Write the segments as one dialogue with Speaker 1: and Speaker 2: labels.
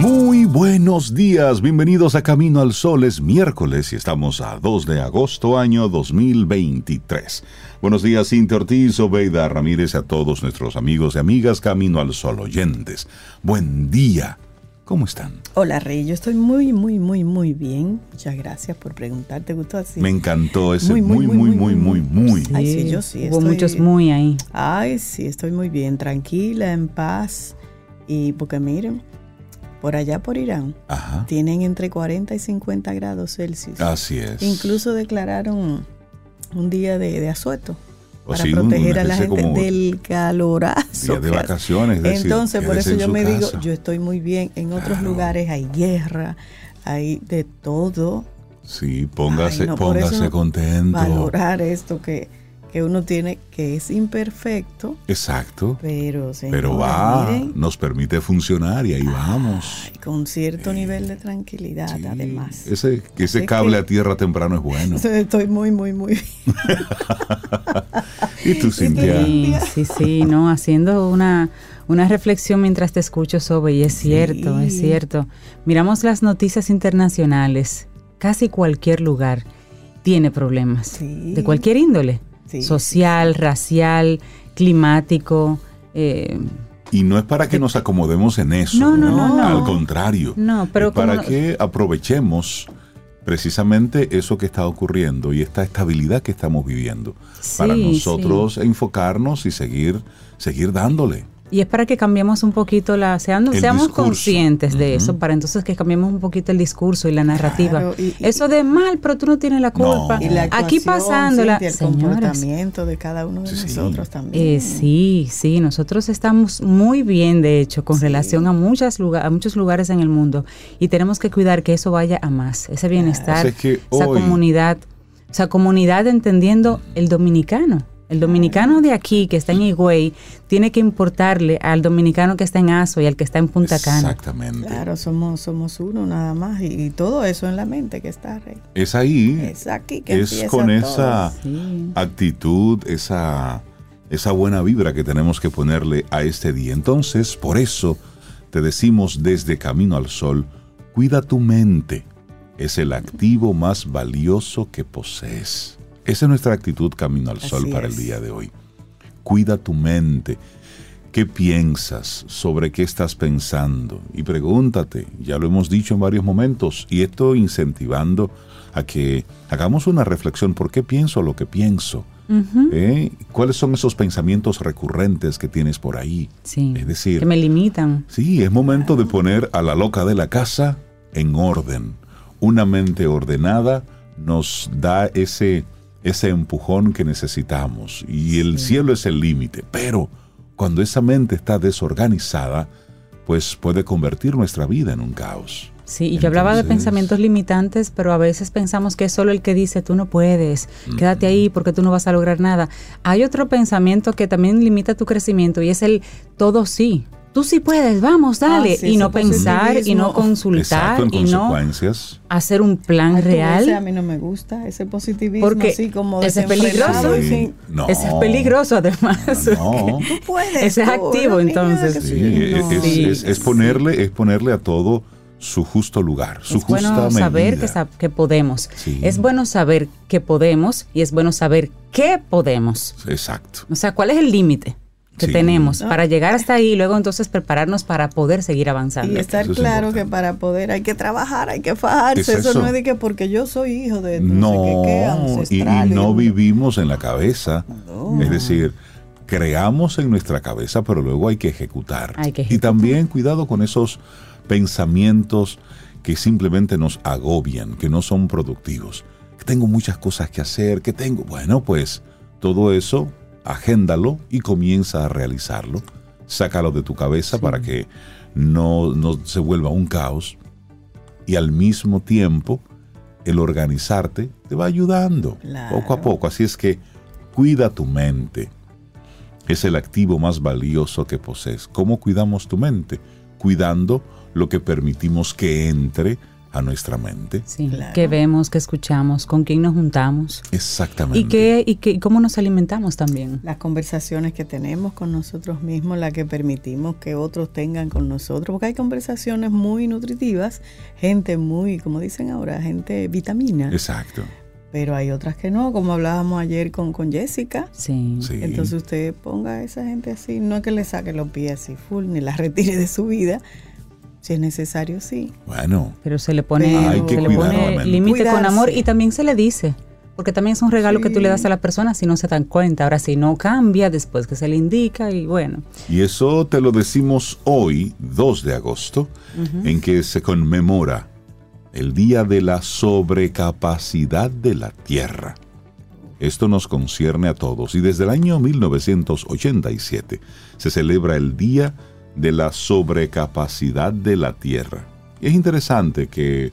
Speaker 1: Muy buenos días, bienvenidos a Camino al Sol. Es miércoles y estamos a 2 de agosto, año 2023. Buenos días, Cintia Ortiz, Obeida Ramírez, a todos nuestros amigos y amigas Camino al Sol oyentes. Buen día. ¿Cómo están?
Speaker 2: Hola Rey, yo estoy muy, muy, muy, muy bien. Muchas gracias por preguntar. ¿Te gustó así?
Speaker 1: Me encantó ese muy, muy, muy, muy, muy, muy.
Speaker 2: Ay, sí, yo sí.
Speaker 3: Hubo muchos muy ahí.
Speaker 2: Ay, sí, estoy muy bien, tranquila, en paz. Y porque miren, por allá por Irán,
Speaker 1: Ajá.
Speaker 2: tienen entre 40 y 50 grados Celsius.
Speaker 1: Así es.
Speaker 2: Incluso declararon un día de, de asueto
Speaker 1: O
Speaker 2: para
Speaker 1: sí,
Speaker 2: proteger a la gente del calorazo.
Speaker 1: Día de vacaciones, es decir,
Speaker 2: Entonces, por eso yo me digo, yo estoy muy bien. En otros
Speaker 1: Claro.
Speaker 2: lugares hay guerra, hay de todo.
Speaker 1: Sí, póngase,
Speaker 2: Ay, no,
Speaker 1: póngase contento.
Speaker 2: Valorar esto que, que uno tiene, que es imperfecto,
Speaker 1: Exacto.
Speaker 2: pero, señora,
Speaker 1: Pero va,
Speaker 2: miren,
Speaker 1: nos permite funcionar y ahí vamos.
Speaker 2: con cierto nivel de tranquilidad,
Speaker 1: Sí,
Speaker 2: además.
Speaker 1: Ese, ese
Speaker 2: Así
Speaker 1: cable
Speaker 2: que-
Speaker 1: a tierra temprano es bueno.
Speaker 2: Estoy muy, muy, muy bien.
Speaker 1: ¿Y tú, Cintia?
Speaker 3: Sí, sí, sí, no, haciendo una, una reflexión mientras te escucho sobre, y es cierto, es cierto. Miramos las noticias internacionales, casi cualquier lugar tiene problemas,
Speaker 2: Sí.
Speaker 3: de cualquier índole,
Speaker 2: Sí,
Speaker 3: social, racial, climático, eh,
Speaker 1: Y no es para que nos acomodemos en eso.
Speaker 3: No, no, no, no.
Speaker 1: Al contrario.
Speaker 3: No, pero
Speaker 1: es para que aprovechemos precisamente eso que está ocurriendo y esta estabilidad que estamos viviendo. para
Speaker 3: Sí,
Speaker 1: nosotros enfocarnos y seguir, seguir dándole.
Speaker 3: Y es para que cambiemos un poquito la, seamos,
Speaker 1: El
Speaker 3: seamos
Speaker 1: discurso.
Speaker 3: conscientes de
Speaker 1: Ujú.
Speaker 3: eso, para entonces que cambiemos un poquito el discurso y la narrativa.
Speaker 2: Claro, y- y-
Speaker 3: eso de mal, pero tú no tienes la culpa.
Speaker 1: No.
Speaker 2: Y la
Speaker 3: Aquí pasándola,
Speaker 2: Cintia, el
Speaker 3: señores.
Speaker 2: comportamiento de cada uno de
Speaker 1: Sí, sí.
Speaker 2: nosotros también.
Speaker 3: Eh, sí, sí, nosotros estamos muy bien, de hecho, con
Speaker 2: Sí.
Speaker 3: relación a, muchas lugar, a muchos lugares en el mundo y tenemos que cuidar que eso vaya a más, ese bienestar,
Speaker 1: O sea, es que
Speaker 3: esa
Speaker 1: hoy-
Speaker 3: comunidad, esa comunidad entendiendo el dominicano. El dominicano de aquí, que está en Higüey, tiene que importarle al dominicano que está en Aso y al que está en Punta Cana.
Speaker 1: Exactamente.
Speaker 2: Claro, somos, somos uno nada más. Y, y todo eso en la mente que está, Rey.
Speaker 1: Es ahí.
Speaker 2: Es aquí que
Speaker 1: es con
Speaker 2: todo.
Speaker 1: esa
Speaker 3: Sí.
Speaker 1: actitud, esa, esa buena vibra que tenemos que ponerle a este día. Entonces, por eso te decimos desde Camino al Sol, cuida tu mente. Es el activo más valioso que posees. Esa es nuestra actitud Camino al Sol para el día de hoy. Cuida tu mente. ¿Qué piensas? ¿Sobre qué estás pensando? Y pregúntate, ya lo hemos dicho en varios momentos, y esto incentivando a que hagamos una reflexión, ¿por qué pienso lo que pienso? ¿Eh? ¿Cuáles son esos pensamientos recurrentes que tienes por ahí?
Speaker 3: Sí,
Speaker 1: Es decir,
Speaker 3: que me limitan.
Speaker 1: Sí, es momento de poner a la loca de la casa en orden. Una mente ordenada nos da ese, ese empujón que necesitamos y el cielo es el límite. Pero cuando esa mente está desorganizada, pues puede convertir nuestra vida en un caos.
Speaker 3: Sí, y yo hablaba de pensamientos limitantes, pero a veces pensamos que es solo el que dice tú no puedes, quédate ahí porque tú no vas a lograr nada. Hay otro pensamiento que también limita tu crecimiento y es el todo sí. Tú sí puedes, vamos, dale.
Speaker 2: Ah, sí,
Speaker 3: y no
Speaker 2: ese
Speaker 3: pensar y no consultar
Speaker 1: Exacto, en
Speaker 3: y no hacer un plan
Speaker 2: Ay, ves, a
Speaker 3: real.
Speaker 2: mí no me gusta ese positivismo
Speaker 3: Porque
Speaker 2: así como
Speaker 3: ese es peligroso.
Speaker 1: Sí, no.
Speaker 3: Ese es peligroso además.
Speaker 1: No.
Speaker 2: Tú puedes.
Speaker 3: Ese es activo, entonces.
Speaker 1: sí, es,
Speaker 2: no.
Speaker 1: es-
Speaker 3: Sí,
Speaker 1: es- es ponerle, es ponerle a todo su justo lugar, su
Speaker 3: es
Speaker 1: justa
Speaker 3: bueno saber que, sab- que podemos.
Speaker 1: Sí.
Speaker 3: Es bueno saber que podemos y es bueno saber qué podemos.
Speaker 1: Exacto.
Speaker 3: O sea, ¿cuál es el límite que
Speaker 1: Sí.
Speaker 3: tenemos
Speaker 2: Ah.
Speaker 3: para llegar hasta ahí y luego entonces prepararnos para poder seguir
Speaker 2: Y
Speaker 3: avanzando?
Speaker 2: estar
Speaker 1: Eso es
Speaker 2: claro que para poder hay que trabajar, hay que fajarse.
Speaker 1: ¿Es
Speaker 2: eso?
Speaker 1: eso?
Speaker 2: no es de que porque yo soy hijo de no,
Speaker 1: No,
Speaker 2: sé qué, qué
Speaker 1: y, y no
Speaker 2: y-
Speaker 1: vivimos en la cabeza.
Speaker 2: No.
Speaker 1: Es decir, creamos en nuestra cabeza, pero luego hay que ejecutar.
Speaker 3: Hay que
Speaker 1: Y
Speaker 3: ejecutar.
Speaker 1: también cuidado con esos pensamientos que simplemente nos agobian, que no son productivos. Que tengo muchas cosas que hacer, que tengo... Bueno, pues todo eso, agéndalo y comienza a realizarlo. Sácalo de tu cabeza para que no, no se vuelva un caos. Y al mismo tiempo, el organizarte te va ayudando
Speaker 2: Claro.
Speaker 1: poco a poco. Así es que cuida tu mente. es el activo más valioso que posees. ¿Cómo cuidamos tu mente? Cuidando lo que permitimos que entre a nuestra mente.
Speaker 3: Sí,
Speaker 2: Claro.
Speaker 3: que vemos, que escuchamos, con quién nos juntamos
Speaker 1: Exactamente.
Speaker 3: y, qué, y, qué- y cómo nos alimentamos también.
Speaker 2: Las conversaciones que tenemos con nosotros mismos, las que permitimos que otros tengan con nosotros, porque hay conversaciones muy nutritivas, gente muy, como dicen ahora, gente vitamina,
Speaker 1: Exacto.
Speaker 2: pero hay otras que no, como hablábamos ayer con, con Jessica.
Speaker 3: Sí.
Speaker 1: Sí.
Speaker 2: Entonces usted ponga a esa gente así, no es que le saque los pies así full, ni la retire de su vida, si es necesario, sí.
Speaker 1: Bueno,
Speaker 3: Pero se le pone,
Speaker 2: Hay que
Speaker 3: se le
Speaker 1: cuidar la
Speaker 3: pone límite con amor y también se le dice. Porque también es un regalo que tú le das a la persona si no se dan cuenta. Ahora, si no cambia, después que se le indica y bueno.
Speaker 1: y eso te lo decimos hoy, 2 de agosto, en que se conmemora el Día de la Sobrecapacidad de la Tierra. Esto nos concierne a todos y desde el año 1987 se celebra el Día de la Sobrecapacidad de la Tierra. Y es interesante que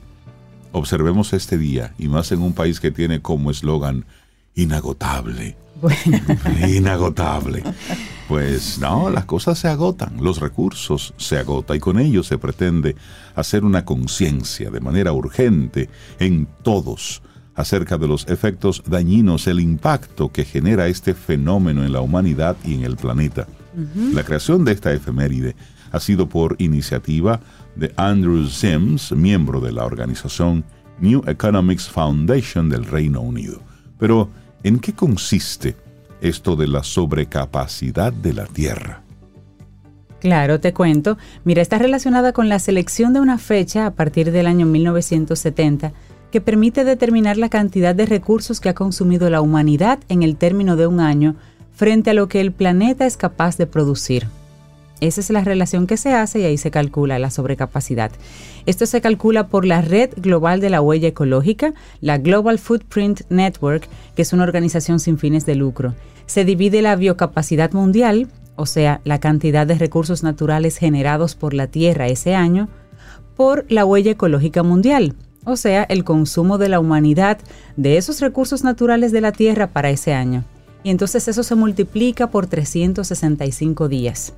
Speaker 1: observemos este día, y más en un país que tiene como eslogan inagotable.
Speaker 3: Bueno,
Speaker 1: Inagotable. Pues no, las cosas se agotan, los recursos se agotan y con ello se pretende hacer una conciencia de manera urgente en todos acerca de los efectos dañinos, el impacto que genera este fenómeno en la humanidad y en el planeta. La creación de esta efeméride ha sido por iniciativa de Andrew Sims, miembro de la organización New Economics Foundation del Reino Unido. Pero, ¿en qué consiste esto de la sobrecapacidad de la Tierra?
Speaker 3: claro, te cuento. Mira, está relacionada con la selección de una fecha a partir del año 1970 que permite determinar la cantidad de recursos que ha consumido la humanidad en el término de un año frente a lo que el planeta es capaz de producir. Esa es la relación que se hace y ahí se calcula la sobrecapacidad. Esto se calcula por la Red Global de la Huella Ecológica, la Global Footprint Network, que es una organización sin fines de lucro. Se divide la biocapacidad mundial, o sea, la cantidad de recursos naturales generados por la Tierra ese año, por la huella ecológica mundial, o sea, el consumo de la humanidad de esos recursos naturales de la Tierra para ese año. Y entonces eso se multiplica por 365 días.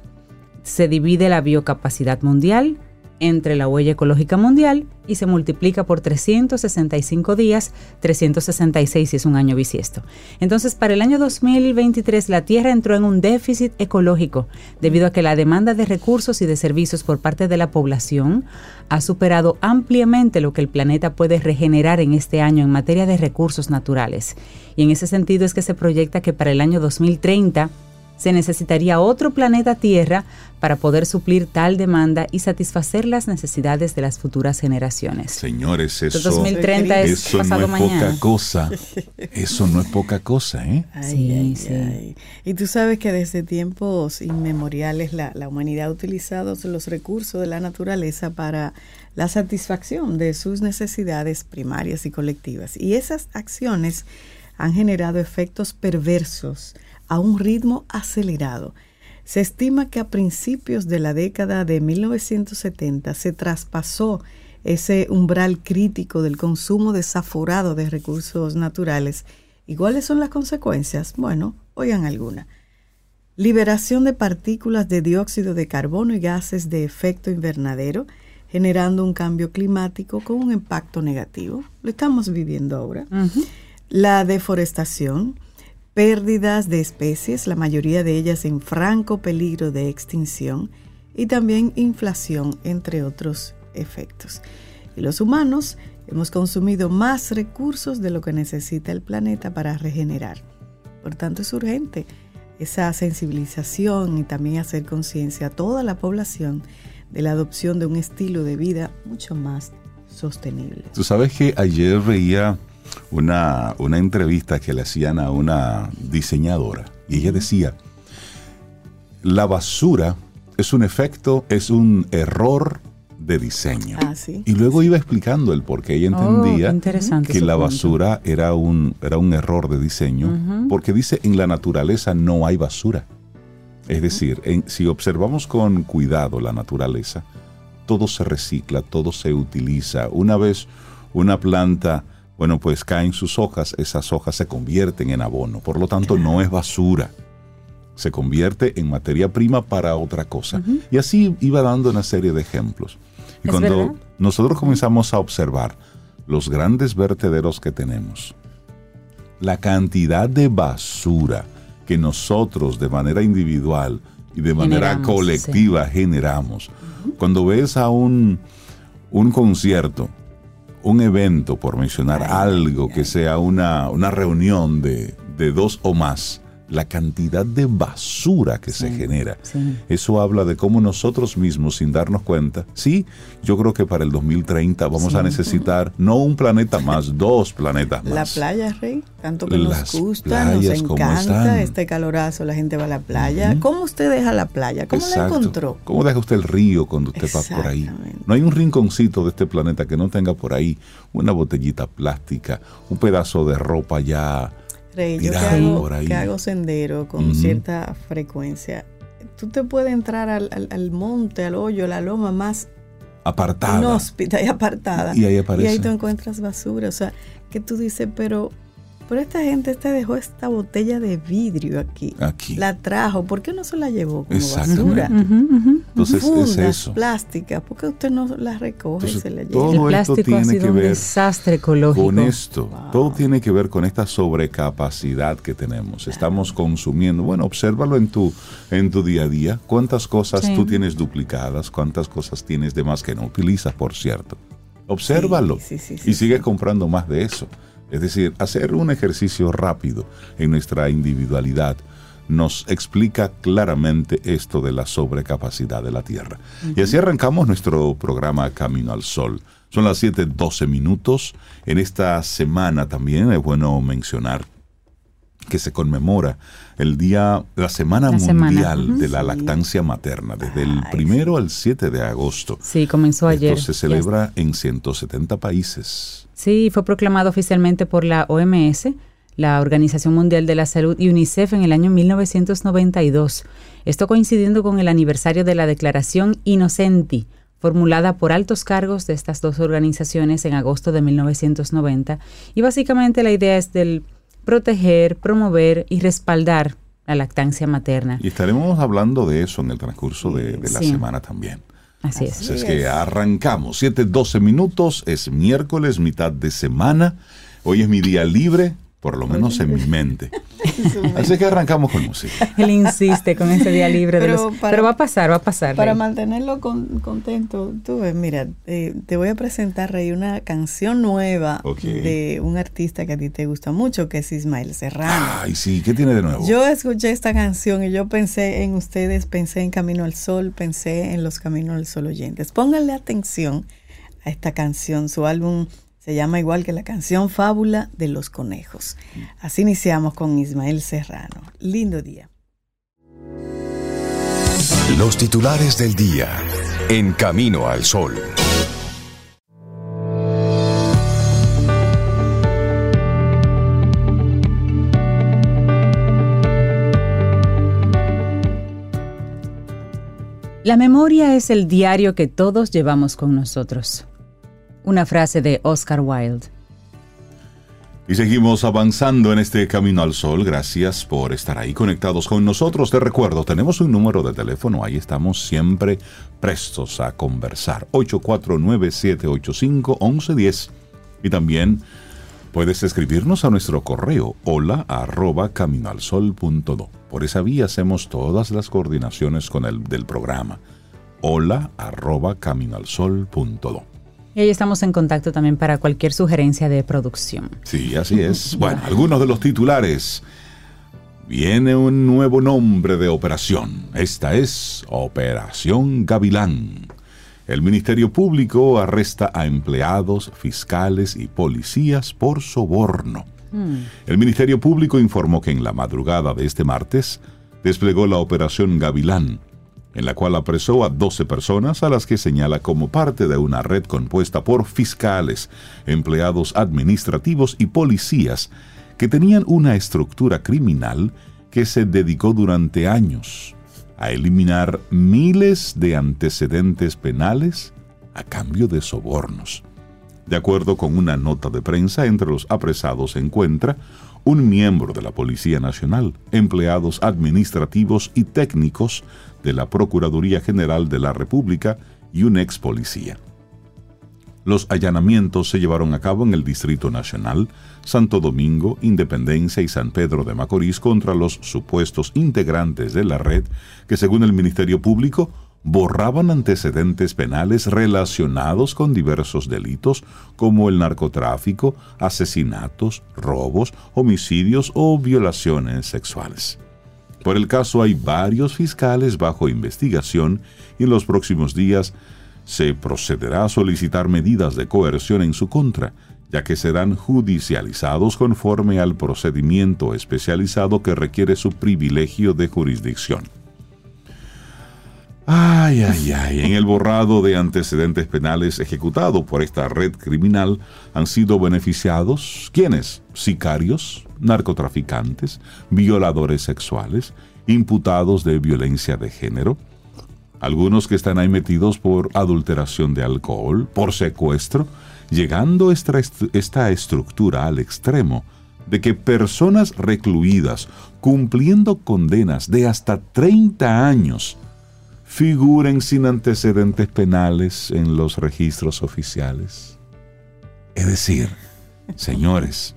Speaker 3: Se divide la biocapacidad mundial entre la huella ecológica mundial y se multiplica por 365 días, 366 si es un año bisiesto. Entonces, para el año 2023 la Tierra entró en un déficit ecológico debido a que la demanda de recursos y de servicios por parte de la población ha superado ampliamente lo que el planeta puede regenerar en este año en materia de recursos naturales. Y en ese sentido es que se proyecta que para el año 2030 se necesitaría otro planeta Tierra para poder suplir tal demanda y satisfacer las necesidades de las futuras generaciones.
Speaker 1: Señores, eso,
Speaker 3: 2030 es
Speaker 1: eso no es
Speaker 3: mañana.
Speaker 1: poca cosa. Eso no es poca cosa, ¿eh?
Speaker 2: Ay,
Speaker 3: Sí,
Speaker 2: ay,
Speaker 3: sí.
Speaker 2: ay. Y tú sabes que desde tiempos inmemoriales la, la humanidad ha utilizado los recursos de la naturaleza para la satisfacción de sus necesidades primarias y colectivas. Y esas acciones han generado efectos perversos a un ritmo acelerado. Se estima que a principios de la década de 1970 se traspasó ese umbral crítico del consumo desaforado de recursos naturales. ¿Y cuáles son las consecuencias? Bueno, oigan alguna. Liberación de partículas de dióxido de carbono y gases de efecto invernadero, generando un cambio climático con un impacto negativo. Lo estamos viviendo ahora. La deforestación, pérdidas de especies, la mayoría de ellas en franco peligro de extinción, y también inflación, entre otros efectos. Y los humanos hemos consumido más recursos de lo que necesita el planeta para regenerar. Por tanto, es urgente esa sensibilización y también hacer conciencia a toda la población de la adopción de un estilo de vida mucho más sostenible.
Speaker 1: Tú sabes que ayer veía una, una entrevista que le hacían a una diseñadora y ella decía, la basura es un efecto, es un error de diseño.
Speaker 2: Ah, sí.
Speaker 1: Y luego iba explicando el por qué ella
Speaker 3: Oh,
Speaker 1: entendía que la basura era un, era un error de diseño, porque dice en la naturaleza no hay basura. Es decir, en- si observamos con cuidado la naturaleza, todo se recicla, todo se utiliza. Una vez una planta, bueno, pues caen sus hojas, esas hojas se convierten en abono, por lo tanto no es basura. se convierte en materia prima para otra cosa. Y así iba dando una serie de ejemplos. Y
Speaker 3: Es
Speaker 1: cuando
Speaker 3: verdad.
Speaker 1: nosotros comenzamos a observar los grandes vertederos que tenemos, la cantidad de basura que nosotros de manera individual y de manera
Speaker 3: Generamos,
Speaker 1: colectiva generamos. Cuando ves a un, un concierto, un evento, por mencionar algo que sea una, una reunión de, de dos o más, la cantidad de basura que se genera.
Speaker 3: sí.
Speaker 1: Eso habla de cómo nosotros mismos, sin darnos cuenta, sí, yo creo que para el 2030 vamos a necesitar no un planeta más, dos planetas más.
Speaker 2: La playa, Rey, tanto que
Speaker 1: Las
Speaker 2: nos gusta, nos
Speaker 1: playas, ¿cómo
Speaker 2: encanta este calorazo, la gente va a la playa. ¿Cómo usted deja la playa? ¿Cómo
Speaker 1: Exacto.
Speaker 2: la encontró?
Speaker 1: ¿Cómo deja usted el río cuando usted va por ahí? No hay un rinconcito de este planeta que no tenga por ahí una botellita plástica, un pedazo de ropa ya.
Speaker 2: Rey, yo que hago,
Speaker 1: por ahí.
Speaker 2: que hago sendero con cierta frecuencia, tú te puedes entrar al, al- al monte, al hoyo, a la loma más
Speaker 1: apartada.
Speaker 2: inhóspita y apartada.
Speaker 1: Y ahí aparece.
Speaker 2: Y ahí tú encuentras basura. O sea, que tú dices, pero, pero esta gente te dejó esta botella de vidrio aquí.
Speaker 1: Aquí.
Speaker 2: La trajo. ¿Por qué no se la llevó como
Speaker 1: Exactamente.
Speaker 2: basura?
Speaker 1: Entonces
Speaker 2: Fundas
Speaker 1: es eso.
Speaker 2: plásticas. ¿Por qué usted no las recoge y se la lleva?
Speaker 1: todo
Speaker 3: El
Speaker 1: esto
Speaker 3: plástico ha
Speaker 1: tiene
Speaker 3: sido
Speaker 1: que
Speaker 3: un
Speaker 1: ver
Speaker 3: desastre ecológico.
Speaker 1: con esto. Todo tiene que ver con esta sobrecapacidad que tenemos. Estamos consumiendo. Bueno, obsérvalo en tu, en tu día a día. ¿Cuántas cosas
Speaker 3: Sí.
Speaker 1: tú tienes duplicadas? ¿Cuántas cosas tienes de más que no utilizas, por cierto? Obsérvalo.
Speaker 2: Sí, sí, sí, sí,
Speaker 1: y sigues
Speaker 2: sí.
Speaker 1: comprando más de eso. Es decir, hacer un ejercicio rápido en nuestra individualidad nos explica claramente esto de la sobrecapacidad de la Tierra. Y así arrancamos nuestro programa Camino al Sol. Son las 7:12 minutos. En esta semana también es bueno mencionar que se conmemora el día, la Semana
Speaker 3: La
Speaker 1: Mundial de la
Speaker 2: Sí.
Speaker 1: Lactancia Materna, desde el
Speaker 2: Ay,
Speaker 1: primero al 7 de agosto.
Speaker 3: Sí, comenzó ayer.
Speaker 1: Esto se celebra en 170 países.
Speaker 3: Sí, fue proclamado oficialmente por la OMS, la Organización Mundial de la Salud y UNICEF en el año 1992. Esto coincidiendo con el aniversario de la Declaración Innocenti, formulada por altos cargos de estas dos organizaciones en agosto de 1990. Y básicamente la idea es del proteger, promover y respaldar la lactancia materna.
Speaker 1: Y estaremos hablando de eso en el transcurso de, de la
Speaker 3: Sí.
Speaker 1: semana también.
Speaker 3: Así es.
Speaker 1: Así es que arrancamos. 7:12 minutos. Es miércoles, mitad de semana. Hoy es mi día libre, por lo menos en mi mente. Así que arrancamos con música.
Speaker 3: Él insiste con ese día libre de
Speaker 2: Pero
Speaker 3: los...
Speaker 2: para-
Speaker 3: pero va a pasar, va a pasar.
Speaker 2: Para
Speaker 3: Rey.
Speaker 2: mantenerlo con- contento, tú ves, mira, eh, te voy a presentar, Rey, una canción nueva de un artista que a ti te gusta mucho, que es Ismael Serrano.
Speaker 1: Ay, sí, ¿qué tiene de nuevo?
Speaker 2: Yo escuché esta canción y yo pensé en ustedes, pensé en Camino al Sol, pensé en los Caminos al Sol oyentes. Pónganle atención a esta canción. Su álbum se llama igual que la canción Fábula de los Conejos. Así iniciamos con Ismael Serrano. Lindo día.
Speaker 4: Los titulares del día en Camino al Sol.
Speaker 3: La memoria es el diario que todos llevamos con nosotros. Una frase de Oscar Wilde.
Speaker 1: Y seguimos avanzando en este camino al sol. Gracias por estar ahí conectados con nosotros. Te recuerdo, tenemos un número de teléfono. Ahí estamos siempre prestos a conversar. 849-785-1110. Y también puedes escribirnos a nuestro correo hola arroba. Por esa vía hacemos todas las coordinaciones con el del programa. hola arroba caminoalsol.do.
Speaker 3: Y ahí estamos en contacto también para cualquier sugerencia de producción.
Speaker 1: Sí, así es. Bueno, algunos de los titulares. Viene un nuevo nombre de operación. Esta es Operación Gavilán. El Ministerio Público arresta a empleados, fiscales y policías por soborno. El Ministerio Público informó que en la madrugada de este martes desplegó la Operación Gavilán, en la cual apresó a 12 personas a las que señala como parte de una red compuesta por fiscales, empleados administrativos y policías que tenían una estructura criminal que se dedicó durante años a eliminar miles de antecedentes penales a cambio de sobornos. De acuerdo con una nota de prensa, entre los apresados se encuentra un miembro de la Policía Nacional, empleados administrativos y técnicos de la Procuraduría General de la República y un ex policía. Los allanamientos se llevaron a cabo en el Distrito Nacional, Santo Domingo, Independencia y San Pedro de Macorís contra los supuestos integrantes de la red que, según el Ministerio Público, borraban antecedentes penales relacionados con diversos delitos como el narcotráfico, asesinatos, robos, homicidios o violaciones sexuales. Por el caso hay varios fiscales bajo investigación y en los próximos días se procederá a solicitar medidas de coerción en su contra, ya que serán judicializados conforme al procedimiento especializado que requiere su privilegio de jurisdicción. Ay, ay, ay. En el borrado de antecedentes penales ejecutado por esta red criminal han sido beneficiados ¿quiénes? Sicarios, narcotraficantes, violadores sexuales, imputados de violencia de género, algunos que están ahí metidos por adulteración de alcohol, por secuestro, llegando esta, esta estructura al extremo de que personas recluidas cumpliendo condenas de hasta 30 años figuren sin antecedentes penales en los registros oficiales. Es decir, señores,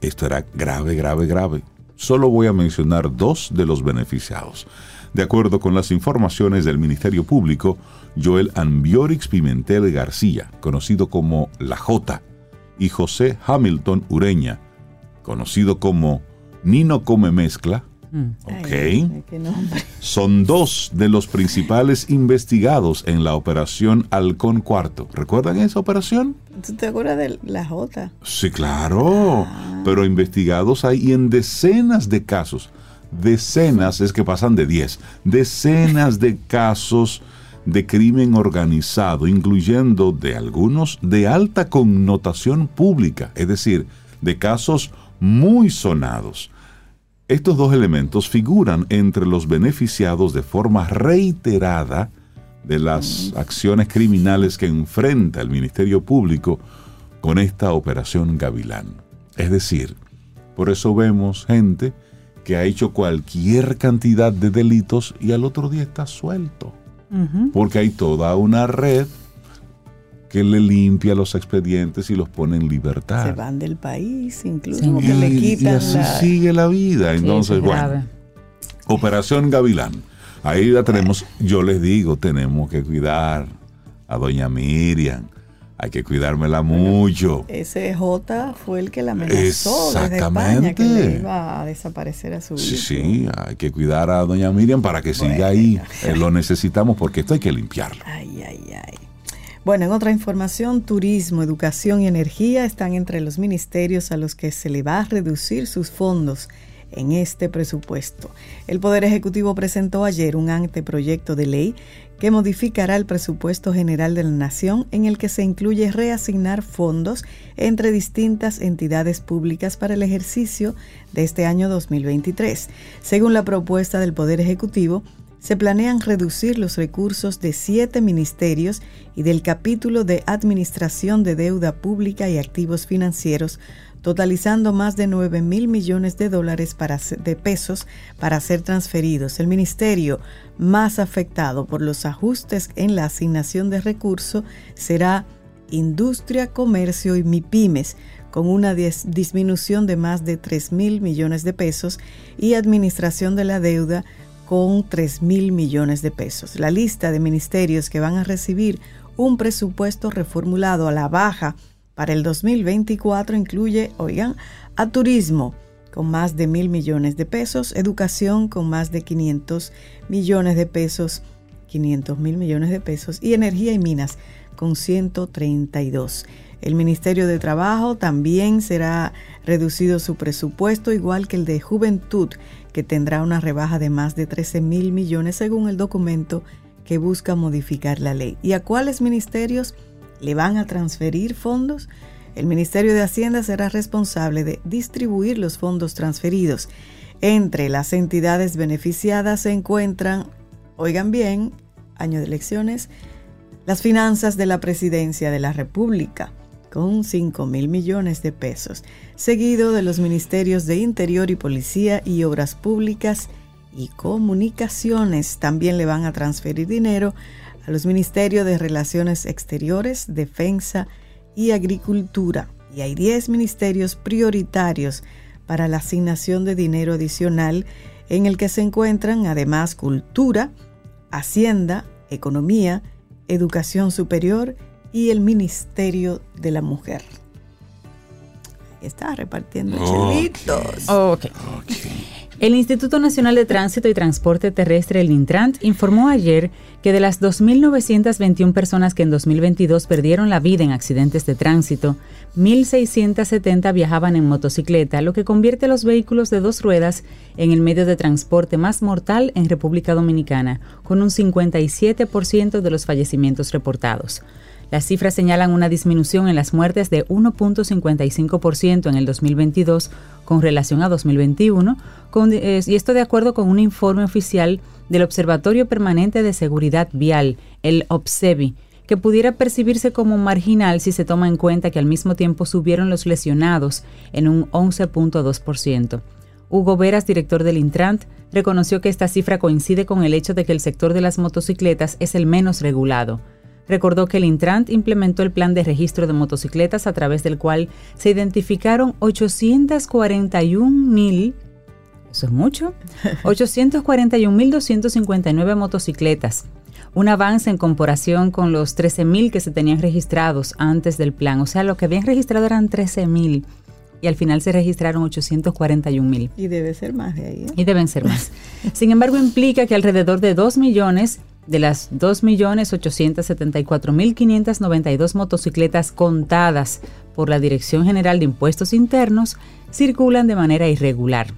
Speaker 1: esto era grave, grave, grave. Solo voy a mencionar dos de los beneficiados. De acuerdo con las informaciones del Ministerio Público, Joel Ambiorix Pimentel García, conocido como La J, y José Hamilton Ureña, conocido como Nino Come Mezcla,
Speaker 3: Mm.
Speaker 1: Son dos de los principales investigados en la operación Halcón Cuarto. ¿Recuerdan esa operación?
Speaker 2: ¿Tú te acuerdas de la J?
Speaker 1: Sí, claro. Pero investigados hay en decenas de casos. Decenas, es que pasan de 10. Decenas de casos de crimen organizado, incluyendo de algunos de alta connotación pública, es decir, de casos muy sonados. Estos dos elementos figuran entre los beneficiados de forma reiterada de las acciones criminales que enfrenta el Ministerio Público con esta operación Gavilán. Es decir, por eso vemos gente que ha hecho cualquier cantidad de delitos y al otro día está suelto. Porque hay toda una red que le limpia los expedientes y los pone en libertad.
Speaker 2: Se van del país, incluso
Speaker 3: Sí.
Speaker 2: que le quitan
Speaker 1: y así
Speaker 2: la-
Speaker 1: sigue la vida. Entonces,
Speaker 3: es
Speaker 1: bueno,
Speaker 3: grave.
Speaker 1: Operación Gavilán. Ahí la tenemos, yo les digo, tenemos que cuidar a doña Miriam. Hay que cuidármela mucho.
Speaker 2: Ese J fue el que la amenazó desde
Speaker 1: Exactamente.
Speaker 2: España que le iba a desaparecer a su
Speaker 1: Sí,
Speaker 2: hijo.
Speaker 1: sí, hay que cuidar a doña Miriam para que siga ahí. Eh, lo necesitamos porque esto hay que limpiarlo.
Speaker 2: Ay, ay, ay. Bueno, en otra información, turismo, educación y energía están entre los ministerios a los que se le va a reducir sus fondos en este presupuesto. El Poder Ejecutivo presentó ayer un anteproyecto de ley que modificará el presupuesto general de la Nación en el que se incluye reasignar fondos entre distintas entidades públicas para el ejercicio de este año 2023. Según la propuesta del Poder Ejecutivo, se planean reducir los recursos de siete ministerios y del capítulo de Administración de Deuda Pública y Activos Financieros, totalizando más de 9 mil millones de dólares para, de pesos para ser transferidos. El ministerio más afectado por los ajustes en la asignación de recursos será Industria, Comercio y MIPIMES, con una dis- disminución de más de 3 mil millones de pesos, y Administración de la Deuda, con 3 mil millones de pesos. La lista de ministerios que van a recibir un presupuesto reformulado a la baja para el 2024 incluye, oigan, a turismo con más de mil millones de pesos, educación con más de 500 millones de pesos, 500 mil millones de pesos y energía y minas con 132. El Ministerio de Trabajo también será reducido su presupuesto, igual que el de Juventud, que tendrá una rebaja de más de 13 mil millones según el documento que busca modificar la ley. ¿Y a cuáles ministerios le van a transferir fondos? El Ministerio de Hacienda será responsable de distribuir los fondos transferidos. Entre las entidades beneficiadas se encuentran, oigan bien, año de elecciones, las finanzas de la Presidencia de la República, con 5 mil millones de pesos, seguido de los ministerios de Interior y Policía y Obras Públicas y Comunicaciones. También le van a transferir dinero a los ministerios de Relaciones Exteriores, Defensa y Agricultura. Y hay 10 ministerios prioritarios para la asignación de dinero adicional en el que se encuentran además Cultura, Hacienda, Economía, Educación Superior y el Ministerio de la Mujer. Está repartiendo chelitos.
Speaker 3: El Instituto Nacional de Tránsito y Transporte Terrestre, el Intrant, informó ayer que de las 2.921 personas que en 2022 perdieron la vida en accidentes de tránsito, 1.670 viajaban en motocicleta, lo que convierte a los vehículos de dos ruedas en el medio de transporte más mortal en República Dominicana, con un 57% de los fallecimientos reportados. Las cifras señalan una disminución en las muertes de 1.55% en el 2022 con relación a 2021, eh, y esto de acuerdo con un informe oficial del Observatorio Permanente de Seguridad Vial, el OPSEVI, que pudiera percibirse como marginal si se toma en cuenta que al mismo tiempo subieron los lesionados en un 11.2%. Hugo Veras, director del Intrant, reconoció que esta cifra coincide con el hecho de que el sector de las motocicletas es el menos regulado. Recordó que el Intrant implementó el plan de registro de motocicletas a través del cual se identificaron 841 mil, eso es mucho, 841.259 motocicletas, un avance en comparación con los 13.000 que se tenían registrados antes del plan. O sea, lo que habían registrado eran 13.000 y al final se registraron 841.000.
Speaker 2: Y debe ser más de ahí. ¿eh?
Speaker 3: Y deben ser más. Sin embargo, implica que alrededor de 2 millones de las 2.874.592 motocicletas contadas por la Dirección General de Impuestos Internos circulan de manera irregular.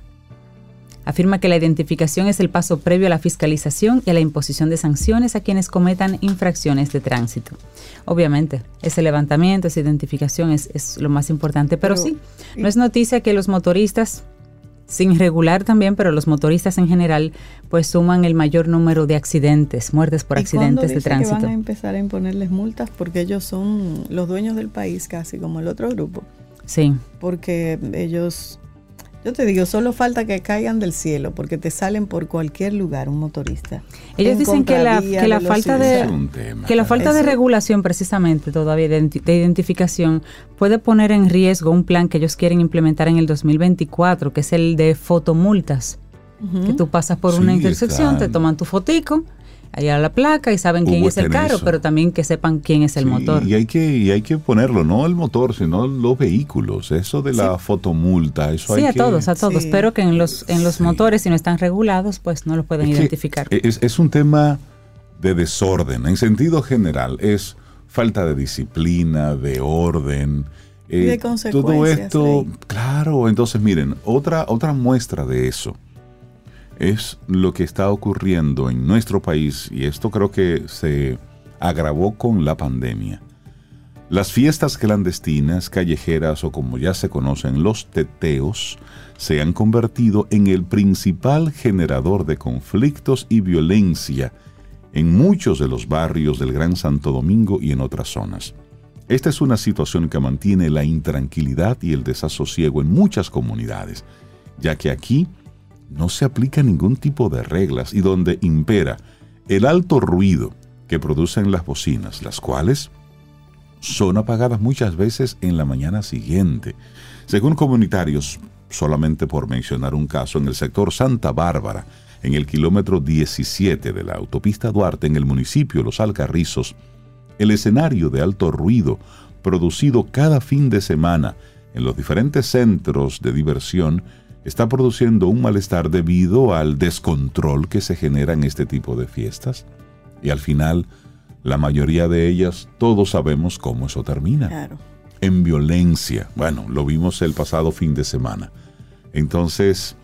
Speaker 3: Afirma que la identificación es el paso previo a la fiscalización y a la imposición de sanciones a quienes cometan infracciones de tránsito. Obviamente, ese levantamiento, esa identificación es, lo más importante, pero sí, no es noticia que los motoristas sin regular también, pero los motoristas en general pues suman el mayor número de accidentes, muertes por accidentes de tránsito.
Speaker 2: Que van a empezar a imponerles multas porque ellos son los dueños del país casi como el otro grupo.
Speaker 3: Sí.
Speaker 2: Porque ellos yo te digo, solo falta que caigan del cielo porque te salen por cualquier lugar un motorista.
Speaker 3: Ellos dicen que la, que la falta de que la falta de regulación precisamente todavía de, identificación puede poner en riesgo un plan que ellos quieren implementar en el 2024, que es el de fotomultas. Que tú pasas por una intersección, te toman tu fotico allá la placa y saben quién es el carro, pero también que sepan quién es el motor.
Speaker 1: Y hay que y hay que ponerlo, no el motor, sino los vehículos. Eso de la fotomulta, eso
Speaker 3: sí,
Speaker 1: hay
Speaker 3: a todos, a todos. Pero que en los en los motores si no están regulados, pues no lo pueden identificar.
Speaker 1: Es, es un tema de desorden, en sentido general, es falta de disciplina, de orden.
Speaker 2: de consecuencias. Eh, todo esto,
Speaker 1: claro, entonces miren, otra, otra muestra de eso es lo que está ocurriendo en nuestro país y esto creo que se agravó con la pandemia. Las fiestas clandestinas, callejeras o como ya se conocen los teteos, se han convertido en el principal generador de conflictos y violencia en muchos de los barrios del Gran Santo Domingo y en otras zonas. Esta es una situación que mantiene la intranquilidad y el desasosiego en muchas comunidades, ya que aquí no se aplica ningún tipo de reglas y donde impera el alto ruido que producen las bocinas, las cuales son apagadas muchas veces en la mañana siguiente. Según comunitarios, solamente por mencionar un caso, en el sector Santa Bárbara, en el kilómetro 17 de la autopista Duarte, en el municipio Los Alcarrizos, el escenario de alto ruido producido cada fin de semana en los diferentes centros de diversión está produciendo un malestar debido al descontrol que se genera en este tipo de fiestas. Y al final, la mayoría de ellas, todos sabemos cómo eso termina. En violencia. Bueno, lo vimos el pasado fin de semana. Entonces,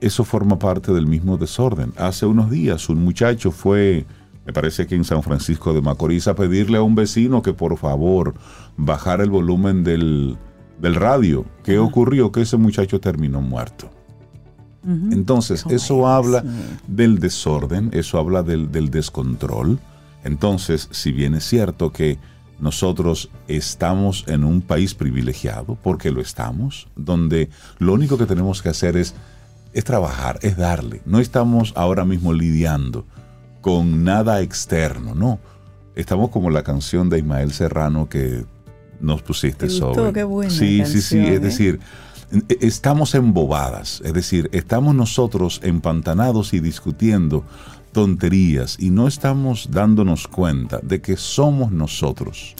Speaker 1: eso forma parte del mismo desorden. Hace unos días un muchacho fue, me parece que en San Francisco de Macorís, a pedirle a un vecino que por favor bajara el volumen del, del radio. ¿Qué ocurrió? Que ese muchacho terminó muerto. Entonces, eso habla del desorden, eso habla del, descontrol. Entonces, si bien es cierto que nosotros estamos en un país privilegiado, porque lo estamos, donde lo único que tenemos que hacer es, es trabajar, es darle. No estamos ahora mismo lidiando con nada externo, no. Estamos como la canción de Ismael Serrano que nos pusiste sobre.
Speaker 2: Qué buena
Speaker 1: sí, sí, sí. Es
Speaker 2: ¿eh?
Speaker 1: decir, e- estamos embobadas. Es decir, estamos nosotros empantanados y discutiendo tonterías y no estamos dándonos cuenta de que somos nosotros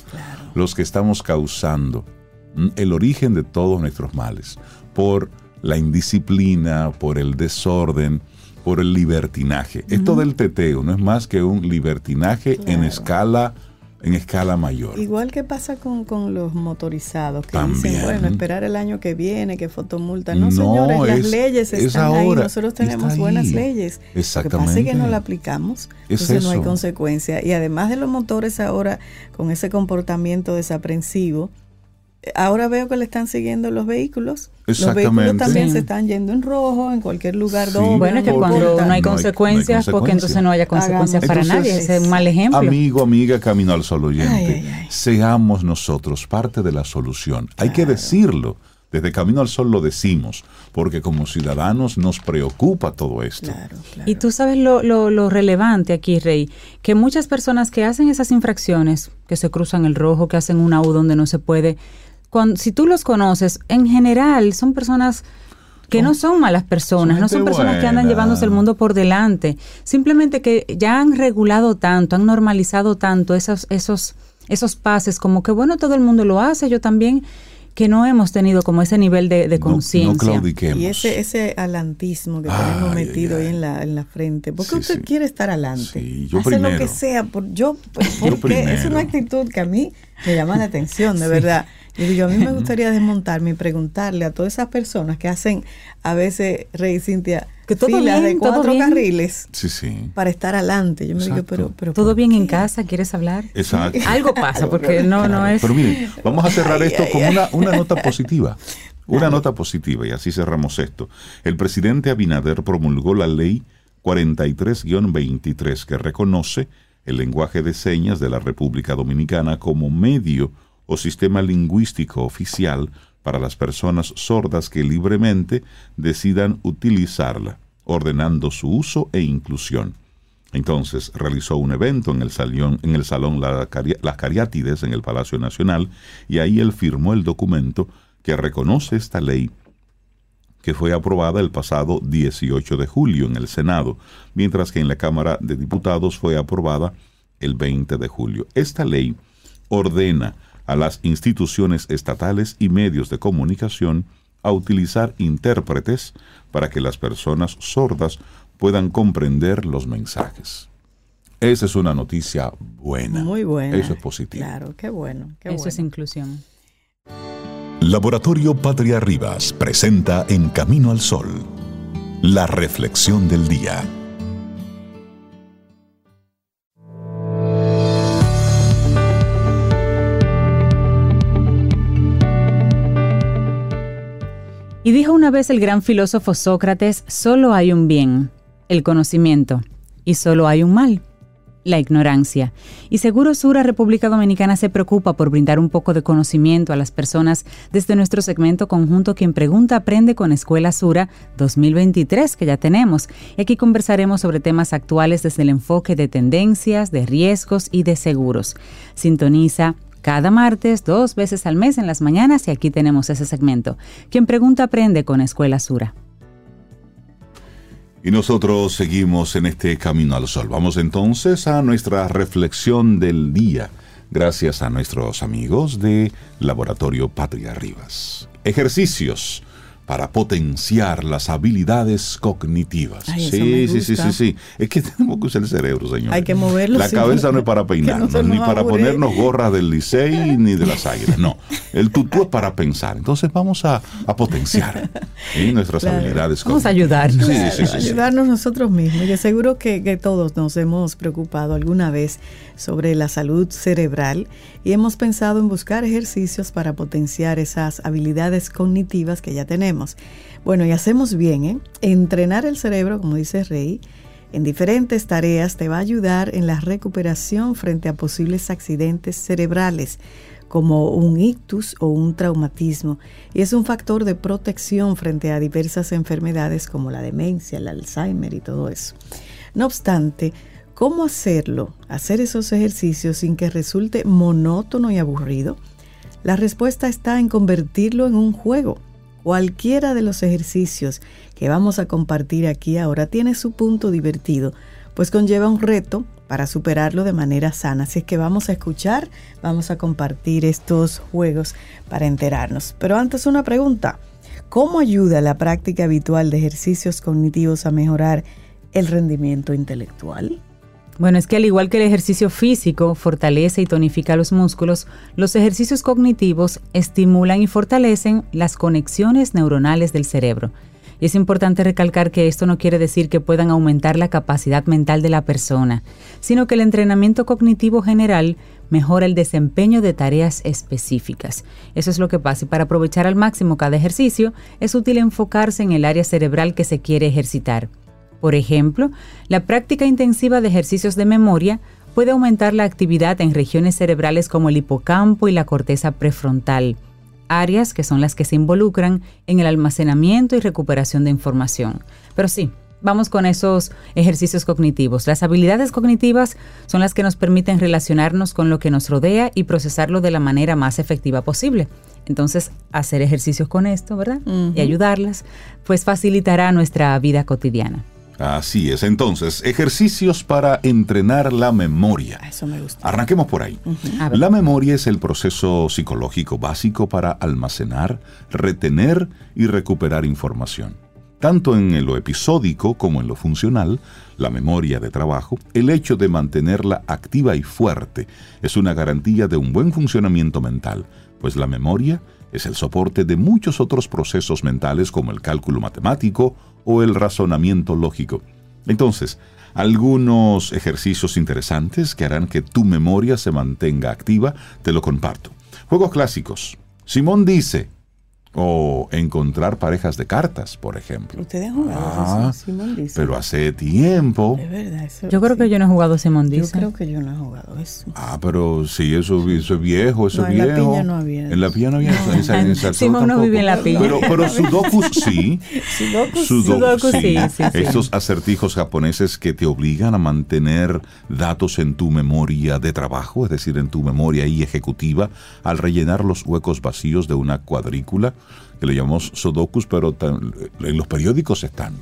Speaker 1: los que estamos causando mm, el origen de todos nuestros males por la indisciplina, por el desorden, por el libertinaje. Esto del teteo no es más que un libertinaje en escala en escala mayor.
Speaker 2: Igual que pasa con, con los motorizados, que
Speaker 1: También.
Speaker 2: dicen, bueno, esperar el año que viene, que fotomulta. No,
Speaker 1: No,
Speaker 2: señores, las
Speaker 1: es-
Speaker 2: leyes
Speaker 1: es
Speaker 2: están ahí,
Speaker 1: ahora,
Speaker 2: nosotros tenemos buenas
Speaker 1: ahí.
Speaker 2: leyes. Lo que pasa es
Speaker 1: Exactamente.
Speaker 2: que no la aplicamos,
Speaker 1: Es
Speaker 2: entonces no hay consecuencia. Y además de los motores ahora, con ese comportamiento desaprensivo, ahora veo que le están siguiendo los vehículos. Los vehículos
Speaker 1: Exactamente.
Speaker 2: también
Speaker 3: Sí.
Speaker 2: se están yendo en rojo, en cualquier lugar
Speaker 1: Sí,
Speaker 2: donde.
Speaker 3: Bueno, es que cuando no hay
Speaker 1: no hay-
Speaker 3: consecuencias,
Speaker 1: no hay
Speaker 3: porque entonces no haya consecuencias
Speaker 2: Hagamos-
Speaker 3: para
Speaker 1: Entonces,
Speaker 3: nadie. Ese es un mal ejemplo.
Speaker 1: Amigo, amiga, camino al sol oyente,
Speaker 2: Ay, ay, ay.
Speaker 1: seamos nosotros parte de la solución. Hay que decirlo. Desde Camino al Sol lo decimos, porque como ciudadanos nos preocupa todo esto.
Speaker 2: Claro, claro.
Speaker 3: Y tú sabes lo, lo, lo relevante aquí, Rey, que muchas personas que hacen esas infracciones, que se cruzan el rojo, que hacen una U donde no se puede, cuando, si tú los conoces, en general son personas que no son malas personas,
Speaker 1: son
Speaker 3: no son personas que andan llevándose el mundo por delante, simplemente que ya han regulado tanto, han normalizado tanto esos, esos, esos pases, como que bueno, todo el mundo lo hace, yo también, que no hemos tenido como ese nivel de, de
Speaker 1: No- No,
Speaker 3: conciencia.
Speaker 2: Y ese, ese alantismo que tenemos
Speaker 1: ay,
Speaker 2: metido ahí en la, en la frente. ¿Por qué
Speaker 1: Sí,
Speaker 2: usted
Speaker 1: sí.
Speaker 2: quiere estar adelante?
Speaker 1: Sí, yo
Speaker 2: Hace lo que sea. Por, yo,
Speaker 1: Yo
Speaker 2: porque es una actitud que a mí me llama la atención, de verdad. Yo digo, a mí me gustaría desmontarme y preguntarle a todas esas personas que hacen a veces, Rey Cintia,
Speaker 3: Que todo
Speaker 2: filas de
Speaker 3: bien, todo
Speaker 2: cuatro
Speaker 3: bien.
Speaker 2: carriles
Speaker 1: Sí, sí.
Speaker 2: para estar adelante. Yo me digo, pero, pero
Speaker 3: ¿Todo
Speaker 2: ¿por
Speaker 3: bien en casa? ¿Quieres hablar?
Speaker 1: Exacto.
Speaker 3: Algo pasa, porque no, no es...
Speaker 1: Pero miren, vamos a cerrar
Speaker 2: Ay,
Speaker 1: esto
Speaker 2: ay,
Speaker 1: con
Speaker 2: ay.
Speaker 1: una, una nota positiva. Una nota positiva, y así cerramos esto. El presidente Abinader promulgó la ley 43-23 que reconoce el lenguaje de señas de la República Dominicana como medio o sistema lingüístico oficial para las personas sordas que libremente decidan utilizarla, ordenando su uso e inclusión. Entonces realizó un evento en el salón, en el salón La Las Cariátides en el Palacio Nacional y ahí él firmó el documento que reconoce esta ley que fue aprobada el pasado 18 de julio en el Senado, mientras que en la Cámara de Diputados fue aprobada el 20 de julio. Esta ley ordena a las instituciones estatales y medios de comunicación a utilizar intérpretes para que las personas sordas puedan comprender los mensajes. Esa es una noticia buena.
Speaker 2: Muy buena.
Speaker 1: Eso es positivo.
Speaker 2: Claro, qué bueno. Qué
Speaker 3: Eso
Speaker 2: bueno.
Speaker 3: es inclusión.
Speaker 4: Laboratorio Patria Rivas presenta En Camino al Sol, la reflexión del día.
Speaker 3: Y dijo una vez el gran filósofo Sócrates, solo hay un bien, el conocimiento, y solo hay un mal, la ignorancia. Y Seguro Sura República Dominicana se preocupa por brindar un poco de conocimiento a las personas desde nuestro segmento conjunto Quien Pregunta Aprende con Escuela Sura 2023 que ya tenemos. Y aquí conversaremos sobre temas actuales desde el enfoque de tendencias, de riesgos y de seguros. Sintoniza cada martes, dos veces al mes en las mañanas y aquí tenemos ese segmento. Quien pregunta aprende con Escuela Sura.
Speaker 1: Y nosotros seguimos en este camino al sol. Vamos entonces a nuestra reflexión del día, gracias a nuestros amigos de Laboratorio Patria Rivas. Ejercicios para potenciar las habilidades cognitivas.
Speaker 2: Ay,
Speaker 1: sí, sí, sí, sí, sí. Es que tenemos que usar el cerebro, señor.
Speaker 2: Hay que moverlo,
Speaker 1: La
Speaker 2: sí.
Speaker 1: cabeza no es para
Speaker 2: no
Speaker 1: peinarnos, ni para ponernos gorras del Licey ni de las águilas. No, el tutú es para pensar. Entonces vamos a, a potenciar ¿sí? nuestras
Speaker 2: Claro.
Speaker 1: habilidades
Speaker 3: Vamos a
Speaker 1: cognitivas.
Speaker 3: ayudarnos.
Speaker 1: Sí, sí, sí, sí.
Speaker 2: ayudarnos nosotros mismos. Y seguro que, que todos nos hemos preocupado alguna vez sobre la salud cerebral y hemos pensado en buscar ejercicios para potenciar esas habilidades cognitivas que ya tenemos. Bueno, y hacemos bien, ¿eh? Entrenar el cerebro, como dice Rey, en diferentes tareas te va a ayudar en la recuperación frente a posibles accidentes cerebrales como un ictus o un traumatismo y es un factor de protección frente a diversas enfermedades como la demencia, el Alzheimer y todo eso. No obstante, ¿cómo hacerlo? Hacer esos ejercicios sin que resulte monótono y aburrido. La respuesta está en convertirlo en un juego. Cualquiera de los ejercicios que vamos a compartir aquí ahora tiene su punto divertido, pues conlleva un reto para superarlo de manera sana. Así es que vamos a escuchar, vamos a compartir estos juegos para enterarnos. Pero antes una pregunta. ¿Cómo ayuda la práctica habitual de ejercicios cognitivos a mejorar el rendimiento intelectual?
Speaker 3: Bueno, es que al igual que el ejercicio físico fortalece y tonifica los músculos, los ejercicios cognitivos estimulan y fortalecen las conexiones neuronales del cerebro. Y es importante recalcar que esto no quiere decir que puedan aumentar la capacidad mental de la persona, sino que el entrenamiento cognitivo general mejora el desempeño de tareas específicas. Eso es lo que pasa y para aprovechar al máximo cada ejercicio es útil enfocarse en el área cerebral que se quiere ejercitar. Por ejemplo, la práctica intensiva de ejercicios de memoria puede aumentar la actividad en regiones cerebrales como el hipocampo y la corteza prefrontal, áreas que son las que se involucran en el almacenamiento y recuperación de información. Pero sí, vamos con esos ejercicios cognitivos. Las habilidades cognitivas son las que nos permiten relacionarnos con lo que nos rodea y procesarlo de la manera más efectiva posible. Entonces, hacer ejercicios con esto, ¿verdad? Y ayudarlas, pues facilitará nuestra vida cotidiana.
Speaker 1: Así es, entonces, ejercicios para entrenar la memoria.
Speaker 2: Eso me gusta.
Speaker 1: Arranquemos por ahí. La memoria es el proceso psicológico básico para almacenar, retener y recuperar información. Tanto en lo episódico como en lo funcional, la memoria de trabajo, el hecho de mantenerla activa y fuerte es una garantía de un buen funcionamiento mental, pues la memoria es el soporte de muchos otros procesos mentales como el cálculo matemático o el razonamiento lógico. Entonces, algunos ejercicios interesantes que harán que tu memoria se mantenga activa, te lo comparto. Juegos clásicos. Simón dice, o encontrar parejas de cartas, por ejemplo.
Speaker 2: Ustedes han jugado
Speaker 1: Ah,
Speaker 2: eso, Simón dice.
Speaker 1: Pero hace tiempo.
Speaker 2: Es verdad, eso.
Speaker 3: Yo creo
Speaker 2: sí.
Speaker 3: que yo no he jugado Simón
Speaker 2: Yo
Speaker 3: dice.
Speaker 2: creo que yo no he jugado eso.
Speaker 1: Ah, pero sí, eso, eso es viejo, eso
Speaker 2: No,
Speaker 1: es
Speaker 2: en la
Speaker 1: viejo.
Speaker 2: piña no había
Speaker 1: En la
Speaker 2: eso.
Speaker 1: piña no había eso. en esa- en esa
Speaker 3: Simón no vive en la piña.
Speaker 1: Pero, pero Sudoku sí.
Speaker 2: Sudoku,
Speaker 1: Sudoku,
Speaker 3: sí, sí, sí.
Speaker 1: Estos acertijos japoneses que te obligan a mantener datos en tu memoria de trabajo, es decir, en tu memoria ahí ejecutiva, al rellenar los huecos vacíos de una cuadrícula, que le llamamos sudokus, pero tan- en los periódicos están.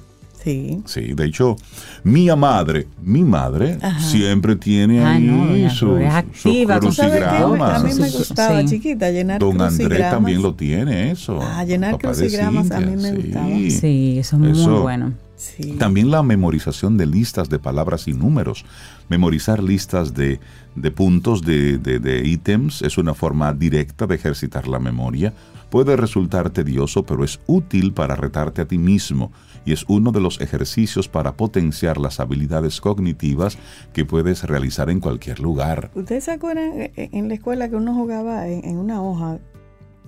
Speaker 2: Sí.
Speaker 1: Sí, de hecho, mi madre, mi madre
Speaker 2: Ajá.
Speaker 1: siempre tiene
Speaker 3: Ah,
Speaker 1: ahí
Speaker 3: no,
Speaker 1: sus,
Speaker 3: Flor, es
Speaker 1: sus
Speaker 3: activa con
Speaker 2: ¿Tú sabes qué?
Speaker 1: crucigramas.
Speaker 2: A mí me
Speaker 3: Sí.
Speaker 2: gustaba,
Speaker 3: Sí.
Speaker 2: chiquita, llenar
Speaker 1: Don Andrés
Speaker 2: crucigramas.
Speaker 1: también lo tiene, eso.
Speaker 2: Ah, llenar crucigramas a mí me
Speaker 1: Cintia,
Speaker 2: gustaba.
Speaker 3: Sí, eso es muy
Speaker 1: Eso.
Speaker 3: bueno.
Speaker 2: Sí.
Speaker 1: También la memorización de listas de palabras y números. Memorizar listas de, de puntos de, de- de ítems es una forma directa de ejercitar la memoria. Puede resultar tedioso, pero es útil para retarte a ti mismo y es uno de los ejercicios para potenciar las habilidades cognitivas que puedes realizar en cualquier lugar.
Speaker 2: ¿Ustedes se acuerdan eh, eh, en la escuela que uno jugaba en una hoja?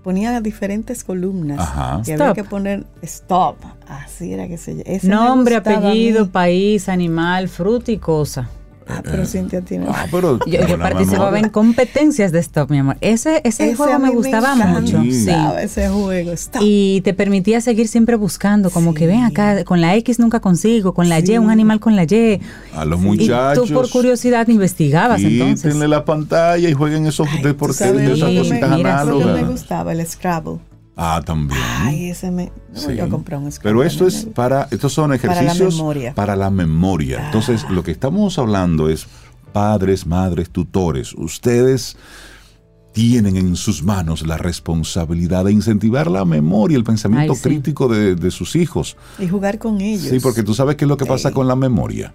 Speaker 2: Ponía diferentes columnas.
Speaker 1: Ajá.
Speaker 2: Y había
Speaker 3: Stop.
Speaker 2: que poner stop. Así era que se ese
Speaker 3: Nombre, apellido, país, animal, fruta y cosa.
Speaker 2: Ah, pero Cintia tiene.
Speaker 1: Ah, pero
Speaker 3: Yo, participaba
Speaker 1: memoria.
Speaker 3: en competencias de stop, mi amor. Ese, ese,
Speaker 2: Ese
Speaker 3: juego me gustaba mucho.
Speaker 1: Sí.
Speaker 2: Ese juego. Stop.
Speaker 3: Y te permitía seguir siempre buscando, como que ven acá, con la X nunca consigo, con la
Speaker 2: Sí.
Speaker 3: Y, un animal con la Y.
Speaker 1: A los
Speaker 3: Y
Speaker 1: muchachos.
Speaker 3: tú por curiosidad investigabas entonces.
Speaker 1: Quítenle la pantalla y jueguen esos deportes, esas cositas
Speaker 2: que me
Speaker 1: análogas.
Speaker 2: gustaba, el Scrabble.
Speaker 1: Ah, también.
Speaker 2: Ay, ese me.
Speaker 1: Sí.
Speaker 2: Yo compré un.
Speaker 1: Pero esto es para, estos son
Speaker 2: Para la
Speaker 1: ejercicios
Speaker 2: memoria.
Speaker 1: para la memoria. Entonces, lo que estamos hablando es padres, madres, tutores. Ustedes tienen en sus manos la responsabilidad de incentivar la memoria, el pensamiento
Speaker 3: Ay, sí.
Speaker 1: crítico de, de sus hijos.
Speaker 2: Y jugar con ellos.
Speaker 1: Sí, porque tú sabes qué es lo que pasa con la memoria.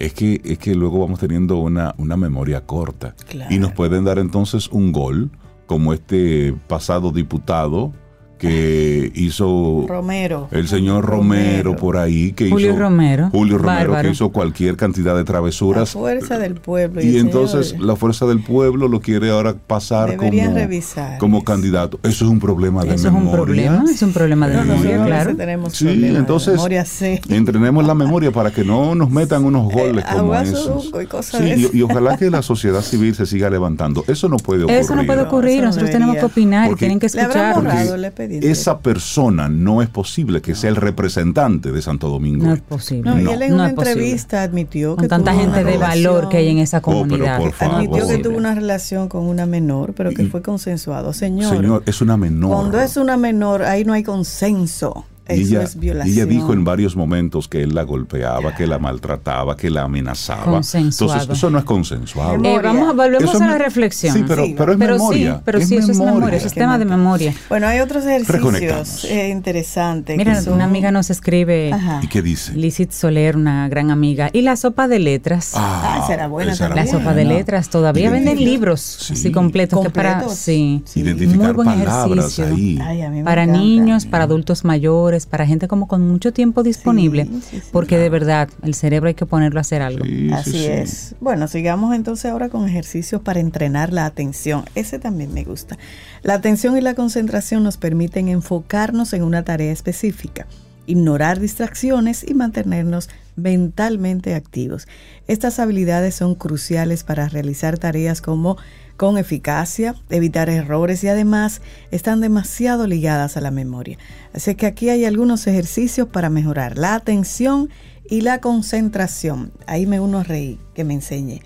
Speaker 1: Es que, es que luego vamos teniendo una, una memoria corta.
Speaker 2: Claro.
Speaker 1: Y nos pueden dar entonces un gol, como este pasado diputado que hizo
Speaker 2: Romero.
Speaker 1: el señor Romero,
Speaker 2: Romero.
Speaker 1: por ahí que
Speaker 3: Julio
Speaker 1: hizo
Speaker 3: Romero.
Speaker 1: Julio Romero
Speaker 3: Bárbaro.
Speaker 1: que hizo cualquier cantidad de
Speaker 2: La
Speaker 1: travesuras
Speaker 2: fuerza del pueblo.
Speaker 1: y entonces
Speaker 2: señor-
Speaker 1: la fuerza del pueblo lo quiere ahora pasar como,
Speaker 2: revisar
Speaker 1: como
Speaker 2: eso.
Speaker 1: candidato. Eso es un problema de
Speaker 3: Eso es un
Speaker 1: memoria.
Speaker 3: problema, es un problema de
Speaker 2: No,
Speaker 3: memoria, claro.
Speaker 2: tenemos
Speaker 1: Sí,
Speaker 2: de
Speaker 1: entonces
Speaker 2: memoria, sí.
Speaker 1: entrenemos la memoria para que no nos metan unos goles
Speaker 2: Eh,
Speaker 1: como esos.
Speaker 2: y cosas
Speaker 1: Sí, y, ojalá que la sociedad civil se siga levantando. Eso no puede ocurrir.
Speaker 3: Eso no puede ocurrir,
Speaker 2: no
Speaker 3: nosotros tenemos que opinar y tienen que
Speaker 2: Le
Speaker 3: escuchar.
Speaker 2: borrado
Speaker 1: Esa persona no es posible que sea el representante de Santo Domingo.
Speaker 3: No es posible.
Speaker 2: No, y
Speaker 1: No.
Speaker 2: él en
Speaker 3: No
Speaker 2: una
Speaker 3: es posible.
Speaker 2: entrevista admitió que
Speaker 3: Con tanta
Speaker 2: tuvo
Speaker 3: gente
Speaker 2: una
Speaker 3: de valor que hay en esa
Speaker 1: Oh, pero
Speaker 3: comunidad.
Speaker 1: por favor.
Speaker 2: Admitió que tuvo una relación con una menor, pero que
Speaker 1: Y-
Speaker 2: fue consensuado. Señor,
Speaker 1: Señor, es una menor.
Speaker 2: cuando es una menor, ahí no hay consenso.
Speaker 1: Y
Speaker 2: Eso
Speaker 1: ella,
Speaker 2: es violación.
Speaker 1: ella dijo en varios momentos que él la golpeaba, que la maltrataba, que la amenazaba. Entonces, eso no es consensuado.
Speaker 3: Eh,
Speaker 2: Memoria.
Speaker 3: vamos, volvemos
Speaker 1: Eso
Speaker 3: a la reflexión.
Speaker 1: Sí, pero,
Speaker 2: Sí,
Speaker 1: pero es
Speaker 3: pero
Speaker 1: memoria.
Speaker 3: sí, pero sí, eso es memoria, eso es tema de memoria.
Speaker 2: Bueno, hay otros ejercicios eh, interesantes.
Speaker 3: Mira,
Speaker 2: son-
Speaker 3: una amiga nos escribe,
Speaker 2: Ajá.
Speaker 1: ¿Y qué dice?
Speaker 3: Lizeth Soler, una gran amiga, y la sopa de letras.
Speaker 2: Ah, esa era buena
Speaker 1: esa era
Speaker 3: la
Speaker 2: también.
Speaker 3: sopa de
Speaker 1: buena.
Speaker 3: letras todavía venden libros
Speaker 1: Sí.
Speaker 3: así completos que para
Speaker 2: Completos.
Speaker 3: sí,
Speaker 2: Sí.
Speaker 1: Identificar
Speaker 3: muy buen
Speaker 1: palabras
Speaker 3: ejercicio.
Speaker 1: ahí.
Speaker 2: Ay,
Speaker 3: para niños, para adultos mayores, para gente como con mucho tiempo disponible,
Speaker 2: Sí, sí, sí.
Speaker 3: porque de verdad el cerebro hay que ponerlo a hacer algo.
Speaker 1: Sí, sí,
Speaker 2: Así
Speaker 1: sí.
Speaker 2: es. Bueno, sigamos entonces ahora con ejercicios para entrenar la atención. Ese también me gusta. La atención y la concentración nos permiten enfocarnos en una tarea específica, ignorar distracciones y mantenernos mentalmente activos. Estas habilidades son cruciales para realizar tareas como con eficacia, evitar errores y además están demasiado ligadas a la memoria. Así que aquí hay algunos ejercicios para mejorar la atención y la concentración. Ahí me uno a reír, que me enseñe.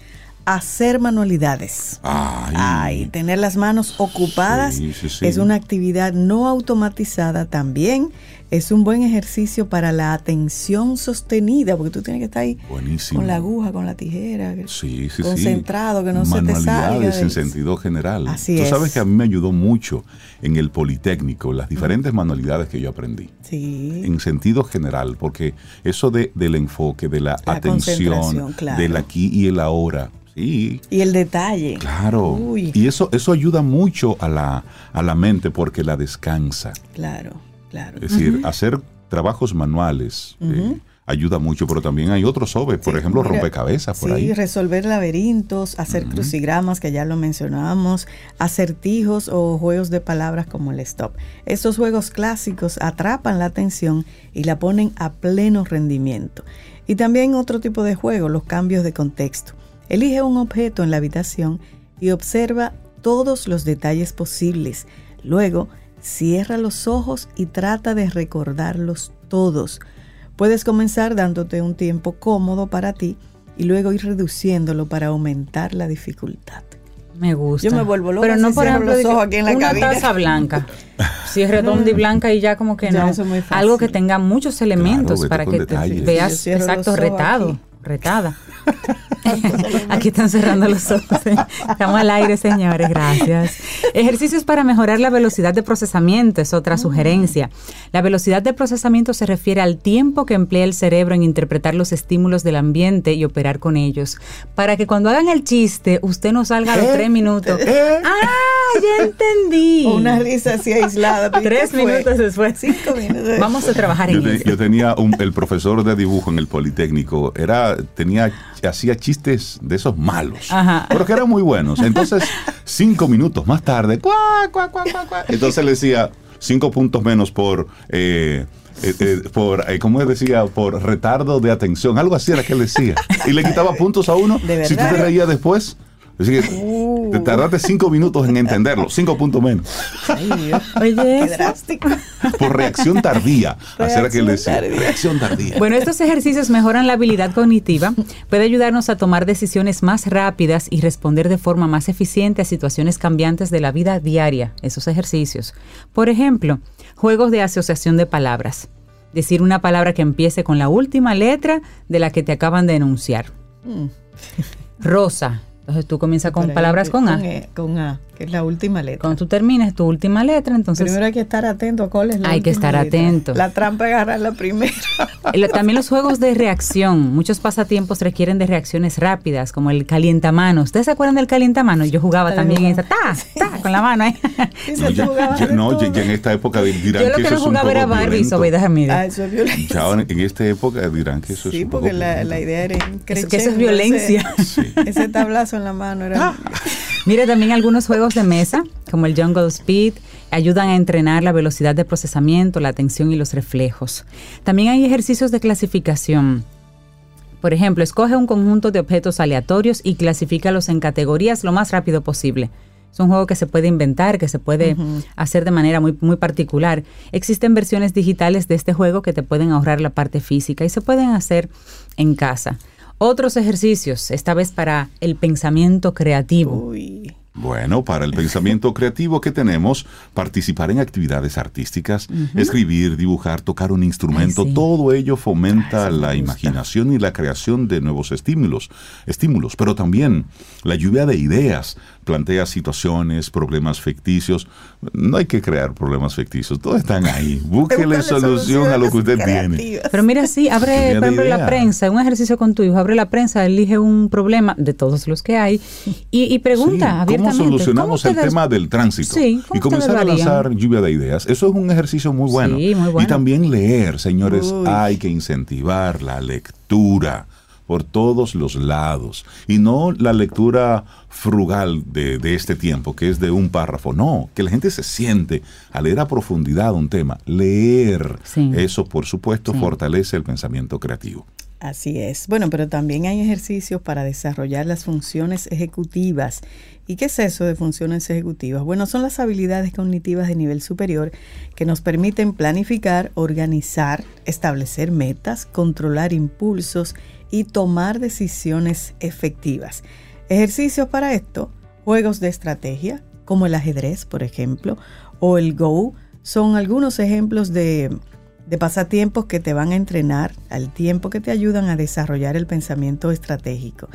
Speaker 2: Hacer manualidades.
Speaker 1: Ay.
Speaker 2: Ay, tener las manos ocupadas
Speaker 1: Sí, sí, sí.
Speaker 2: es una actividad no automatizada también. Es un buen ejercicio para la atención sostenida, porque tú tienes que estar ahí
Speaker 1: Buenísimo.
Speaker 2: con la aguja, con la tijera,
Speaker 1: Sí, sí, sí.
Speaker 2: concentrado, que no se te salga.
Speaker 1: Manualidades en sentido general.
Speaker 2: Así
Speaker 1: Tú sabes
Speaker 2: es.
Speaker 1: que a mí me ayudó mucho en el Politécnico, las diferentes manualidades que yo aprendí.
Speaker 2: Sí.
Speaker 1: En sentido general, porque eso de, del enfoque, de la,
Speaker 2: La
Speaker 1: atención,
Speaker 2: claro.
Speaker 1: del aquí y el ahora. Sí,
Speaker 2: Y el detalle.
Speaker 1: claro.
Speaker 2: Uy.
Speaker 1: Y eso, eso ayuda mucho a la, a la mente porque la descansa.
Speaker 2: Claro, claro.
Speaker 1: Es decir, hacer trabajos manuales eh, ayuda mucho, pero también hay otros sobre, por
Speaker 2: Sí,
Speaker 1: ejemplo, rompecabezas por
Speaker 2: sí,
Speaker 1: ahí.
Speaker 2: resolver laberintos, hacer crucigramas, que ya lo mencionábamos, acertijos o juegos de palabras como el stop. Estos juegos clásicos atrapan la atención y la ponen a pleno rendimiento. Y también otro tipo de juego, los cambios de contexto. Elige un objeto en la habitación y observa todos los detalles posibles. Luego, cierra los ojos y trata de recordarlos todos. Puedes comenzar dándote un tiempo cómodo para ti y luego ir reduciéndolo para aumentar la dificultad.
Speaker 3: Me gusta.
Speaker 2: Yo me vuelvo loca
Speaker 3: Pero no
Speaker 2: si
Speaker 3: por ejemplo
Speaker 2: los ojos aquí en la
Speaker 3: una
Speaker 2: cabina.
Speaker 3: taza blanca. Si es redonda y blanca y ya como que
Speaker 2: Ya,
Speaker 3: no.
Speaker 2: eso es muy fácil.
Speaker 3: Algo que tenga muchos elementos para que
Speaker 1: detalles.
Speaker 2: Yo
Speaker 3: veas exacto retado,
Speaker 2: aquí.
Speaker 3: Retada. Aquí están cerrando los ojos. ¿eh? Estamos al aire, señores, gracias. Ejercicios para mejorar la velocidad de procesamiento es otra sugerencia. La velocidad de procesamiento se refiere al tiempo que emplea el cerebro en interpretar los estímulos del ambiente y operar con ellos. Para que cuando hagan el chiste, usted no salga a los
Speaker 1: ¿Eh?
Speaker 3: tres minutos.
Speaker 1: ¿Eh?
Speaker 3: ¡Ah, ya entendí!
Speaker 2: Una risa así aislada. pero ¿y
Speaker 3: Tres minutos después.
Speaker 2: Cinco minutos.
Speaker 3: Vamos a trabajar
Speaker 1: Yo,
Speaker 3: en
Speaker 1: te-
Speaker 3: eso.
Speaker 1: yo tenía un- el profesor de dibujo en el Politécnico, era, tenía, hacía chistes de esos malos,
Speaker 3: Ajá.
Speaker 1: pero que eran muy buenos. Entonces, cinco minutos más tarde, cuá, cuá, cuá, entonces le decía cinco puntos menos por, eh, eh, eh, por eh, ¿cómo decía? Por retardo de atención, algo así era que él decía. Y le quitaba puntos a uno.
Speaker 2: ¿De
Speaker 1: Si tú te reías después, es decir,
Speaker 2: Uh.
Speaker 1: te tardaste cinco minutos en entenderlo, cinco puntos menos.
Speaker 2: Ay, Dios.
Speaker 3: Oye,
Speaker 2: Qué
Speaker 3: eso.
Speaker 2: drástico.
Speaker 1: Por reacción tardía. Así era que.
Speaker 2: Reacción tardía.
Speaker 1: Reacción tardía.
Speaker 3: Bueno, estos ejercicios mejoran la habilidad cognitiva, puede ayudarnos a tomar decisiones más rápidas y responder de forma más eficiente a situaciones cambiantes de la vida diaria, esos ejercicios. Por ejemplo, juegos de asociación de palabras. Decir una palabra que empiece con la última letra de la que te acaban de enunciar. Rosa. Entonces tú comienzas con palabras con A.
Speaker 2: E, Con A, que es la última letra.
Speaker 3: Cuando tú termines tu última letra, entonces
Speaker 2: Primero hay que estar atento a cuál es la
Speaker 3: Hay que estar
Speaker 2: letra.
Speaker 3: atento.
Speaker 2: La trampa es agarrar la primera.
Speaker 3: También los juegos de reacción. Muchos pasatiempos requieren de reacciones rápidas, como el calientamanos. ¿Ustedes se acuerdan del calientamanos? Yo jugaba
Speaker 2: Ay,
Speaker 3: también en esa, ta, ta, con la mano. ¿eh?
Speaker 1: No, ya-
Speaker 2: de
Speaker 1: no, ya en esta época dirán
Speaker 3: Yo lo
Speaker 1: que
Speaker 3: que
Speaker 1: eso
Speaker 3: no
Speaker 1: es un
Speaker 3: jugaba
Speaker 1: poco
Speaker 3: era Barbie.
Speaker 2: Ah, eso es violencia.
Speaker 1: Ya en en esta época dirán que eso es
Speaker 2: Sí,
Speaker 1: un poco
Speaker 2: porque la, la idea era
Speaker 3: Eso- que eso es violencia.
Speaker 2: Ese, ese tablazo en la mano era...
Speaker 3: Mire, también algunos juegos de mesa, como el Jungle Speed, ayudan a entrenar la velocidad de procesamiento, la atención y los reflejos. También hay ejercicios de clasificación. Por ejemplo, escoge un conjunto de objetos aleatorios y clasifícalos en categorías lo más rápido posible. Es un juego que se puede inventar, que se puede hacer de manera muy, muy particular. Existen versiones digitales de este juego que te pueden ahorrar la parte física y se pueden hacer en casa. Otros ejercicios, esta vez para el pensamiento creativo.
Speaker 2: Uy,
Speaker 1: Bueno, para el pensamiento creativo que tenemos, participar en actividades artísticas, escribir, dibujar, tocar un instrumento,
Speaker 3: Ay, sí.
Speaker 1: todo ello fomenta
Speaker 2: Ay,
Speaker 1: la imaginación y la creación de nuevos estímulos, estímulos, pero también la lluvia de ideas, plantea situaciones, problemas ficticios. No hay que crear problemas ficticios, todos están ahí. Búsquele solución a lo que usted tiene.
Speaker 3: Pero mira, sí, abre,
Speaker 1: de
Speaker 3: por ejemplo, la prensa, un ejercicio con tu hijo, abre la prensa, elige un problema de todos los que hay y, y pregunta
Speaker 1: Sí, ¿Cómo
Speaker 3: abiertamente.
Speaker 1: solucionamos
Speaker 3: ¿cómo
Speaker 1: el tema del tránsito?
Speaker 3: Sí, ¿cómo
Speaker 1: y comenzar a lanzar lluvia de ideas. Eso es un ejercicio muy bueno.
Speaker 3: Sí, muy bueno.
Speaker 1: Y también leer, señores,
Speaker 2: Uy.
Speaker 1: hay que incentivar la lectura por todos los lados. Y no la lectura frugal de, de este tiempo, que es de un párrafo. No, que la gente se siente a leer a profundidad un tema. Leer.
Speaker 3: Sí.
Speaker 1: Eso, por supuesto,
Speaker 3: Sí.
Speaker 1: fortalece el pensamiento creativo.
Speaker 2: Así es. Bueno, pero también hay ejercicios para desarrollar las funciones ejecutivas. ¿Y qué es eso de funciones ejecutivas? Bueno, son las habilidades cognitivas de nivel superior que nos permiten planificar, organizar, establecer metas, controlar impulsos y tomar decisiones efectivas. Ejercicios para esto, juegos de estrategia, como el ajedrez, por ejemplo, o el Go, son algunos ejemplos de de pasatiempos que te van a entrenar al tiempo que te ayudan a desarrollar el pensamiento estratégico.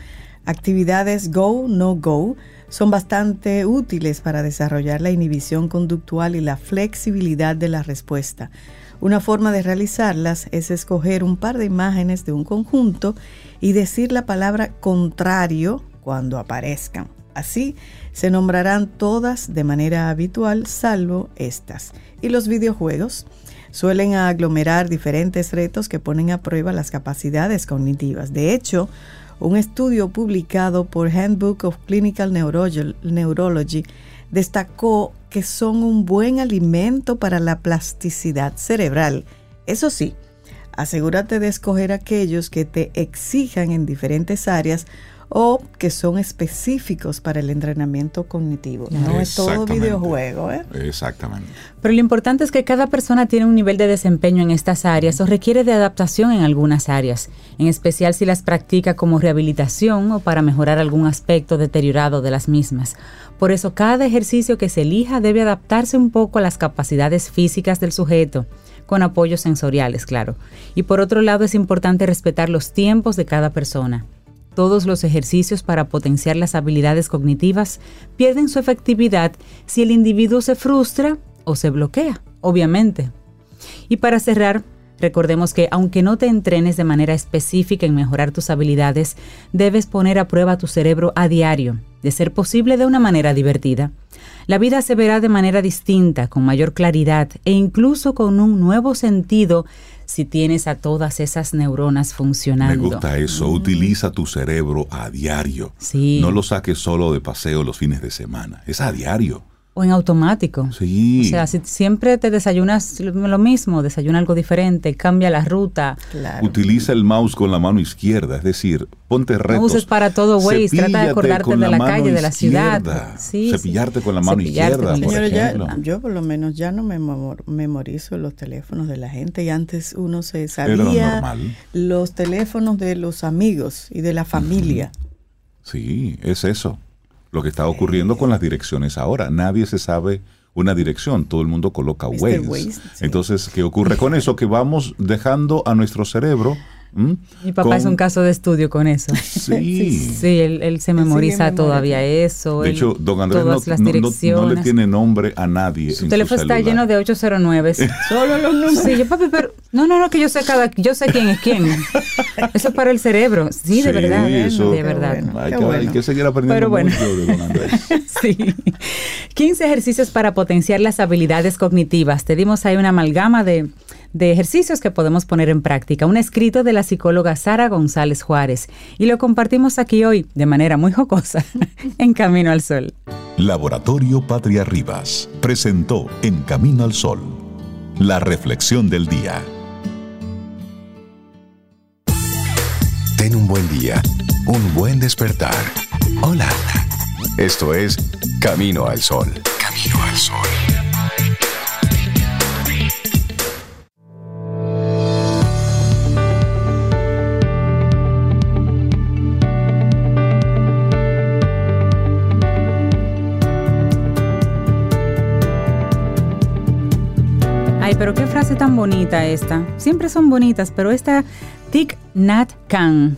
Speaker 2: Actividades Go, No Go son bastante útiles para desarrollar la inhibición conductual y la flexibilidad de la respuesta. Una forma de realizarlas es escoger un par de imágenes de un conjunto y decir la palabra contrario cuando aparezcan. Así se nombrarán todas de manera habitual salvo estas. Y los videojuegos suelen aglomerar diferentes retos que ponen a prueba las capacidades cognitivas. De hecho, un estudio publicado por Handbook of Clinical Neurology, destacó que son un buen alimento para la plasticidad cerebral. Eso sí, asegúrate de escoger aquellos que te exijan en diferentes áreas o que son específicos para el entrenamiento cognitivo. No es todo videojuego, ¿eh?
Speaker 1: Exactamente.
Speaker 3: Pero lo importante es que cada persona tiene un nivel de desempeño en estas áreas o requiere de adaptación en algunas áreas, en especial si las practica como rehabilitación o para mejorar algún aspecto deteriorado de las mismas. Por eso cada ejercicio que se elija debe adaptarse un poco a las capacidades físicas del sujeto, con apoyos sensoriales, claro. Y por otro lado es importante respetar los tiempos de cada persona. Todos los ejercicios para potenciar las habilidades cognitivas pierden su efectividad si el individuo se frustra o se bloquea, obviamente. Y para cerrar, recordemos que aunque no te entrenes de manera específica en mejorar tus habilidades, debes poner a prueba tu cerebro a diario, de ser posible de una manera divertida. La vida se verá de manera distinta, con mayor claridad e incluso con un nuevo sentido si tienes a todas esas neuronas
Speaker 1: Me
Speaker 3: funcionando.
Speaker 1: gusta eso. Utiliza tu cerebro a diario.
Speaker 3: Sí.
Speaker 1: No lo saques solo de paseo los fines de semana. Es a diario.
Speaker 3: O en automático.
Speaker 1: Sí.
Speaker 3: O sea, si siempre te desayunas lo mismo, desayuna algo diferente, cambia la ruta.
Speaker 2: Claro.
Speaker 1: Utiliza el mouse con la mano izquierda, es decir, ponte retos.
Speaker 3: No uses para todo Waze, trata de acordarte
Speaker 1: con
Speaker 3: de la
Speaker 1: mano
Speaker 3: calle, de la ciudad. Sí,
Speaker 1: Cepillarte
Speaker 3: sí.
Speaker 1: con la mano
Speaker 3: Cepillarte
Speaker 1: izquierda,
Speaker 3: con la
Speaker 1: por
Speaker 2: Señores, ya,
Speaker 1: ejemplo.
Speaker 2: yo por lo menos ya no me memor- memorizo los teléfonos de la gente y antes uno se sabía
Speaker 1: normal.
Speaker 2: los teléfonos de los amigos y de la familia.
Speaker 1: Sí, es eso. Lo que está ocurriendo con las direcciones ahora. Nadie se sabe una dirección, todo el mundo coloca. Waze.
Speaker 2: Waze, sí.
Speaker 1: Entonces, ¿qué ocurre con eso? Que vamos dejando a nuestro cerebro ¿Mm?
Speaker 3: Mi papá es
Speaker 1: Con-
Speaker 3: un caso de estudio con eso.
Speaker 1: Sí.
Speaker 3: Sí, él, él se memoriza
Speaker 2: memoria.
Speaker 3: todavía eso.
Speaker 1: De
Speaker 3: él-
Speaker 1: hecho, don Andrés no, no- no- no le tiene nombre a nadie.
Speaker 3: Su
Speaker 1: en
Speaker 3: teléfono está
Speaker 1: celular.
Speaker 3: lleno de 809.
Speaker 2: Solo los números.
Speaker 3: Sí, yo, papi, pero. No, no, no, que yo sé cada. Yo sé quién es quién. Eso es para el cerebro. Sí, de
Speaker 1: Sí,
Speaker 3: verdad.
Speaker 1: eso-
Speaker 3: de verdad.
Speaker 2: bueno.
Speaker 1: Hay
Speaker 2: Qué
Speaker 1: que, hay
Speaker 2: bueno.
Speaker 1: que seguir aprendiendo
Speaker 3: Pero bueno.
Speaker 1: mucho de don Andrés.
Speaker 3: Sí. 15 ejercicios para potenciar las habilidades cognitivas. Te dimos ahí una amalgama de, de ejercicios que podemos poner en práctica. Un escrito de la psicóloga Sara González Juárez. Y lo compartimos aquí hoy de manera muy jocosa en Camino al Sol.
Speaker 4: Laboratorio Patria Rivas presentó En Camino al Sol, la reflexión del día.
Speaker 5: Ten un buen día, un buen despertar. Hola. Esto es Camino al Sol. Camino al Sol.
Speaker 3: Pero qué frase tan bonita esta. Siempre son bonitas, pero esta Thich Nhat Hanh.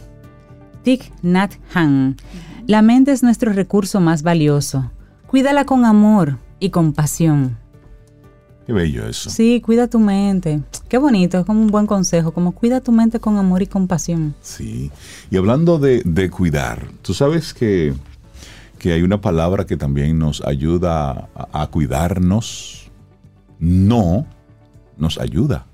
Speaker 3: Thich Nhat Hanh. La mente es nuestro recurso más valioso. Cuídala con amor y compasión.
Speaker 1: Qué bello eso.
Speaker 3: Sí, cuida tu mente. Qué bonito, es como un buen consejo, como cuida tu mente con amor y compasión.
Speaker 1: Sí. Y hablando de, de cuidar, tú sabes que, que hay una palabra que también nos ayuda a, a cuidarnos. No nos ayuda.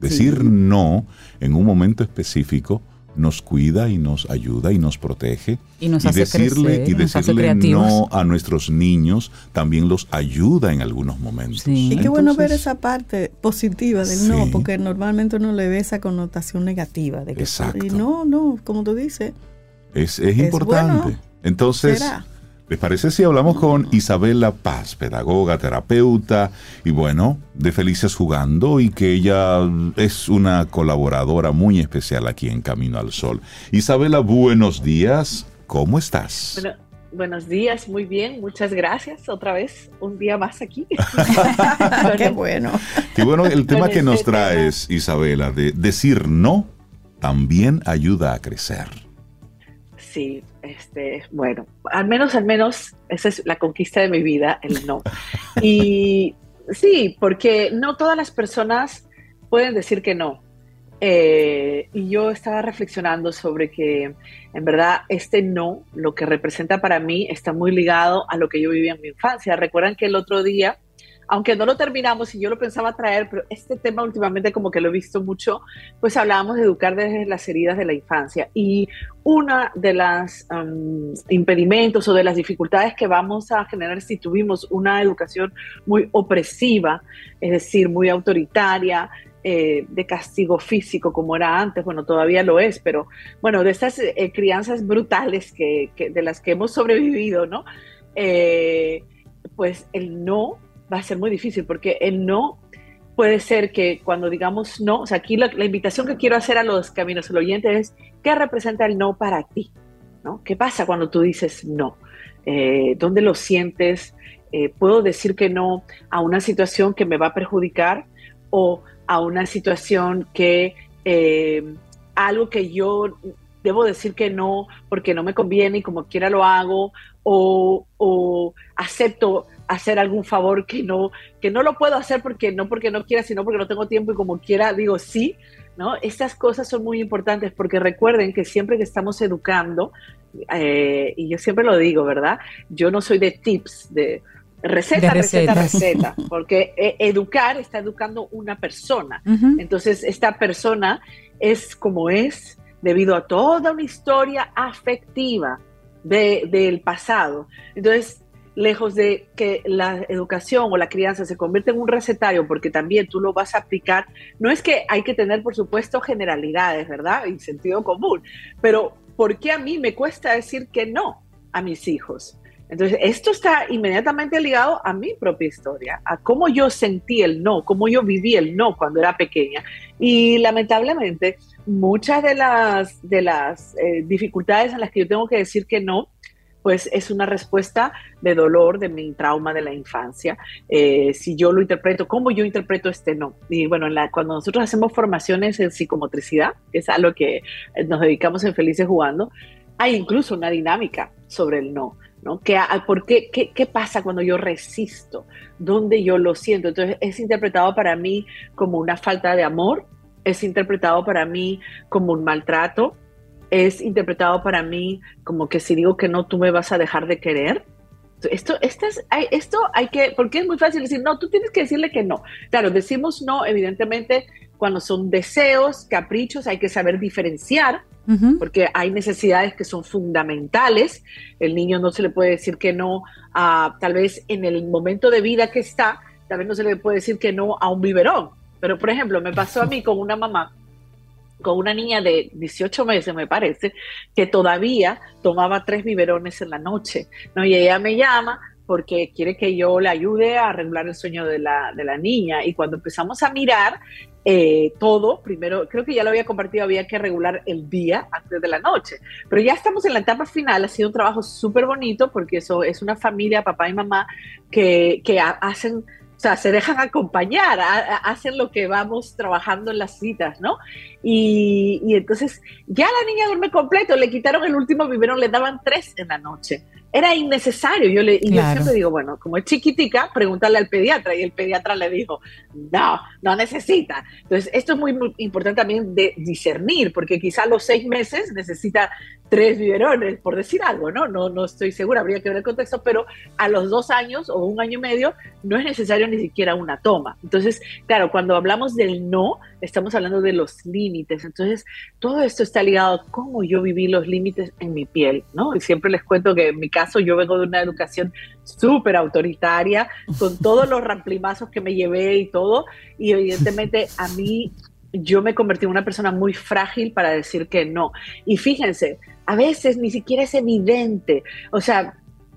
Speaker 1: Decir no en un momento específico nos cuida y nos ayuda y nos protege.
Speaker 3: Y nos hace
Speaker 1: decirle,
Speaker 3: crecer,
Speaker 1: y
Speaker 3: nos hace
Speaker 1: decirle no a nuestros niños también los ayuda en algunos momentos.
Speaker 3: Sí.
Speaker 2: Y qué bueno ver esa parte positiva del no, porque normalmente uno le ve esa connotación negativa de que
Speaker 1: Exacto.
Speaker 2: y no, no, como tú dices,
Speaker 1: Es, es
Speaker 2: Es
Speaker 1: importante.
Speaker 2: bueno.
Speaker 1: Entonces,
Speaker 2: será.
Speaker 1: ¿Les parece si hablamos con Isabela Paz, pedagoga, terapeuta y bueno, de Felices Jugando y que ella es una colaboradora muy especial aquí en Camino al Sol? Isabela, buenos días. ¿Cómo estás?
Speaker 6: Bueno, buenos días, muy bien, muchas gracias. Otra vez, un día más aquí.
Speaker 2: qué bueno.
Speaker 1: Qué bueno el tema que nos
Speaker 6: este
Speaker 1: traes, Isabela, de decir no también ayuda a crecer.
Speaker 6: Sí, este, bueno, al menos, al menos, esa es la conquista de mi vida, el no. Y sí, porque no todas las personas pueden decir que no. Eh, y yo estaba reflexionando sobre que en verdad este no, lo que representa para mí, está muy ligado a lo que yo viví en mi infancia. Recuerdan que el otro día, aunque no lo terminamos y yo lo pensaba traer, pero este tema últimamente como que lo he visto mucho, pues hablábamos de educar desde las heridas de la infancia. Y una de las um, impedimentos o de las dificultades que vamos a generar si tuvimos una educación muy opresiva, es decir, muy autoritaria, eh, de castigo físico como era antes, bueno, todavía lo es, pero bueno, de estas eh, crianzas brutales que, de las que hemos sobrevivido, ¿no? Eh, pues el no va a ser muy difícil porque el no puede ser que cuando digamos no, o sea, aquí la, invitación que quiero hacer a los caminos al oyente es, ¿qué representa el no para ti? ¿No? ¿Qué pasa cuando tú dices no? Eh, ¿Dónde lo sientes? Eh, ¿Puedo decir que no a una situación que me va a perjudicar o a una situación que eh, algo que yo debo decir que no porque no me conviene y como quiera lo hago o, o acepto hacer algún favor que no, que no lo puedo hacer porque no porque no quiera, sino porque no tengo tiempo y como quiera digo sí, ¿no? Estas cosas son muy importantes porque recuerden que siempre que estamos educando, eh, y yo siempre lo digo, ¿verdad? Yo no soy de tips, de receta,
Speaker 3: De
Speaker 6: receta, receta, porque eh, educar está educando una persona. Entonces, esta persona es como es debido a toda una historia afectiva de- del pasado. Entonces, lejos de que la educación o la crianza se convierta en un recetario, porque también tú lo vas a aplicar, no es que hay que tener, por supuesto, generalidades, ¿verdad? Y sentido común, pero ¿por qué a mí me cuesta decir que no a mis hijos? Entonces, esto está inmediatamente ligado a mi propia historia, a cómo yo sentí el no, cómo yo viví el no cuando era pequeña. Y lamentablemente, muchas de las, de las eh, dificultades en las que yo tengo que decir que no, pues es una respuesta de dolor de mi trauma de la infancia. Eh, si yo lo interpreto, ¿cómo yo interpreto este no? Y bueno, cuando nosotros hacemos formaciones en psicomotricidad, es a lo que nos dedicamos en Felices Jugando, hay incluso una dinámica sobre el no. ¿no? ¿Qué, por qué, qué, qué, pasa cuando yo resisto? ¿Dónde yo lo siento? Entonces es interpretado para mí como una falta de amor, es interpretado para mí como un maltrato, es interpretado para mí como que si digo que no, tú me vas a dejar de querer. Esto, esto, es, esto hay que, porque es muy fácil decir, no, tú tienes que decirle que no. Claro, decimos no, evidentemente, cuando son deseos, caprichos, hay que saber diferenciar, porque hay necesidades que son fundamentales. El niño no se le puede decir que no, a, tal vez en el momento de vida que está, tal vez no se le puede decir que no a un biberón. Pero, por ejemplo, me pasó a mí con una mamá con una niña de 18 meses, me parece, que todavía tomaba tres biberones en la noche, ¿no? Y ella me llama porque quiere que yo le ayude a regular el sueño de la, de la niña. Y cuando empezamos a mirar eh, todo, primero, creo que ya lo había compartido, había que regular el día antes de la noche. Pero ya estamos en la etapa final, ha sido un trabajo súper bonito porque eso es una familia, papá y mamá, que, que hacen o sea, se dejan acompañar, hacen lo que vamos trabajando en las citas, ¿no? Y, y, entonces ya la niña duerme completo, le quitaron el último biberón, le daban tres en la noche era innecesario. Yo le, y yo siempre digo, bueno, como es chiquitica, pregúntale al pediatra. Y el pediatra le dijo, no, no necesita. Entonces, esto es muy, importante también de discernir, porque quizá a los seis meses necesita tres biberones, por decir algo, ¿no? No, no estoy segura, habría que ver el contexto, pero a los dos años o un año y medio no es necesario ni siquiera una toma. Entonces, claro, cuando hablamos del no, estamos hablando de los límites. Entonces, todo esto está ligado a cómo yo viví los límites en mi piel, ¿no? Y siempre les cuento que en mi caso, yo vengo de una educación súper autoritaria, con todos los ramplimazos que me llevé y todo, y evidentemente a mí yo me convertí en una persona muy frágil para decir que no. Y fíjense, a veces ni siquiera es evidente, o sea,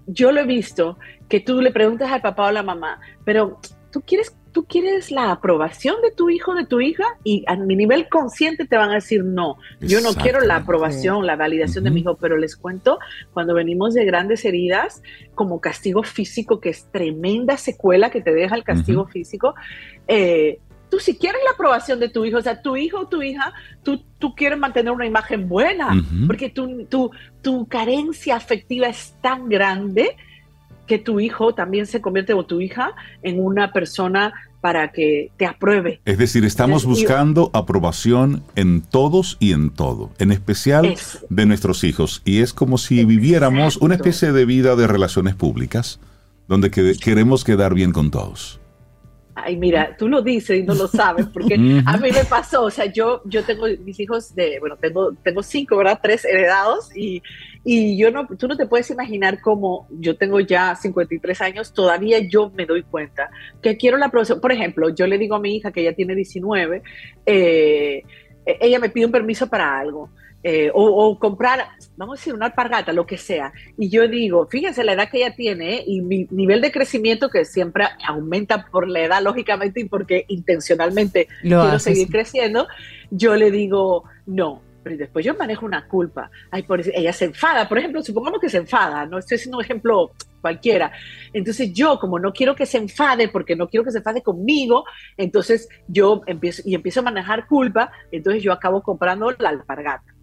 Speaker 6: yo lo he visto que tú le preguntas al papá o a la mamá, pero tú quieres tú quieres la aprobación de tu hijo, de tu hija, y a mi nivel consciente te van a decir no, yo no quiero la aprobación, la validación de mi hijo, pero les cuento, cuando venimos de grandes heridas, como castigo físico, que es tremenda secuela que te deja el castigo físico, eh, tú si quieres la aprobación de tu hijo, o sea, tu hijo o tu hija, tú, tú quieres mantener una imagen buena, porque tu, tu, tu carencia afectiva es tan grande que tu hijo también se convierte o tu hija en una persona para que te apruebe.
Speaker 1: Es decir, estamos buscando aprobación en todos y en todo, en especial de nuestros hijos. Y es como si viviéramos una especie de vida de relaciones públicas, donde queremos quedar bien con todos.
Speaker 6: Ay, mira, tú lo dices y no lo sabes, porque a mí me pasó, o sea, yo, yo tengo mis hijos de, bueno, tengo, tengo cinco, ¿verdad? Tres heredados y, y yo no, tú no te puedes imaginar cómo yo tengo ya 53 años, todavía yo me doy cuenta que quiero la aprobación. Por ejemplo, yo le digo a mi hija que ella tiene 19, eh, ella me pide un permiso para algo. Eh, o, comprar, vamos a decir, una alpargata, lo que sea. Y yo digo, fíjense la edad que ella tiene y mi nivel de crecimiento que siempre aumenta por la edad, lógicamente, y porque intencionalmente quiero seguir creciendo, yo le digo, no. Pero después yo manejo una culpa. Ay, por eso, ella se enfada, por ejemplo, supongamos que se enfada, no estoy haciendo un ejemplo cualquiera. Entonces yo, como no quiero que se enfade, porque no quiero que se enfade conmigo, entonces yo empiezo y empiezo a manejar culpa, entonces yo acabo comprando la alpargata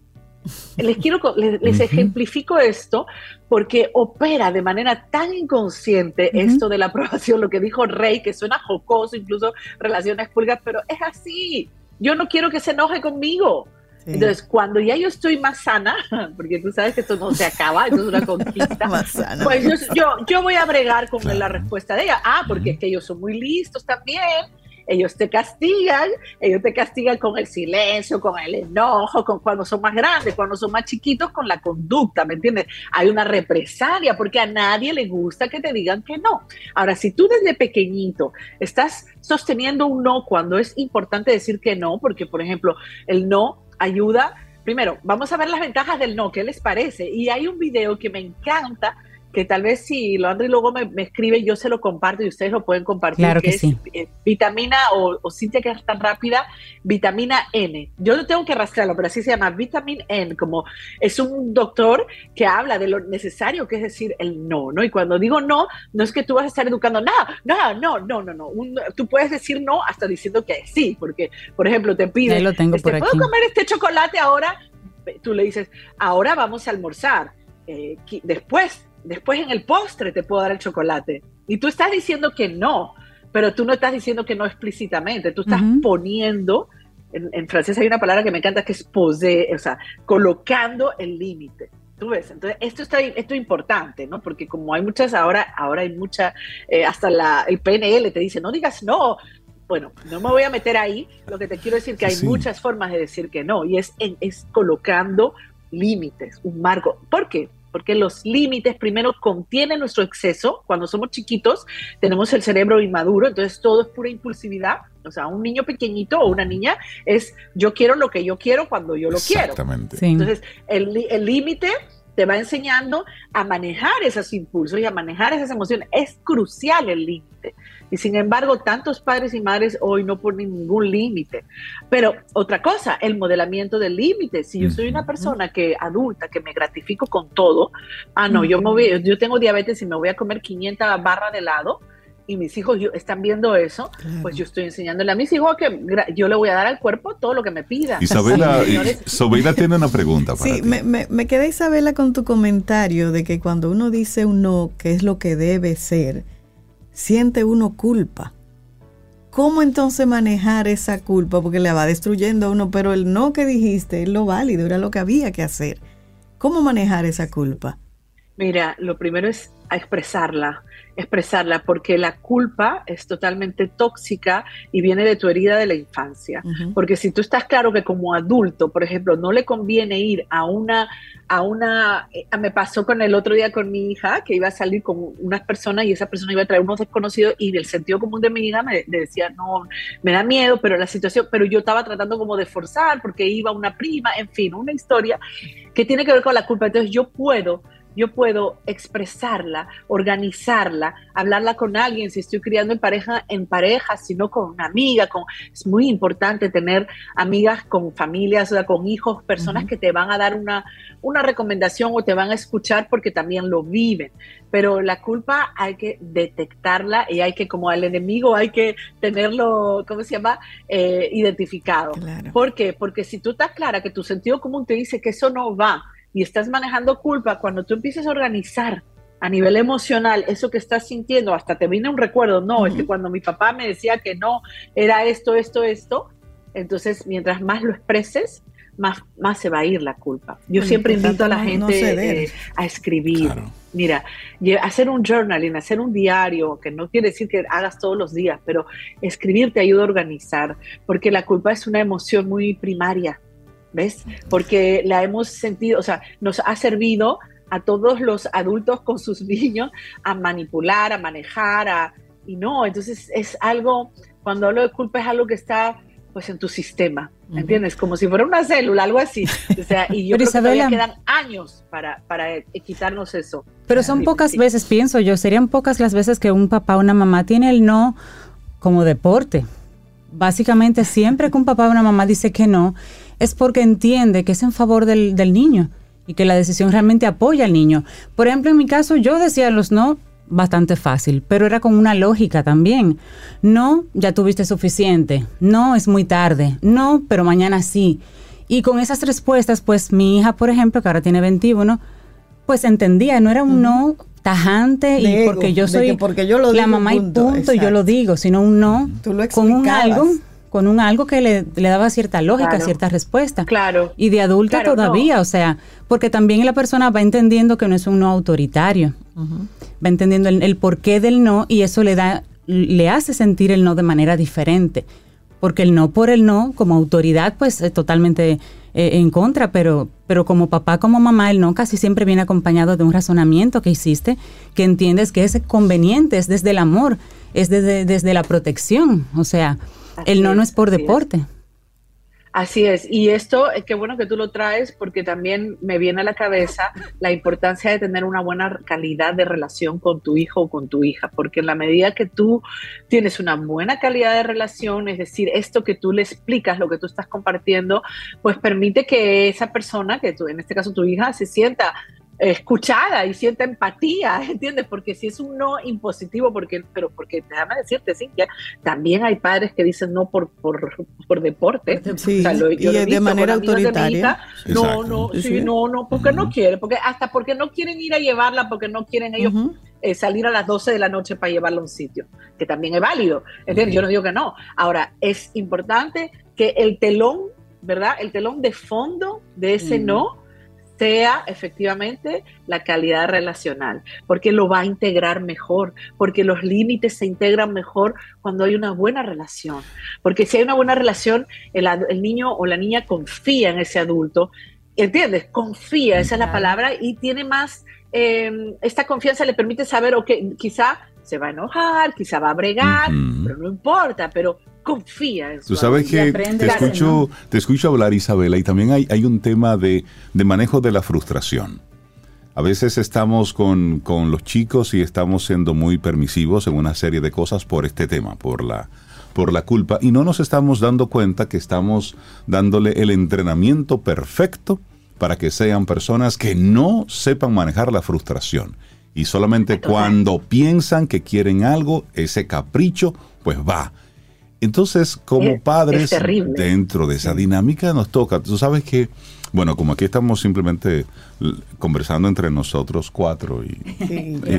Speaker 6: les quiero les, ejemplifico esto porque opera de manera tan inconsciente esto de la aprobación, lo que dijo Rey, que suena jocoso, incluso relaciones públicas, pero es así. Yo no quiero que se enoje conmigo. Entonces, cuando ya yo estoy más sana, porque tú sabes que esto no se acaba, esto es una conquista, pues yo, yo, voy a bregar con la respuesta de ella. Ah, porque es que ellos son muy listos también ellos te castigan, ellos te castigan con el silencio, con el enojo, con cuando son más grandes, cuando son más chiquitos, con la conducta, ¿me entiendes? Hay una represalia porque a nadie le gusta que te digan que no. Ahora, si tú desde pequeñito estás sosteniendo un no cuando es importante decir que no, porque por ejemplo, el no ayuda, primero, vamos a ver las ventajas del no, ¿qué les parece? Y hay un video que me encanta que tal vez si lo y luego me, me, escribe, yo se lo comparto y ustedes lo pueden compartir.
Speaker 3: Claro que, sí.
Speaker 6: Eh, vitamina o, o Cintia que es tan rápida, vitamina N. Yo no tengo que rastrearlo, pero así se llama, vitamina N, como es un doctor que habla de lo necesario que es decir el no, ¿no? Y cuando digo no, no es que tú vas a estar educando, no, no, no, no, no, no. tú puedes decir no hasta diciendo que sí, porque, por ejemplo, te piden,
Speaker 3: lo tengo
Speaker 6: este,
Speaker 3: por
Speaker 6: ¿puedo comer este chocolate ahora? Tú le dices, ahora vamos a almorzar. Eh, después, después en el postre te puedo dar el chocolate. Y tú estás diciendo que no, pero tú no estás diciendo que no explícitamente, tú estás poniendo, en, francés hay una palabra que me encanta que es poser, o sea, colocando el límite. Tú ves, entonces esto está esto es importante, ¿no? Porque como hay muchas ahora, ahora hay mucha, eh, hasta la, el PNL te dice, no digas no. Bueno, no me voy a meter ahí. Lo que te quiero decir que hay muchas formas de decir que no y es, es colocando límites, un marco. ¿Por qué? Porque los límites primero contienen nuestro exceso. Cuando somos chiquitos tenemos el cerebro inmaduro, entonces todo es pura impulsividad. O sea, un niño pequeñito o una niña es yo quiero lo que yo quiero cuando yo lo quiero.
Speaker 1: Exactamente.
Speaker 6: Entonces, el límite te va enseñando a manejar esos impulsos y a manejar esas emociones. Es crucial el límite. Y sin embargo, tantos padres y madres hoy no ponen ningún límite. Pero otra cosa, el modelamiento del límite. Si yo soy una persona que adulta, que me gratifico con todo, ah, no, yo, me voy, yo tengo diabetes y me voy a comer 500 barras de helado, y mis hijos están viendo eso, pues yo estoy enseñándole a mis hijos que yo le voy a dar al cuerpo todo lo que me pida.
Speaker 1: Isabela, Isabela tiene una pregunta para
Speaker 2: sí, Me, me, me quedé Isabela con tu comentario de que cuando uno dice un no, que es lo que debe ser, siente uno culpa. ¿Cómo entonces manejar esa culpa? Porque le va destruyendo a uno, pero el no que dijiste es lo válido, era lo que había que hacer. ¿Cómo manejar esa culpa?
Speaker 6: Mira, lo primero es expresarla expresarla porque la culpa es totalmente tóxica y viene de tu herida de la infancia. Porque si tú estás claro que como adulto, por ejemplo, no le conviene ir a una, a una, eh, me pasó con el otro día con mi hija que iba a salir con unas personas y esa persona iba a traer unos desconocidos y del sentido común de mi hija me, decía, no, me da miedo, pero la situación, pero yo estaba tratando como de forzar porque iba una prima, en fin, una historia que tiene que ver con la culpa. Entonces yo puedo yo puedo expresarla, organizarla, hablarla con alguien, si estoy criando en pareja, en pareja, sino con una amiga, con, es muy importante tener amigas con familias, o con hijos, personas que te van a dar una, una recomendación o te van a escuchar porque también lo viven. Pero la culpa hay que detectarla y hay que, como al enemigo, hay que tenerlo, ¿cómo se llama? Eh, identificado. ¿Por qué? Porque si tú estás clara que tu sentido común te dice que eso no va, y estás manejando culpa, cuando tú empieces a organizar a nivel emocional eso que estás sintiendo, hasta te viene un recuerdo, no, es que cuando mi papá me decía que no, era esto, esto, esto, entonces mientras más lo expreses, más, más se va a ir la culpa. Yo siempre invito a la gente eh, a escribir. Mira, hacer un journaling, hacer un diario, que no quiere decir que hagas todos los días, pero escribir te ayuda a organizar, porque la culpa es una emoción muy primaria. ¿Ves? Porque la hemos sentido, o sea, nos ha servido a todos los adultos con sus niños a manipular, a manejar, a, y no, entonces es algo, cuando hablo de culpa es algo que está pues en tu sistema, ¿entiendes? Como si fuera una célula, algo así. O sea, y yo creo que todavía quedan años para, para quitarnos eso.
Speaker 3: Pero son pocas veces, pienso yo, serían pocas las veces que un papá o una mamá tiene el no como deporte. Básicamente siempre que un papá o una mamá dice que no, es porque entiende que es en favor del, niño y que la decisión realmente apoya al niño. Por ejemplo, en mi caso yo decía los no bastante fácil, pero era con una lógica también. No, ya tuviste suficiente. No, es muy tarde. No, pero mañana sí. Y con esas respuestas, pues mi hija, por ejemplo, que ahora tiene 21, pues entendía, no era un no tajante y porque yo soy
Speaker 2: porque yo lo
Speaker 3: la mamá y punto, y yo lo digo, sino un no con un algo con un algo que le, daba cierta lógica, cierta respuesta.
Speaker 6: Claro.
Speaker 3: Y de adulta todavía, o sea, porque también la persona va entendiendo que no es un no autoritario. Va entendiendo el, porqué del no y eso le da, le hace sentir el no de manera diferente. Porque el no por el no, como autoridad, pues es totalmente eh, en contra, pero, pero como papá, como mamá, el no casi siempre viene acompañado de un razonamiento que hiciste, que entiendes que es conveniente, es desde el amor, es desde, desde la protección. O sea, el no no es por deporte.
Speaker 6: Así es, y esto es que bueno que tú lo traes porque también me viene a la cabeza la importancia de tener una buena calidad de relación con tu hijo o con tu hija, porque en la medida que tú tienes una buena calidad de relación, es decir, esto que tú le explicas, lo que tú estás compartiendo, pues permite que esa persona, que tú, en este caso tu hija, se sienta escuchada y sienta empatía, ¿entiendes? Porque si es un no impositivo, porque, pero porque déjame decirte, Cintia, también hay padres que dicen no por, por, por deporte.
Speaker 2: Sí, y de manera autoritaria.
Speaker 6: no, no, sí, no, no, porque no quiere, porque hasta porque no quieren ir a llevarla, porque no quieren ellos eh, salir a las 12 de la noche para llevarla a un sitio, que también es válido, ¿entiendes? Yo no digo que no. Ahora, es importante que el telón, ¿verdad? El telón de fondo de ese no sea efectivamente la calidad relacional, porque lo va a integrar mejor, porque los límites se integran mejor cuando hay una buena relación, porque si hay una buena relación, el, niño o la niña confía en ese adulto, ¿entiendes? Confía, esa es la palabra, y tiene más, em, esta confianza le permite saber, ok, quizá se va a enojar, quizá va a bregar, pero no importa, pero confía en
Speaker 1: Tú sabes que te escucho, te escucho hablar, Isabela, y también hay, hay un tema de, manejo de la frustración. A veces estamos con, los chicos y estamos siendo muy permisivos en una serie de cosas por este tema, por la, por la culpa, y no nos estamos dando cuenta que estamos dándole el entrenamiento perfecto para que sean personas que no sepan manejar la frustración. Y solamente cuando piensan que quieren algo, ese capricho, pues va entonces, como padres, dentro de esa dinámica nos toca, tú sabes que, bueno, como aquí estamos simplemente conversando entre nosotros cuatro y,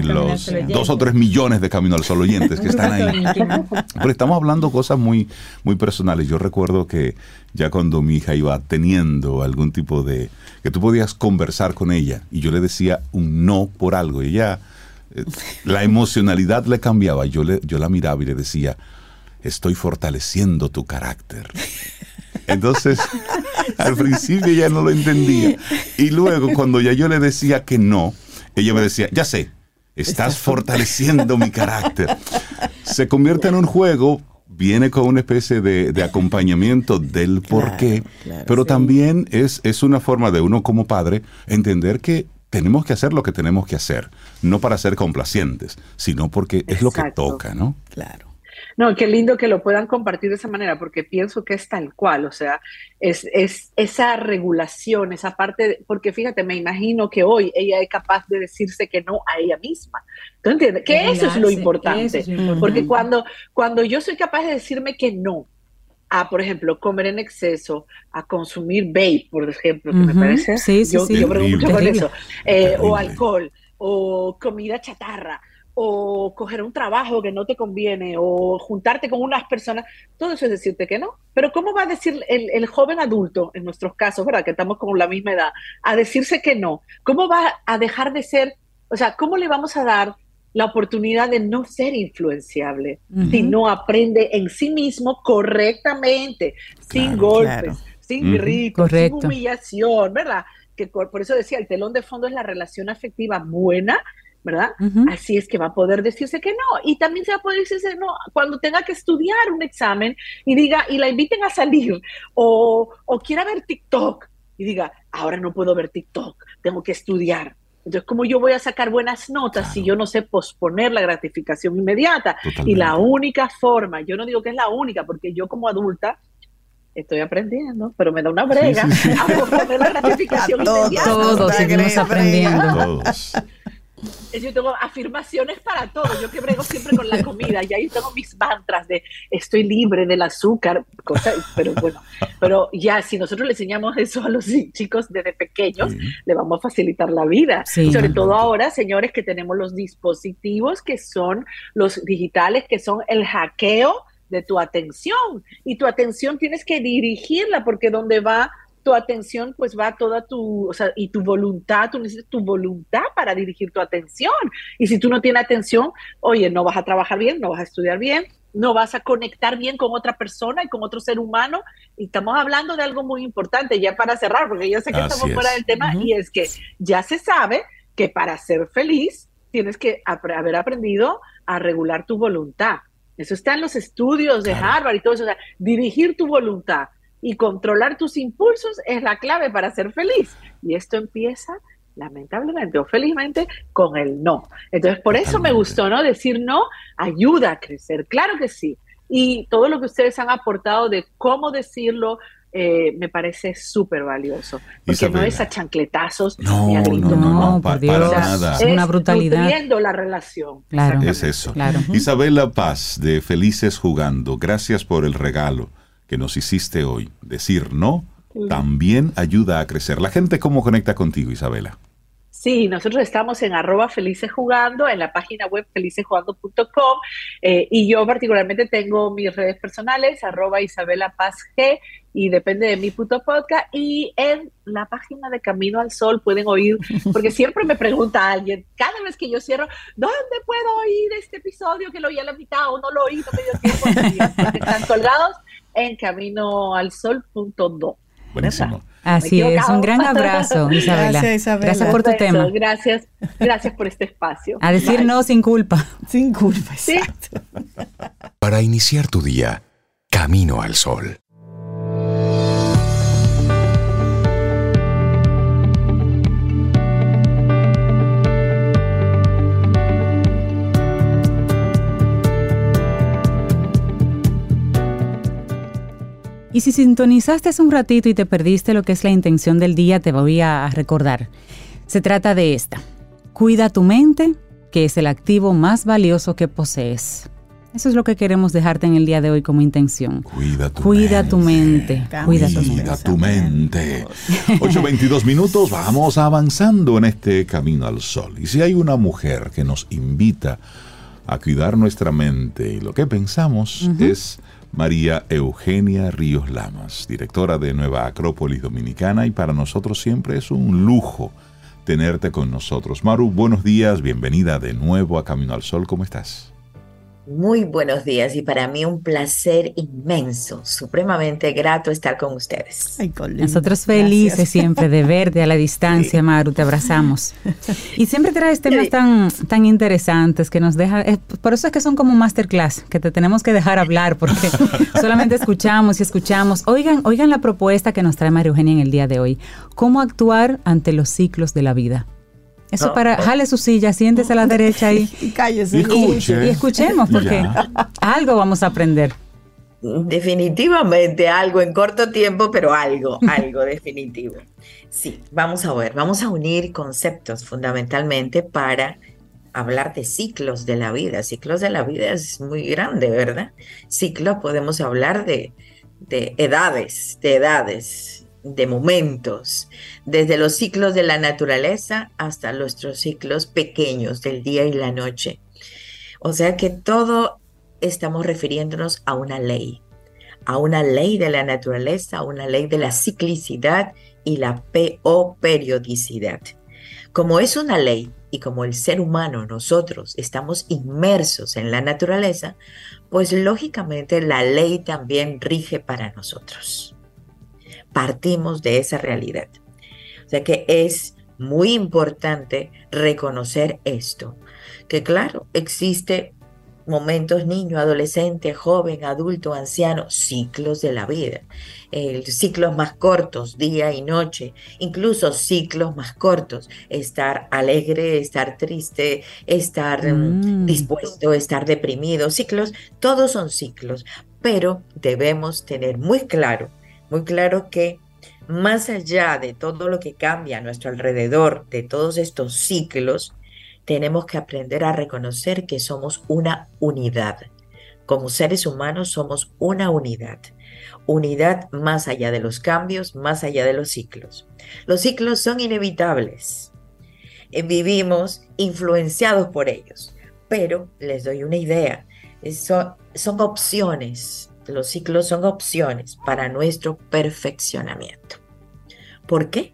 Speaker 1: los dos o tres millones de Camino al Sol oyentes que están ahí, pero estamos hablando cosas muy, muy personales. Yo recuerdo que ya cuando mi hija iba teniendo algún tipo de, que tú podías conversar con ella y yo le decía un no por algo. Y ella, eh, la emocionalidad le cambiaba, yo, le, yo la miraba y le decía, estoy fortaleciendo tu carácter. Entonces, al principio ella no lo entendía. Y luego, cuando ya yo le decía que no, ella me decía, ya sé, estás fortaleciendo mi carácter. Se convierte en un juego, viene con una especie de, acompañamiento del por qué, pero también es, es una forma de uno como padre entender que tenemos que hacer lo que tenemos que hacer, no para ser complacientes, sino porque es lo que toca, ¿no?
Speaker 2: Claro.
Speaker 6: No, qué lindo que lo puedan compartir de esa manera, porque pienso que es tal cual, o sea, es, es esa regulación, esa parte, porque fíjate, me imagino que hoy ella es capaz de decirse que no a ella misma. ¿Tú entiendes? Que eso es lo importante, porque cuando, cuando yo soy capaz de decirme que no, a, por ejemplo, comer en exceso, a consumir vape, por ejemplo, que me parece,
Speaker 3: sí, sí,
Speaker 6: yo,
Speaker 3: sí.
Speaker 6: yo mucho con eso, eh, o alcohol, o comida chatarra, o coger un trabajo que no te conviene, o juntarte con unas personas, todo eso es decirte que no. Pero ¿cómo va a decir el, joven adulto, en nuestros casos, ¿verdad? Que estamos con la misma edad, a decirse que no? ¿Cómo va a dejar de ser, o sea, cómo le vamos a dar la oportunidad de no ser influenciable si no aprende en sí mismo correctamente, sin golpes, sin gritos, sin humillación, ¿verdad? Que por eso decía, el telón de fondo es la relación afectiva buena ¿verdad? Así es que va a poder decirse que no. Y también se va a poder decirse no cuando tenga que estudiar un examen y diga, y la inviten a salir, o, o quiera ver TikTok y diga, ahora no puedo ver TikTok, tengo que estudiar. Entonces, ¿cómo yo voy a sacar buenas notas si yo no sé posponer la gratificación inmediata? Y la única forma, yo no digo que es la única, porque yo como adulta estoy aprendiendo, pero me da una brega a posponer la gratificación inmediata.
Speaker 3: Todos seguimos aprendiendo. Todos.
Speaker 6: Yo tengo afirmaciones para todo. Yo que brego siempre con la comida y ahí tengo mis mantras de estoy libre del azúcar, pero bueno, pero ya si nosotros le enseñamos eso a los chicos desde pequeños, le vamos a facilitar la vida. Sobre todo ahora, señores, que tenemos los dispositivos que son los digitales, que son el hackeo de tu atención. Y tu atención tienes que dirigirla porque donde va tu atención pues va toda tu, o sea, y tu voluntad, tú necesitas tu voluntad para dirigir tu atención. Y si tú no tienes atención, oye, no vas a trabajar bien, no vas a estudiar bien, no vas a conectar bien con otra persona y con otro ser humano. Y estamos hablando de algo muy importante ya para cerrar, porque yo sé que estamos fuera del tema, y es que ya se sabe que para ser feliz tienes que haber aprendido a regular tu voluntad. Eso está en los estudios de Harvard y todo eso, o sea, dirigir tu voluntad y controlar tus impulsos es la clave para ser feliz. Y esto empieza lamentablemente o felizmente, con el no. Entonces, por eso me gustó, ¿no? Decir no ayuda a crecer, claro que sí. Y todo lo que ustedes han aportado de cómo decirlo, eh, me parece súper valioso. Porque no es a chancletazos
Speaker 1: no,
Speaker 6: ni a
Speaker 1: gritos. No, no, para, nada.
Speaker 3: Es una brutalidad.
Speaker 6: la relación.
Speaker 3: Claro.
Speaker 1: Es eso. Isabela Paz, de Felices Jugando, gracias por el regalo que nos hiciste hoy. Decir no también ayuda a crecer. ¿La gente cómo conecta contigo, Isabela?
Speaker 6: Sí, nosotros estamos en arroba felices jugando, en la página web felicesjugando.com eh, y yo particularmente tengo mis redes personales, arroba Isabela Paz G y depende de mi puto podcast y en la página de Camino al Sol pueden oír, porque siempre me pregunta alguien, cada vez que yo cierro, ¿dónde puedo oír este episodio que lo oí a la mitad o no lo oí, no me dio tiempo? Están colgados en caminoalsol.do.
Speaker 1: Buenísimo.
Speaker 3: Así es, un gran abrazo, Isabela. Gracias, Isabela. Gracias por tu tema.
Speaker 6: Gracias, gracias por este espacio.
Speaker 3: A decir no sin culpa.
Speaker 2: Sin culpa, exacto.
Speaker 5: Para iniciar tu día, camino al sol.
Speaker 3: Si sintonizaste hace un ratito y te perdiste lo que es la intención del día, te voy a recordar. Se trata de esta. Cuida tu mente, que es el activo más valioso que posees. Eso es lo que queremos dejarte en el día de hoy como intención.
Speaker 1: Cuida tu
Speaker 3: cuida
Speaker 1: mente.
Speaker 3: Tu mente cuida tu mente.
Speaker 1: Cuida tu mente. 8.22 minutos, vamos avanzando en este camino al sol. Y si hay una mujer que nos invita a cuidar nuestra mente y lo que pensamos es María Eugenia Ríos Lamas, directora de Nueva Acrópolis Dominicana, y para nosotros siempre es un lujo tenerte con nosotros. Maru, buenos días, bienvenida de nuevo a Camino al Sol, ¿cómo estás?
Speaker 7: Muy buenos días y para mí un placer inmenso, supremamente grato estar con ustedes.
Speaker 3: Ay, Nosotros felices siempre de verte a la distancia, Maru, te abrazamos. Y siempre traes temas tan, tan interesantes que nos deja, por eso es que son como masterclass, que te tenemos que dejar hablar porque solamente escuchamos y escuchamos. Oigan, oigan la propuesta que nos trae María Eugenia en el día de hoy, cómo actuar ante los ciclos de la vida. Eso para, jale su silla, siéntese a la derecha y,
Speaker 2: y cállese.
Speaker 3: Y, escuchemos, porque algo vamos a aprender.
Speaker 7: Definitivamente algo en corto tiempo, pero algo, algo definitivo. Sí, vamos a ver, vamos a unir conceptos fundamentalmente para hablar de ciclos de la vida. Ciclos de la vida es muy grande, ¿verdad? Ciclos podemos hablar de, de edades, de edades, de momentos, desde los ciclos de la naturaleza hasta nuestros ciclos pequeños del día y la noche. O sea que todo estamos refiriéndonos a una ley, a una ley de la naturaleza, a una ley de la ciclicidad y la o periodicidad. Como es una ley y como el ser humano, nosotros estamos inmersos en la naturaleza, pues lógicamente la ley también rige para nosotros partimos de esa realidad. O sea que es muy importante reconocer esto, que claro, existe momentos niño, adolescente, joven, adulto, anciano, ciclos de la vida, ciclos más cortos, día y noche, incluso ciclos más cortos, estar alegre, estar triste, estar mm, mm. dispuesto, estar deprimido, ciclos, todos son ciclos, pero debemos tener muy claro muy claro que más allá de todo lo que cambia a nuestro alrededor, de todos estos ciclos, tenemos que aprender a reconocer que somos una unidad. Como seres humanos somos una unidad. Unidad más allá de los cambios, más allá de los ciclos. Los ciclos son inevitables. Eh, vivimos influenciados por ellos. Pero les doy una idea. Son, son opciones los ciclos son opciones para nuestro perfeccionamiento. ¿Por qué?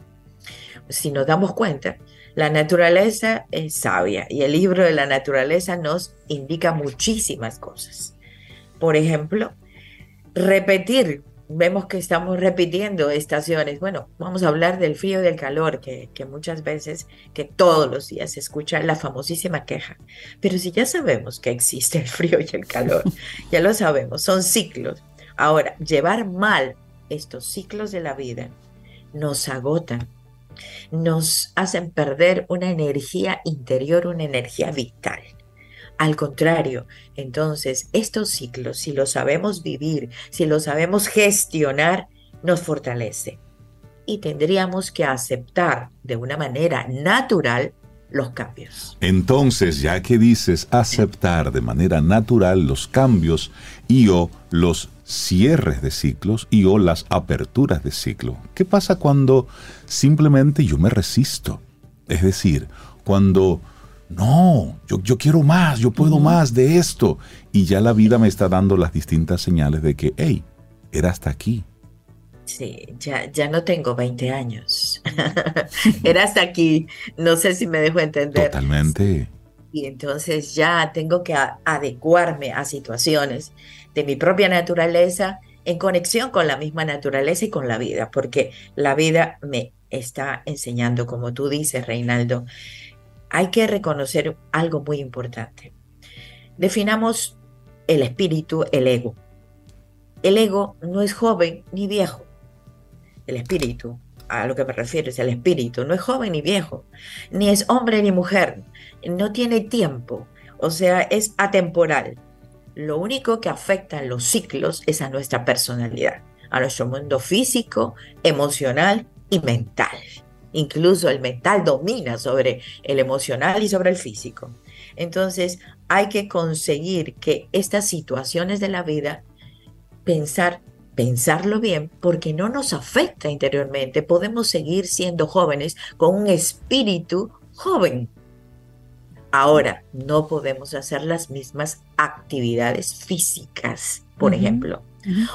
Speaker 7: Si nos damos cuenta, la naturaleza es sabia y el libro de la naturaleza nos indica muchísimas cosas. Por ejemplo, repetir vemos que estamos repitiendo estaciones. Bueno, vamos a hablar del frío y del calor, que, muchas veces, que todos los días se escucha la famosísima queja. Pero si ya sabemos que existe el frío y el calor, ya lo sabemos, son ciclos. Ahora, llevar mal estos ciclos de la vida nos agotan, nos hacen perder una energía interior, una energía vital. Al contrario, entonces estos ciclos, si los sabemos vivir, si los sabemos gestionar, nos fortalece. Y tendríamos que aceptar de una manera natural los cambios.
Speaker 1: Entonces, ya que dices aceptar de manera natural los cambios y o los cierres de ciclos y o las aperturas de ciclo, ¿qué pasa cuando simplemente yo me resisto? Es decir, cuando no, yo, yo quiero más, yo puedo más de esto. Y ya la vida me está dando las distintas señales de que, hey, era hasta aquí.
Speaker 7: Sí, ya, ya no tengo 20 años. era hasta aquí. No sé si me dejo entender.
Speaker 1: Totalmente.
Speaker 7: Y entonces ya tengo que adecuarme a situaciones de mi propia naturaleza en conexión con la misma naturaleza y con la vida, porque la vida me está enseñando, como tú dices, Reinaldo, hay que reconocer algo muy importante. Definamos el espíritu, el ego. El ego no es joven ni viejo. El espíritu, a lo que me refiero es el espíritu, no es joven ni viejo, ni es hombre ni mujer, no tiene tiempo, o sea, es atemporal. Lo único que afecta a los ciclos es a nuestra personalidad, a nuestro mundo físico, emocional y mental. Incluso el mental domina sobre el emocional y sobre el físico. Entonces hay que conseguir que estas situaciones de la vida, pensar, pensarlo bien, porque no nos afecta interiormente. Podemos seguir siendo jóvenes con un espíritu joven. Ahora, no podemos hacer las mismas actividades físicas, por ejemplo.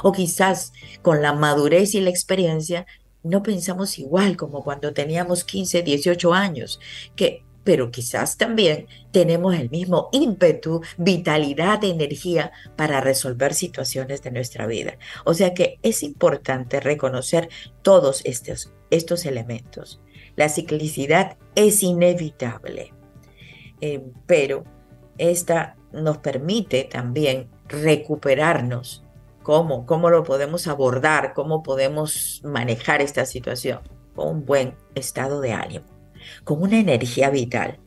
Speaker 7: O quizás con la madurez y la experiencia no pensamos igual como cuando teníamos 15, 18 años, que, pero quizás también tenemos el mismo ímpetu, vitalidad, energía para resolver situaciones de nuestra vida. O sea que es importante reconocer todos estos, estos elementos. La ciclicidad es inevitable, eh, pero esta nos permite también recuperarnos ¿Cómo? ¿Cómo lo podemos abordar? ¿Cómo podemos manejar esta situación? Con un buen estado de ánimo, con una energía vital,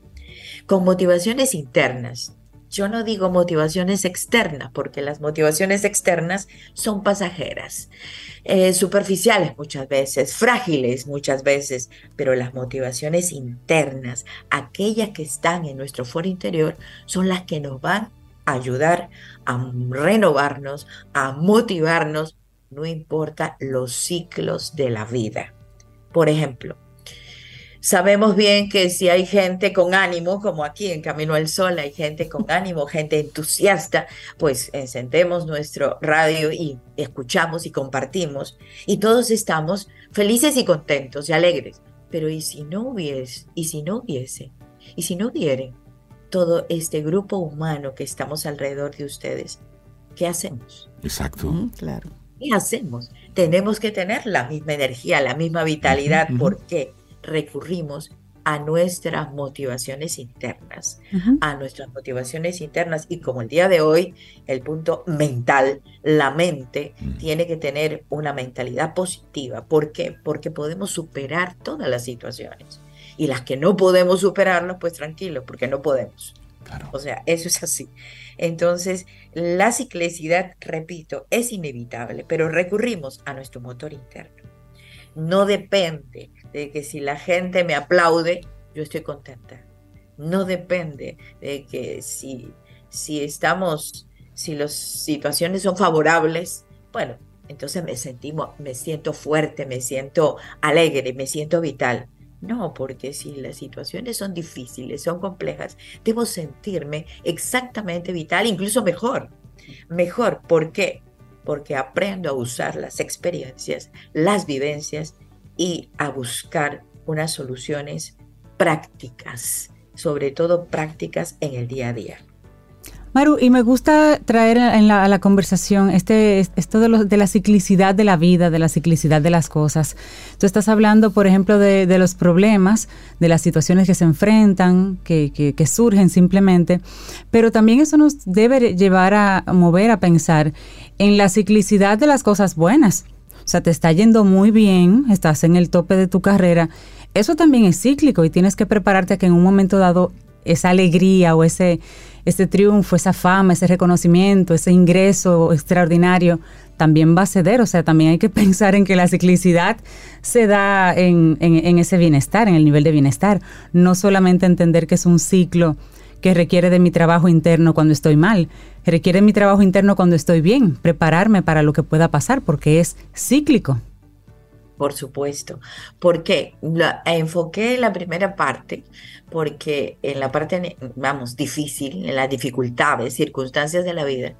Speaker 7: con motivaciones internas. Yo no digo motivaciones externas, porque las motivaciones externas son pasajeras, eh, superficiales muchas veces, frágiles muchas veces, pero las motivaciones internas, aquellas que están en nuestro foro interior, son las que nos van ayudar a renovarnos, a motivarnos, no importa los ciclos de la vida. Por ejemplo, sabemos bien que si hay gente con ánimo, como aquí en Camino al Sol, hay gente con ánimo, gente entusiasta, pues encendemos nuestro radio y escuchamos y compartimos y todos estamos felices y contentos y alegres. Pero ¿y si no hubiese? ¿Y si no hubiese? ¿Y si no hubieren? Todo este grupo humano que estamos alrededor de ustedes, ¿qué hacemos?
Speaker 1: Exacto.
Speaker 2: claro.
Speaker 7: ¿Qué hacemos? Tenemos que tener la misma energía, la misma vitalidad, porque recurrimos a nuestras motivaciones internas, a nuestras motivaciones internas. Y como el día de hoy, el punto mental, la mente, tiene que tener una mentalidad positiva. ¿Por qué? Porque podemos superar todas las situaciones y las que no podemos superarnos, pues tranquilos, porque no podemos. O sea, eso es así. Entonces, la ciclicidad, repito, es inevitable, pero recurrimos a nuestro motor interno. No depende de que si la gente me aplaude, yo estoy contenta. No depende de que si, si estamos, si las situaciones son favorables, bueno, entonces me, sentimos, me siento fuerte, me siento alegre, me siento vital. No, porque si las situaciones son difíciles, son complejas, debo sentirme exactamente vital, incluso mejor. Mejor, ¿por qué? Porque aprendo a usar las experiencias, las vivencias y a buscar unas soluciones prácticas, sobre todo prácticas en el día a día.
Speaker 3: Maru, y me gusta traer en la, a la conversación este, esto de, de, la ciclicidad de la vida, de la ciclicidad de las cosas. Tú estás hablando, por ejemplo, de, los problemas, de las situaciones que se enfrentan, que, surgen simplemente, pero también eso nos debe llevar a mover a pensar en la ciclicidad de las cosas buenas. O sea, te está yendo muy bien, estás en el tope de tu carrera. Eso también es cíclico y tienes que prepararte a que en un momento dado esa alegría o ese, ese triunfo, esa fama, ese reconocimiento, ese ingreso extraordinario también va a ceder. O sea, también hay que pensar en que la ciclicidad se da en, en, ese bienestar, en el nivel de bienestar. No solamente entender que es un ciclo que requiere de mi trabajo interno cuando estoy mal, requiere de mi trabajo interno cuando estoy bien, prepararme para lo que pueda pasar, porque es cíclico.
Speaker 7: Por supuesto, porque la, enfoqué la primera parte, porque en la parte, vamos, difícil, en las dificultades, circunstancias de la vida,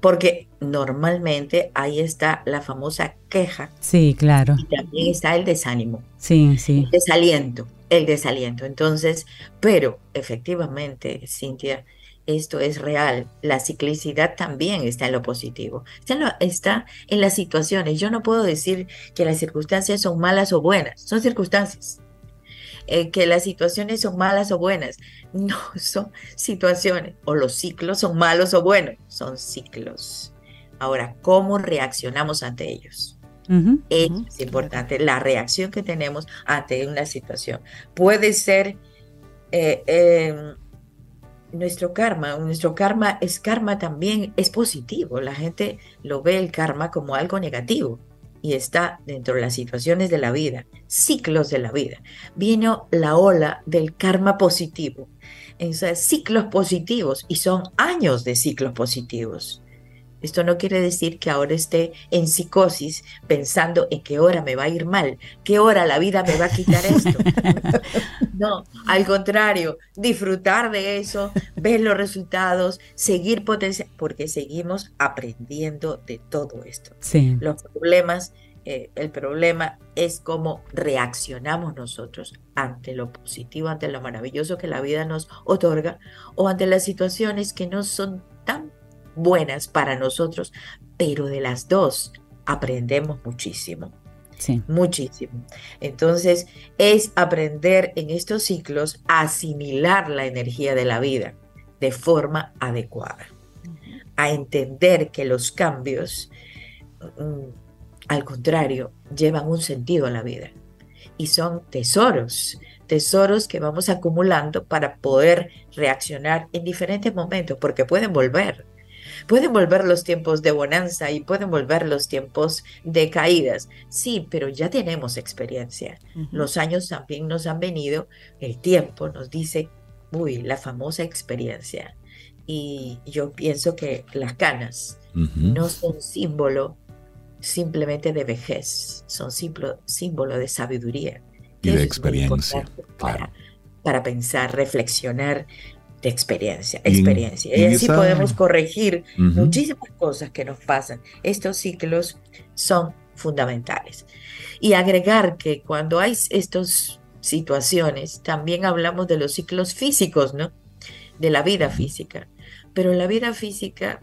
Speaker 7: porque normalmente ahí está la famosa queja.
Speaker 3: Sí, claro.
Speaker 7: Y también está el desánimo.
Speaker 3: Sí, sí.
Speaker 7: El desaliento, el desaliento. Entonces, pero efectivamente, Cintia, esto es real. La ciclicidad también está en lo positivo. Está en, las situaciones. Yo no puedo decir que las circunstancias son malas o buenas. Son circunstancias. Eh, que las situaciones son malas o buenas. No, son situaciones. O los ciclos son malos o buenos. Son ciclos. Ahora, ¿cómo reaccionamos ante ellos? es importante. La reacción que tenemos ante una situación. Puede ser... Eh, em, nuestro karma, nuestro karma es karma también, es positivo. La gente lo ve el karma como algo negativo y está dentro de las situaciones de la vida, ciclos de la vida. Vino la ola del karma positivo, sea, ciclos positivos y son años de ciclos positivos. Esto no quiere decir que ahora esté en psicosis pensando en qué hora me va a ir mal, qué hora la vida me va a quitar esto. no, al contrario, disfrutar de eso, ver los resultados, seguir potenciando, porque seguimos aprendiendo de todo esto.
Speaker 3: Sí.
Speaker 7: Los problemas, eh, el problema es cómo reaccionamos nosotros ante lo positivo, ante lo maravilloso que la vida nos otorga o ante las situaciones que no son tan buenas para nosotros, pero de las dos aprendemos muchísimo.
Speaker 3: Sí.
Speaker 7: Muchísimo. Entonces, es aprender en estos ciclos a asimilar la energía de la vida de forma adecuada, a entender que los cambios, mm, al contrario, llevan un sentido a la vida y son tesoros, tesoros que vamos acumulando para poder reaccionar en diferentes momentos, porque pueden volver. Pueden volver los tiempos de bonanza y pueden volver los tiempos de caídas. Sí, pero ya tenemos experiencia. Los años también nos han venido, el tiempo nos dice, uy, la famosa experiencia. Y yo pienso que las canas no son símbolo simplemente de vejez, son símbolo de sabiduría.
Speaker 1: Y de experiencia.
Speaker 7: Para, para pensar, reflexionar experiencia, experiencia. Y, así podemos corregir muchísimas cosas que nos pasan. Estos ciclos son fundamentales. Y agregar que cuando hay estas situaciones, también hablamos de los ciclos físicos, ¿no? De la vida física. Pero en la vida física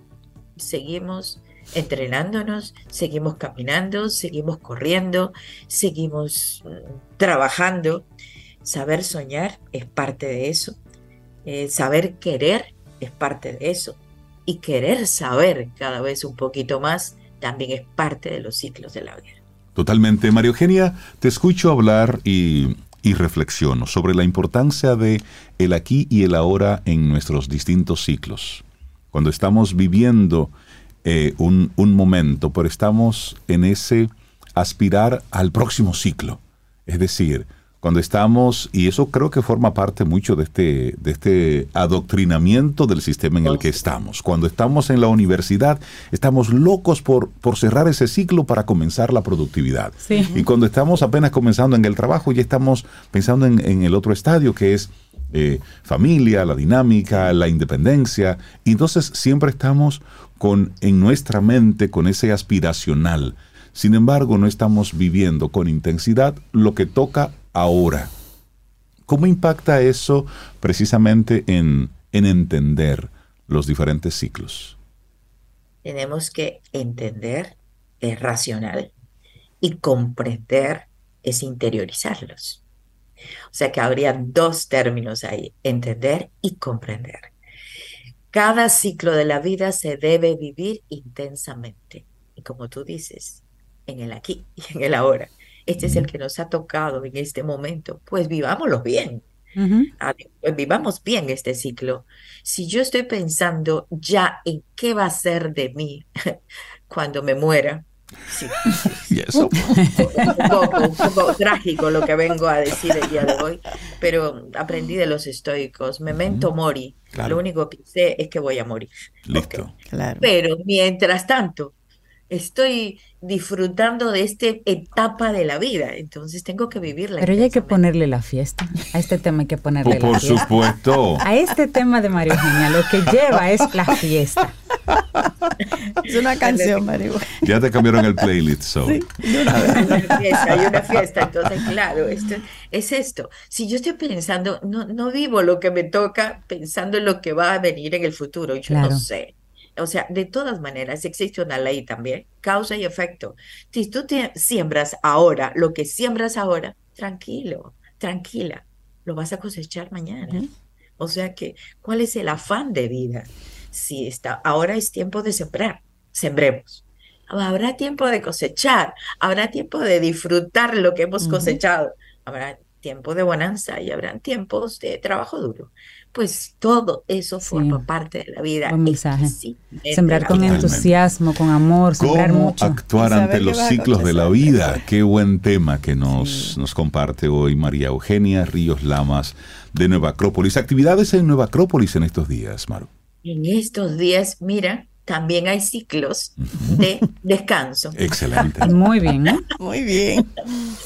Speaker 7: seguimos entrenándonos, seguimos caminando, seguimos corriendo, seguimos mm, trabajando. Saber soñar es parte de eso. Eh, saber querer es parte de eso. Y querer saber cada vez un poquito más también es parte de los ciclos de la vida.
Speaker 1: Totalmente. María Eugenia, te escucho hablar y, y reflexiono sobre la importancia de el aquí y el ahora en nuestros distintos ciclos. Cuando estamos viviendo eh, un, un momento, pero estamos en ese aspirar al próximo ciclo. Es decir, cuando estamos, y eso creo que forma parte mucho de este, de este adoctrinamiento del sistema en el que estamos. Cuando estamos en la universidad, estamos locos por, por cerrar ese ciclo para comenzar la productividad. Y cuando estamos apenas comenzando en el trabajo, ya estamos pensando en, el otro estadio que es eh, familia, la dinámica, la independencia. Y entonces siempre estamos con, en nuestra mente con ese aspiracional. Sin embargo, no estamos viviendo con intensidad lo que toca ahora. ¿Cómo impacta eso precisamente en, en entender los diferentes ciclos?
Speaker 7: Tenemos que entender es racional y comprender es interiorizarlos. O sea que habría dos términos ahí, entender y comprender. Cada ciclo de la vida se debe vivir intensamente. Y como tú dices, en el aquí y en el ahora. Este es el que nos ha tocado en este momento. Pues vivámoslo bien. Ah, pues vivamos bien este ciclo. Si yo estoy pensando ya en qué va a ser de mí cuando me muera, sí,
Speaker 1: Y eso.
Speaker 7: un poco, un poco trágico lo que vengo a decir el día de hoy, pero aprendí de los estoicos, memento mori,
Speaker 1: Claro.
Speaker 7: lo único que sé es que voy a morir.
Speaker 1: Listo.
Speaker 7: Ok.
Speaker 2: Claro.
Speaker 7: Pero mientras tanto, estoy disfrutando de esta etapa de la vida, entonces tengo que vivirla.
Speaker 3: Pero ya hay que ponerle la fiesta. A este tema hay que ponerle
Speaker 1: Por,
Speaker 3: la
Speaker 1: por
Speaker 3: fiesta.
Speaker 1: supuesto.
Speaker 3: A este tema de María Eugenia lo que lleva es la fiesta.
Speaker 2: Es una canción, Maribu.
Speaker 1: Ya te cambiaron el playlist, Zoe.
Speaker 7: Hay una fiesta, hay una fiesta, entonces claro, esto es esto. Si yo estoy pensando, no, no vivo lo que me toca pensando en lo que va a venir en el futuro, yo
Speaker 3: Claro.
Speaker 7: no sé. O sea, de todas maneras, existe una ley también, causa y efecto. Si tú te siembras ahora lo que siembras ahora, tranquilo, tranquila, lo vas a cosechar mañana. O sea que, ¿cuál es el afán de vida? Si está, ahora es tiempo de sembrar, sembremos. Habrá tiempo de cosechar, habrá tiempo de disfrutar lo que hemos cosechado, habrá tiempo de bonanza y habrán tiempos de trabajo duro. Pues todo eso
Speaker 3: Sí.
Speaker 7: forma parte de la vida.
Speaker 3: Buen mensaje. Sembrar con.
Speaker 1: Totalmente.
Speaker 3: entusiasmo, con amor, sembrar
Speaker 1: ¿Cómo
Speaker 3: mucho.
Speaker 1: actuar ante los ciclos de la vida? Qué buen tema que nos, nos comparte hoy María Eugenia Ríos Lamas de Nueva Acrópolis. Actividades en Nueva Acrópolis en estos días, Maru.
Speaker 7: En estos días, mira, también hay ciclos de descanso.
Speaker 1: Excelente.
Speaker 3: Muy bien, ¿eh?
Speaker 2: Muy bien.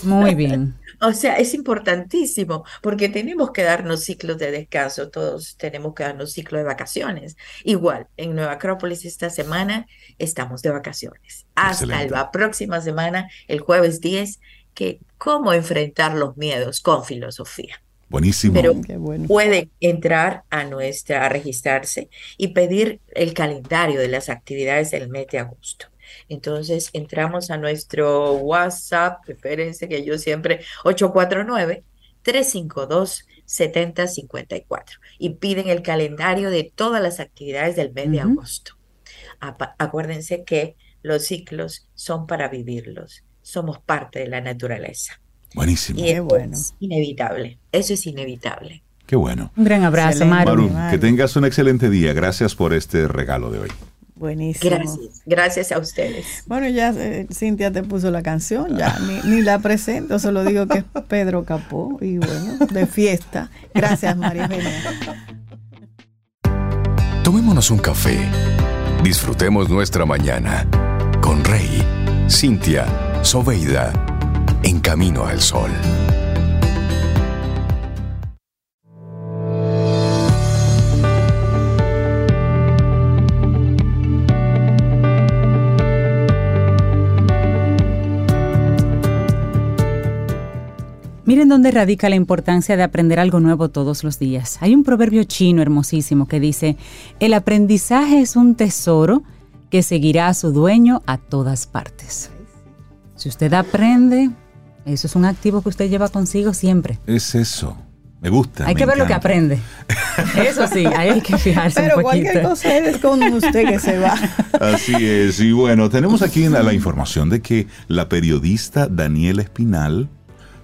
Speaker 3: muy bien.
Speaker 7: O sea, es importantísimo porque tenemos que darnos ciclos de descanso, todos tenemos que darnos ciclos de vacaciones. Igual, en Nueva Acrópolis esta semana estamos de vacaciones. Hasta
Speaker 1: Excelente.
Speaker 7: la próxima semana, el jueves 10, que cómo enfrentar los miedos con filosofía.
Speaker 1: Buenísimo.
Speaker 7: Pero
Speaker 2: Qué bueno.
Speaker 7: pueden entrar a nuestra, a registrarse y pedir el calendario de las actividades del mes de agosto. Entonces entramos a nuestro WhatsApp, espérense que yo siempre, 849-352-7054 y piden el calendario de todas las actividades del mes de agosto. Acuérdense que los ciclos son para vivirlos, somos parte de la naturaleza.
Speaker 1: Buenísimo.
Speaker 7: Y
Speaker 2: Qué
Speaker 7: eso
Speaker 2: bueno.
Speaker 7: es inevitable, eso es inevitable.
Speaker 1: Qué bueno.
Speaker 3: Un gran abrazo. Maru,
Speaker 1: Maru. que tengas un excelente día. Gracias por este regalo de hoy.
Speaker 2: Buenísimo.
Speaker 7: Gracias, gracias a ustedes.
Speaker 2: Bueno, ya eh, Cintia te puso la canción, ya ni, ni la presento, solo digo que es Pedro Capó y bueno, de fiesta. Gracias, María Eugenia.
Speaker 5: Tomémonos un café. Disfrutemos nuestra mañana con Rey, Cintia, Soveida, en camino al sol.
Speaker 3: Miren dónde radica la importancia de aprender algo nuevo todos los días. Hay un proverbio chino hermosísimo que dice, el aprendizaje es un tesoro que seguirá a su dueño a todas partes. Si usted aprende, eso es un activo que usted lleva consigo siempre.
Speaker 1: Es eso. Me gusta.
Speaker 3: Hay
Speaker 1: me
Speaker 3: que ver lo que aprende. Eso sí, ahí hay que fijarse
Speaker 2: Pero
Speaker 3: un poquito.
Speaker 2: cualquier cosa es con usted que se va.
Speaker 1: Así es. Y bueno, tenemos aquí la, la información de que la periodista Daniela Espinal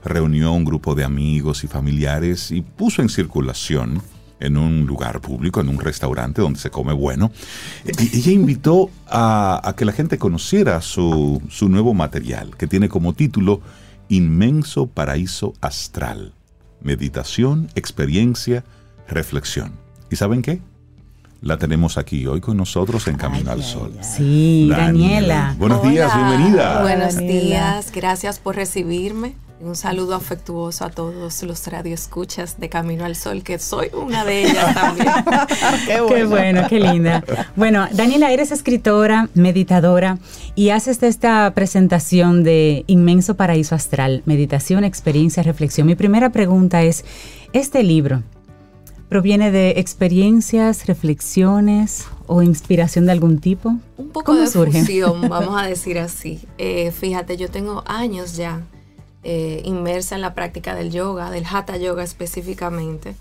Speaker 1: reunió a un grupo de amigos y familiares y puso en circulación en un lugar público, en un restaurante donde se come bueno. Y ella invitó a, a que la gente conociera su, su nuevo material, que tiene como título Inmenso Paraíso Astral. Meditación, experiencia, reflexión. ¿Y saben qué? La tenemos aquí hoy con nosotros en Camino al Sol.
Speaker 3: Sí, Daniela.
Speaker 1: Buenos días, bienvenida.
Speaker 8: Buenos
Speaker 2: Daniela.
Speaker 8: días, gracias por recibirme. Un saludo afectuoso a todos los radioescuchas de Camino al Sol, que soy una de ellas también.
Speaker 2: Qué bueno,
Speaker 3: qué linda. Bueno, Daniela, eres escritora, meditadora y haces esta presentación de Inmenso Paraíso Astral, meditación, experiencia, reflexión. Mi primera pregunta es, ¿este libro proviene de experiencias, reflexiones o inspiración de algún tipo?
Speaker 8: Un poco
Speaker 3: ¿Cómo
Speaker 8: de
Speaker 3: surge?
Speaker 8: fusión, vamos a decir así. Eh, fíjate, yo tengo años ya eh, inmersa en la práctica del yoga, del hatha yoga específicamente,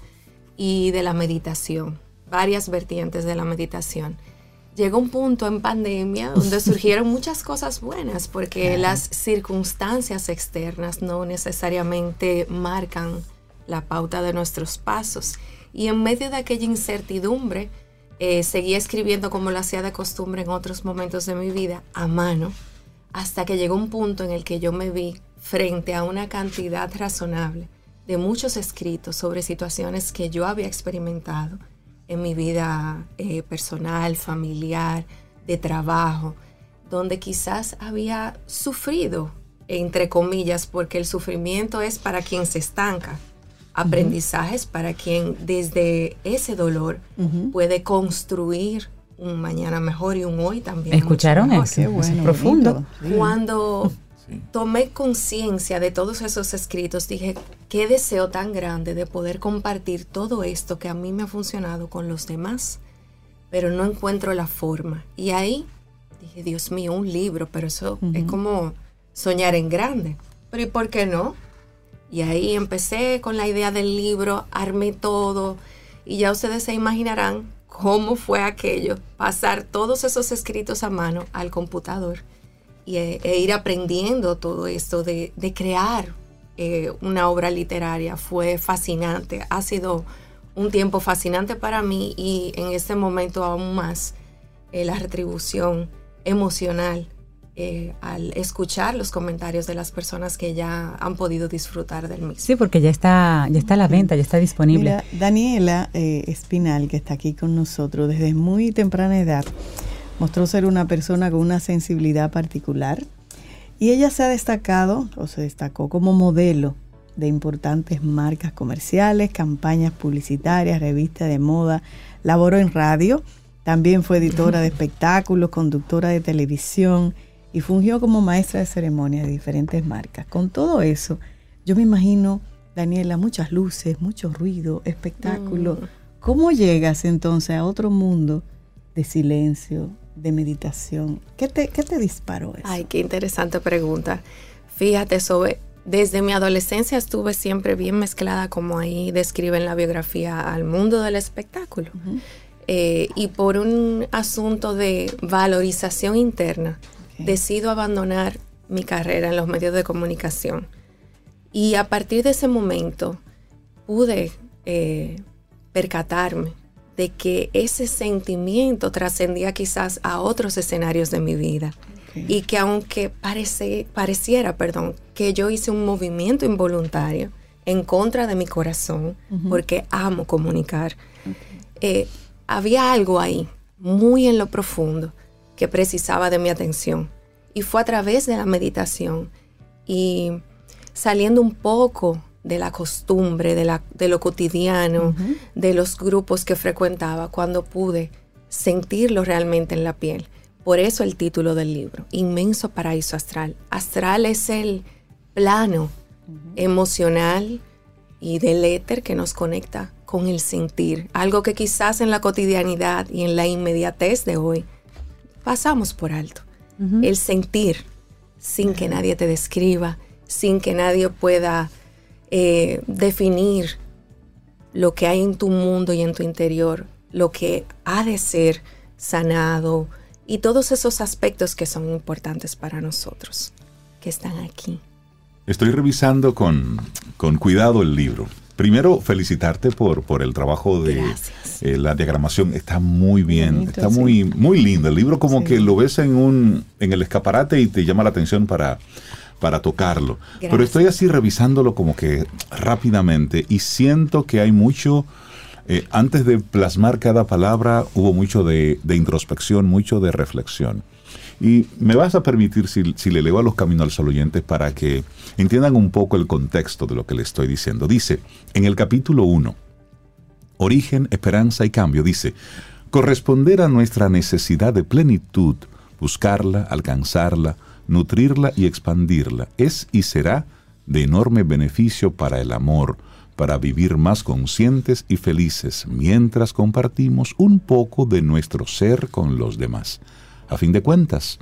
Speaker 8: y de la meditación, varias vertientes de la meditación. llegó un punto en pandemia donde surgieron muchas cosas buenas porque las circunstancias externas no necesariamente marcan la pauta de nuestros pasos. Y en medio de aquella incertidumbre, eh, seguí escribiendo como lo hacía de costumbre en otros momentos de mi vida, a mano, hasta que llegó un punto en el que yo me vi frente a una cantidad razonable de muchos escritos sobre situaciones que yo había experimentado en mi vida eh, personal, familiar, de trabajo, donde quizás había sufrido, entre comillas, porque el sufrimiento es para quien se estanca, aprendizajes para quien desde ese dolor puede construir un mañana mejor y un hoy también.
Speaker 3: ¿Escucharon eso? profundo.
Speaker 8: Cuando tomé conciencia de todos esos escritos, dije, qué deseo tan grande de poder compartir todo esto que a mí me ha funcionado con los demás, pero no encuentro la forma. Y ahí dije, Dios mío, un libro, pero eso es como soñar en grande. Pero ¿y por qué no? Y ahí empecé con la idea del libro, armé todo y ya ustedes se imaginarán cómo fue aquello, pasar todos esos escritos a mano al computador y, e, e ir aprendiendo todo esto de, crear eh, una obra literaria. Fue fascinante, ha sido un tiempo fascinante para mí y en este momento aún más eh, la retribución emocional eh, al escuchar los comentarios de las personas que ya han podido disfrutar del mismo.
Speaker 3: Sí, porque ya está, ya está a la venta, ya está disponible.
Speaker 2: Daniela eh, Espinal, que está aquí con nosotros desde muy temprana edad, mostró ser una persona con una sensibilidad particular y ella se ha destacado o se destacó como modelo de importantes marcas comerciales, campañas publicitarias, revistas de moda, laboró en radio, también fue editora de espectáculos, conductora de televisión, y fungió como maestra de ceremonia de diferentes marcas. Con todo eso, yo me imagino, Daniela, muchas luces, mucho ruido, espectáculo. Mm. ¿Cómo llegas entonces a otro mundo de silencio, de meditación? ¿Qué te, qué te disparó eso?
Speaker 8: Ay, qué interesante pregunta. Fíjate, sobre, desde mi adolescencia estuve siempre bien mezclada, como ahí describe en la biografía, al mundo del espectáculo. Eh, y por un asunto de valorización interna, decido abandonar mi carrera en los medios de comunicación. Y a partir de ese momento pude eh, percatarme de que ese sentimiento trascendía quizás a otros escenarios de mi vida. Y que aunque parece, pareciera, perdón, que yo hice un movimiento involuntario en contra de mi corazón, porque amo comunicar, eh, había algo ahí, muy en lo profundo, que precisaba de mi atención. Y fue a través de la meditación y saliendo un poco de la costumbre, de, la, de lo cotidiano, de los grupos que frecuentaba, cuando pude sentirlo realmente en la piel. Por eso el título del libro, Inmenso Paraíso Astral. Astral es el plano emocional y del éter que nos conecta con el sentir, algo que quizás en la cotidianidad y en la inmediatez de hoy pasamos por alto. El sentir sin que nadie te describa, sin que nadie pueda eh, definir lo que hay en tu mundo y en tu interior, lo que ha de ser sanado y todos esos aspectos que son importantes para nosotros, que están aquí.
Speaker 1: Estoy revisando con, con cuidado el libro primero felicitarte por, por el trabajo de eh, la diagramación. Está muy bien, está muy, muy lindo. El libro como que lo ves en un en el escaparate y te llama la atención para, para tocarlo. Pero estoy así revisándolo como que rápidamente y siento que hay mucho... Eh, antes de plasmar cada palabra hubo mucho de, de introspección, mucho de reflexión. Y me vas a permitir, si, le leo a los caminos al sol oyentes, para que entiendan un poco el contexto de lo que le estoy diciendo. Dice, en el capítulo 1, Origen, Esperanza y Cambio, dice, corresponder a nuestra necesidad de plenitud, buscarla, alcanzarla, nutrirla y expandirla, es y será de enorme beneficio para el amor, para vivir más conscientes y felices mientras compartimos un poco de nuestro ser con los demás. A fin de cuentas,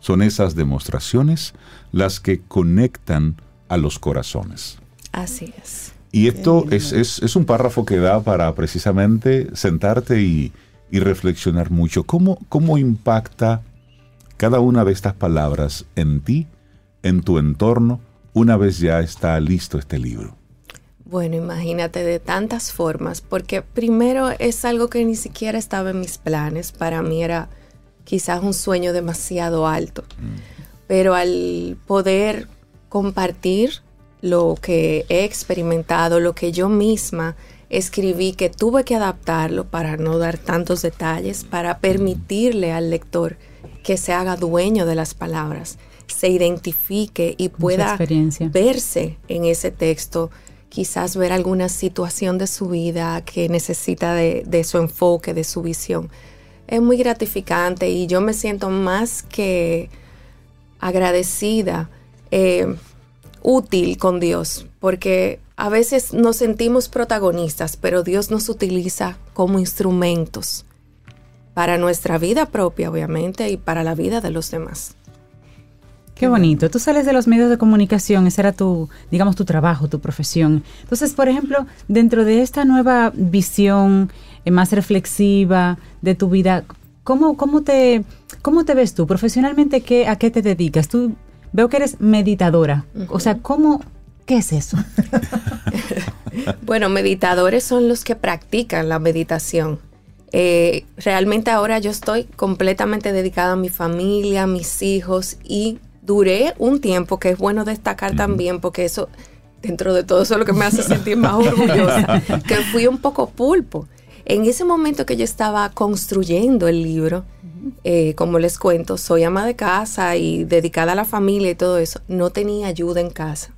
Speaker 1: son esas demostraciones las que conectan a los corazones.
Speaker 8: Así es.
Speaker 1: Y esto es, un párrafo que da para precisamente sentarte y, y reflexionar mucho. ¿Cómo, ¿Cómo impacta cada una de estas palabras en ti, en tu entorno, una vez ya está listo este libro?
Speaker 8: Bueno, imagínate de tantas formas, porque primero es algo que ni siquiera estaba en mis planes, para mí era quizás un sueño demasiado alto, pero al poder compartir lo que he experimentado, lo que yo misma escribí, que tuve que adaptarlo para no dar tantos detalles, para permitirle al lector que se haga dueño de las palabras, se identifique y pueda verse en ese texto, quizás ver alguna situación de su vida que necesita de, su enfoque, de su visión. Es muy gratificante y yo me siento más que agradecida, eh, útil con Dios, porque a veces nos sentimos protagonistas, pero Dios nos utiliza como instrumentos para nuestra vida propia, obviamente, y para la vida de los demás.
Speaker 3: Qué bonito. Tú sales de los medios de comunicación, ese era tu, digamos, tu trabajo, tu profesión. Entonces, por ejemplo, dentro de esta nueva visión eh, más reflexiva de tu vida, ¿cómo, cómo, te, ¿cómo te ves tú? Profesionalmente, ¿qué, ¿a qué te dedicas? Tú veo que eres meditadora. O sea, ¿cómo, qué es eso?
Speaker 8: bueno, meditadores son los que practican la meditación. Eh, realmente ahora yo estoy completamente dedicada a mi familia, a mis hijos y duré un tiempo, que es bueno destacar también, porque eso, dentro de todo eso es lo que me hace sentir más orgullosa, que fui un poco pulpo. En ese momento que yo estaba construyendo el libro, eh, como les cuento, soy ama de casa y dedicada a la familia y todo eso, no tenía ayuda en casa.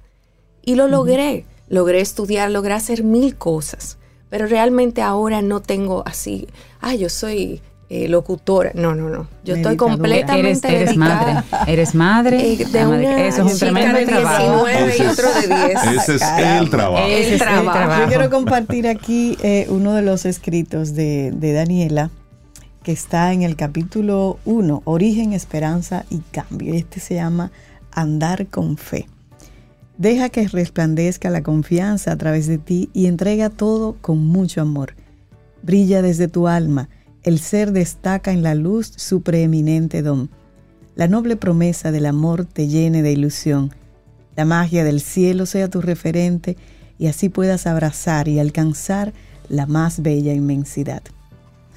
Speaker 8: Y lo logré, logré estudiar, logré hacer mil cosas, pero realmente ahora no tengo así, ah, yo soy eh, locutora. No, no, no. Yo estoy completamente
Speaker 3: eres, eres madre. Eres madre.
Speaker 8: Eh, de una
Speaker 3: eso es un tremendo
Speaker 8: de 19 y otro de 10.
Speaker 1: Ese es el trabajo.
Speaker 2: Ese es el trabajo. Yo quiero compartir aquí eh, uno de los escritos de, de Daniela que está en el capítulo 1, Origen, Esperanza y Cambio. Este se llama Andar con Fe. Deja que resplandezca la confianza a través de ti y entrega todo con mucho amor. Brilla desde tu alma el ser destaca en la luz su preeminente don. La noble promesa del amor te llene de ilusión. La magia del cielo sea tu referente y así puedas abrazar y alcanzar la más bella inmensidad.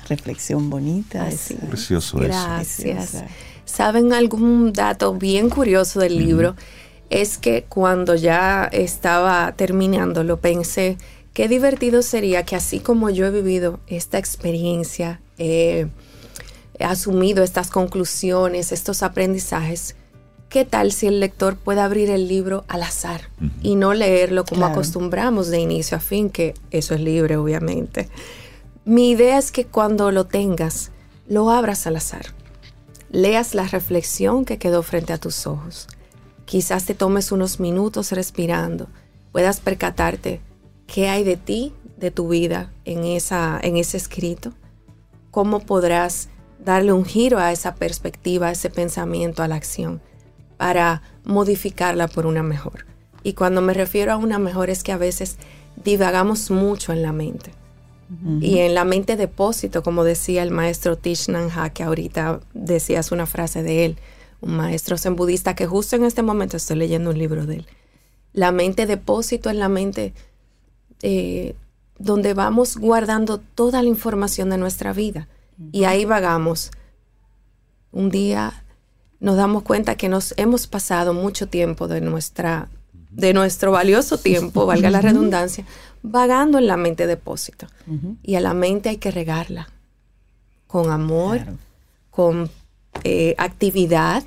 Speaker 2: Reflexión bonita.
Speaker 1: es Precioso
Speaker 8: Gracias. ¿Saben algún dato bien curioso del libro? Es que cuando ya estaba terminando, lo pensé, qué divertido sería que así como yo he vivido esta experiencia, he asumido estas conclusiones, estos aprendizajes, ¿qué tal si el lector puede abrir el libro al azar y no leerlo como acostumbramos de inicio a fin, que eso es libre obviamente? Mi idea es que cuando lo tengas, lo abras al azar. Leas la reflexión que quedó frente a tus ojos. Quizás te tomes unos minutos respirando, puedas percatarte qué hay de ti, de tu vida en, esa, en ese escrito cómo podrás darle un giro a esa perspectiva, a ese pensamiento, a la acción, para modificarla por una mejor. Y cuando me refiero a una mejor es que a veces divagamos mucho en la mente. Y en la mente depósito, como decía el maestro Thich Nhat Hanh, que ahorita decías una frase de él, un maestro zen budista que justo en este momento estoy leyendo un libro de él. La mente depósito es la mente eh, donde vamos guardando toda la información de nuestra vida. Y ahí vagamos. Un día nos damos cuenta que nos hemos pasado mucho tiempo de nuestra de nuestro valioso tiempo, valga la redundancia, vagando en la mente depósito. Y a la mente hay que regarla con amor, con eh, actividad,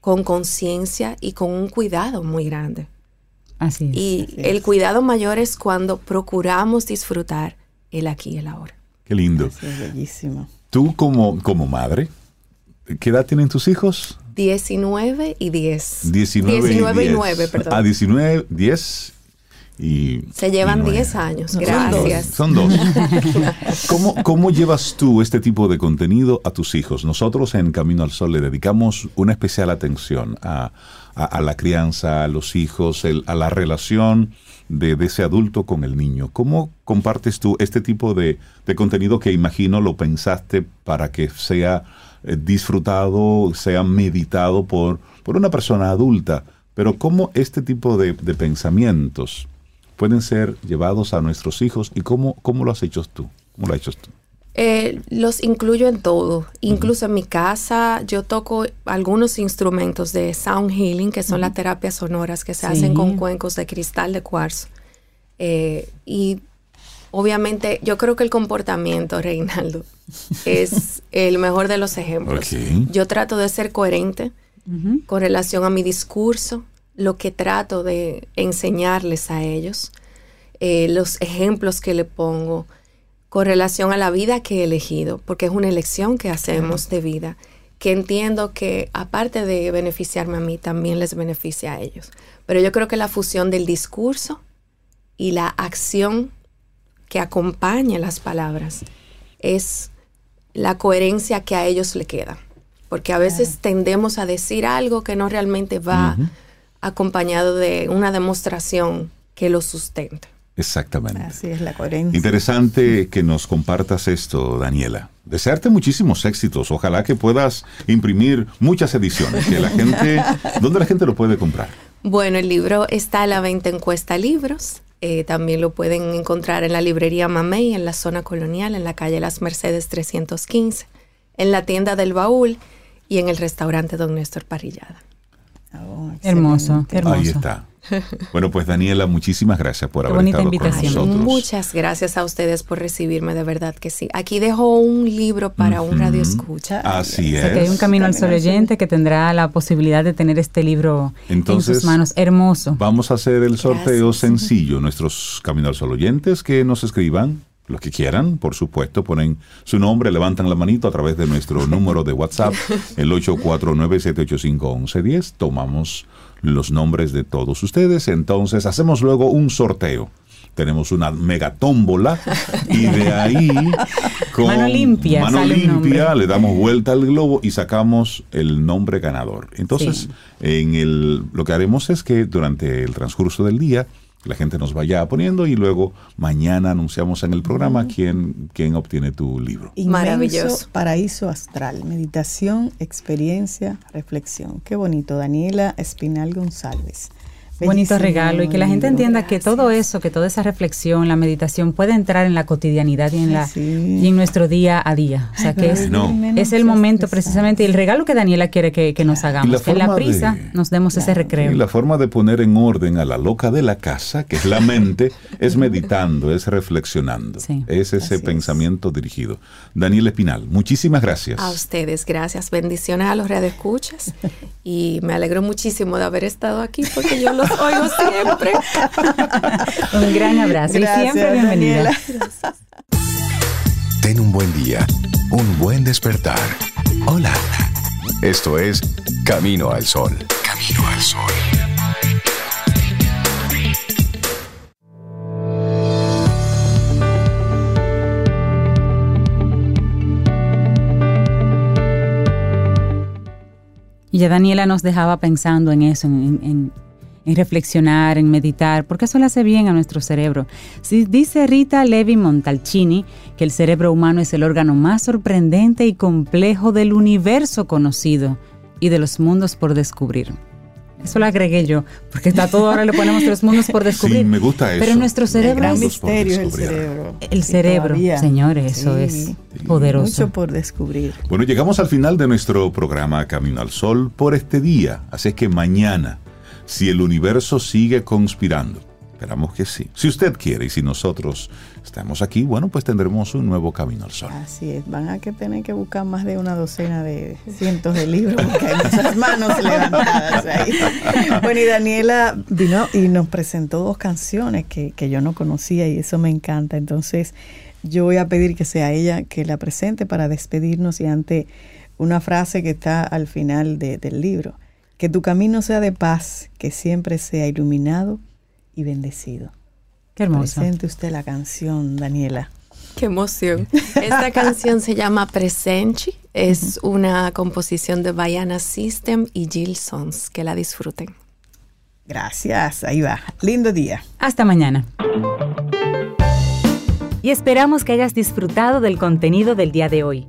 Speaker 8: con conciencia y con un cuidado muy grande. Y el cuidado mayor es cuando procuramos disfrutar el aquí y el ahora.
Speaker 1: Qué lindo.
Speaker 2: es bellísimo.
Speaker 1: Tú como, como madre, ¿qué edad tienen tus hijos?
Speaker 8: 19 y 10.
Speaker 1: 19,
Speaker 8: y, 9, perdón.
Speaker 1: Ah, 19, 10 y...
Speaker 8: Se llevan 10 años, gracias.
Speaker 1: Son dos. ¿Cómo, ¿Cómo llevas tú este tipo de contenido a tus hijos? Nosotros en Camino al Sol le dedicamos una especial atención a a, la crianza, a los hijos, a la relación de, de ese adulto con el niño. ¿Cómo compartes tú este tipo de, de contenido que imagino lo pensaste para que sea eh, disfrutado, sea meditado por, por una persona adulta? Pero ¿cómo este tipo de, de pensamientos pueden ser llevados a nuestros hijos y cómo, cómo lo has hecho tú? ¿Cómo lo has hecho tú?
Speaker 8: Eh, los incluyo en todo. Incluso en mi casa yo toco algunos instrumentos de sound healing, que son las terapias sonoras que se
Speaker 3: Sí.
Speaker 8: hacen con cuencos de cristal de cuarzo. Eh, y obviamente yo creo que el comportamiento, Reinaldo, es el mejor de los ejemplos. Yo trato de ser coherente con relación a mi discurso, lo que trato de enseñarles a ellos, eh, los ejemplos que le pongo con relación a la vida que he elegido, porque es una elección que hacemos de vida, que entiendo que aparte de beneficiarme a mí, también les beneficia a ellos. Pero yo creo que la fusión del discurso y la acción que acompaña las palabras es la coherencia que a ellos le queda. Porque a veces tendemos a decir algo que no realmente va acompañado de una demostración que lo sustente.
Speaker 1: Exactamente.
Speaker 2: Así es la coherencia.
Speaker 1: Interesante que nos compartas esto, Daniela. Desearte muchísimos éxitos. Ojalá que puedas imprimir muchas ediciones. Que la gente, ¿dónde la gente lo puede comprar?
Speaker 8: Bueno, el libro está a la venta en Cuesta Libros. Eh, también lo pueden encontrar en la librería Mamey, en la zona colonial, en la calle Las Mercedes 315, en la tienda del Baúl y en el restaurante Don Néstor Parrillada.
Speaker 2: Oh,
Speaker 3: Hermoso, hermoso.
Speaker 1: Ahí está. Bueno, pues Daniela, muchísimas gracias por
Speaker 3: Qué
Speaker 1: haber
Speaker 3: bonita
Speaker 1: estado con
Speaker 3: invitación.
Speaker 1: nosotros.
Speaker 8: Muchas gracias a ustedes por recibirme, de verdad que sí. Aquí dejo un libro para un radio escucha.
Speaker 1: Así
Speaker 3: O sea, que hay un
Speaker 1: es.
Speaker 3: camino al
Speaker 2: Camino
Speaker 3: sol
Speaker 2: al Sol.
Speaker 3: oyente que tendrá la posibilidad de tener este libro en
Speaker 1: Entonces,
Speaker 3: sus manos. Hermoso.
Speaker 1: Vamos a hacer el sorteo
Speaker 8: Gracias.
Speaker 1: sencillo. Nuestros Camino al Sol oyentes que nos escriban, los que quieran, por supuesto, ponen su nombre, levantan la manito a través de nuestro número de WhatsApp, el 849-785-1110. Tomamos los nombres de todos ustedes. Entonces, hacemos luego un sorteo. Tenemos una mega tómbola y de ahí con
Speaker 3: Mano limpia,
Speaker 1: mano limpia le damos vuelta al globo y sacamos el nombre ganador. Entonces,
Speaker 3: Sí.
Speaker 1: en el, lo que haremos es que durante el transcurso del día la gente nos vaya poniendo y luego mañana anunciamos en el programa quién, quién obtiene tu libro.
Speaker 2: Inmenso
Speaker 8: Maravilloso.
Speaker 2: Paraíso astral, meditación, experiencia, reflexión. Qué bonito, Daniela Espinal González.
Speaker 3: Bonito regalo y que la gente entienda que todo eso, que toda esa reflexión, la meditación puede entrar en la cotidianidad y en, la,
Speaker 2: Sí.
Speaker 3: y en nuestro día a día. O sea
Speaker 2: Ay,
Speaker 3: que es,
Speaker 1: No.
Speaker 2: menos
Speaker 3: es el momento precisamente y el regalo que Daniela quiere que, que nos hagamos. que en la prisa
Speaker 1: de-
Speaker 3: nos demos ese recreo.
Speaker 1: Y la forma de poner en orden a la loca de la casa, que es la mente, es meditando, es reflexionando.
Speaker 3: Sí.
Speaker 1: es ese
Speaker 2: es.
Speaker 1: pensamiento dirigido. Daniel Espinal, muchísimas gracias.
Speaker 8: A ustedes, gracias. Bendiciones a los radioescuchas. Y me alegro muchísimo de haber estado aquí porque yo los oigo siempre.
Speaker 3: Un gran abrazo y
Speaker 2: Gracias,
Speaker 3: siempre bienvenida.
Speaker 2: Daniela.
Speaker 5: Ten un buen día, un buen despertar. Hola. Esto es Camino al Sol. Camino al Sol.
Speaker 3: Y ya Daniela nos dejaba pensando en eso, en, en- en reflexionar, en meditar, porque eso le hace bien a nuestro cerebro. Si dice Rita Levi Montalcini que el cerebro humano es el órgano más sorprendente y complejo del universo conocido y de los mundos por descubrir. Eso lo agregué yo, porque está todo ahora le ponemos los mundos por descubrir.
Speaker 1: Sí, me gusta eso.
Speaker 3: Pero nuestro
Speaker 2: El
Speaker 3: cerebro
Speaker 1: mundos por
Speaker 2: misterio es el cerebro.
Speaker 3: El
Speaker 2: Sí,
Speaker 3: cerebro,
Speaker 2: todavía.
Speaker 3: señores, eso es poderoso.
Speaker 2: Mucho por descubrir.
Speaker 1: Bueno, llegamos al final de nuestro programa Camino al Sol por este día. Así es que mañana, si el universo sigue conspirando, esperamos que sí. Si usted quiere y si nosotros estamos aquí, bueno, pues tendremos un nuevo Camino al Sol.
Speaker 2: Así es, van a que tener que buscar más de una docena de cientos de libros porque hay muchas manos levantadas ahí. Bueno, y Daniela vino y nos presentó dos canciones que, que yo no conocía y eso me encanta. Entonces, yo voy a pedir que sea ella que la presente para despedirnos y ante una frase que está al final de- del libro. Que tu camino sea de paz, que siempre sea iluminado y bendecido.
Speaker 3: Qué hermoso.
Speaker 2: Presente usted la canción, Daniela.
Speaker 8: Qué emoción. Esta canción se llama Presenci. Es una composición de Bayana System y Jill Sons. Que la disfruten.
Speaker 9: Gracias, ahí va. Lindo día.
Speaker 3: Hasta mañana. Y esperamos que hayas disfrutado del contenido del día de hoy.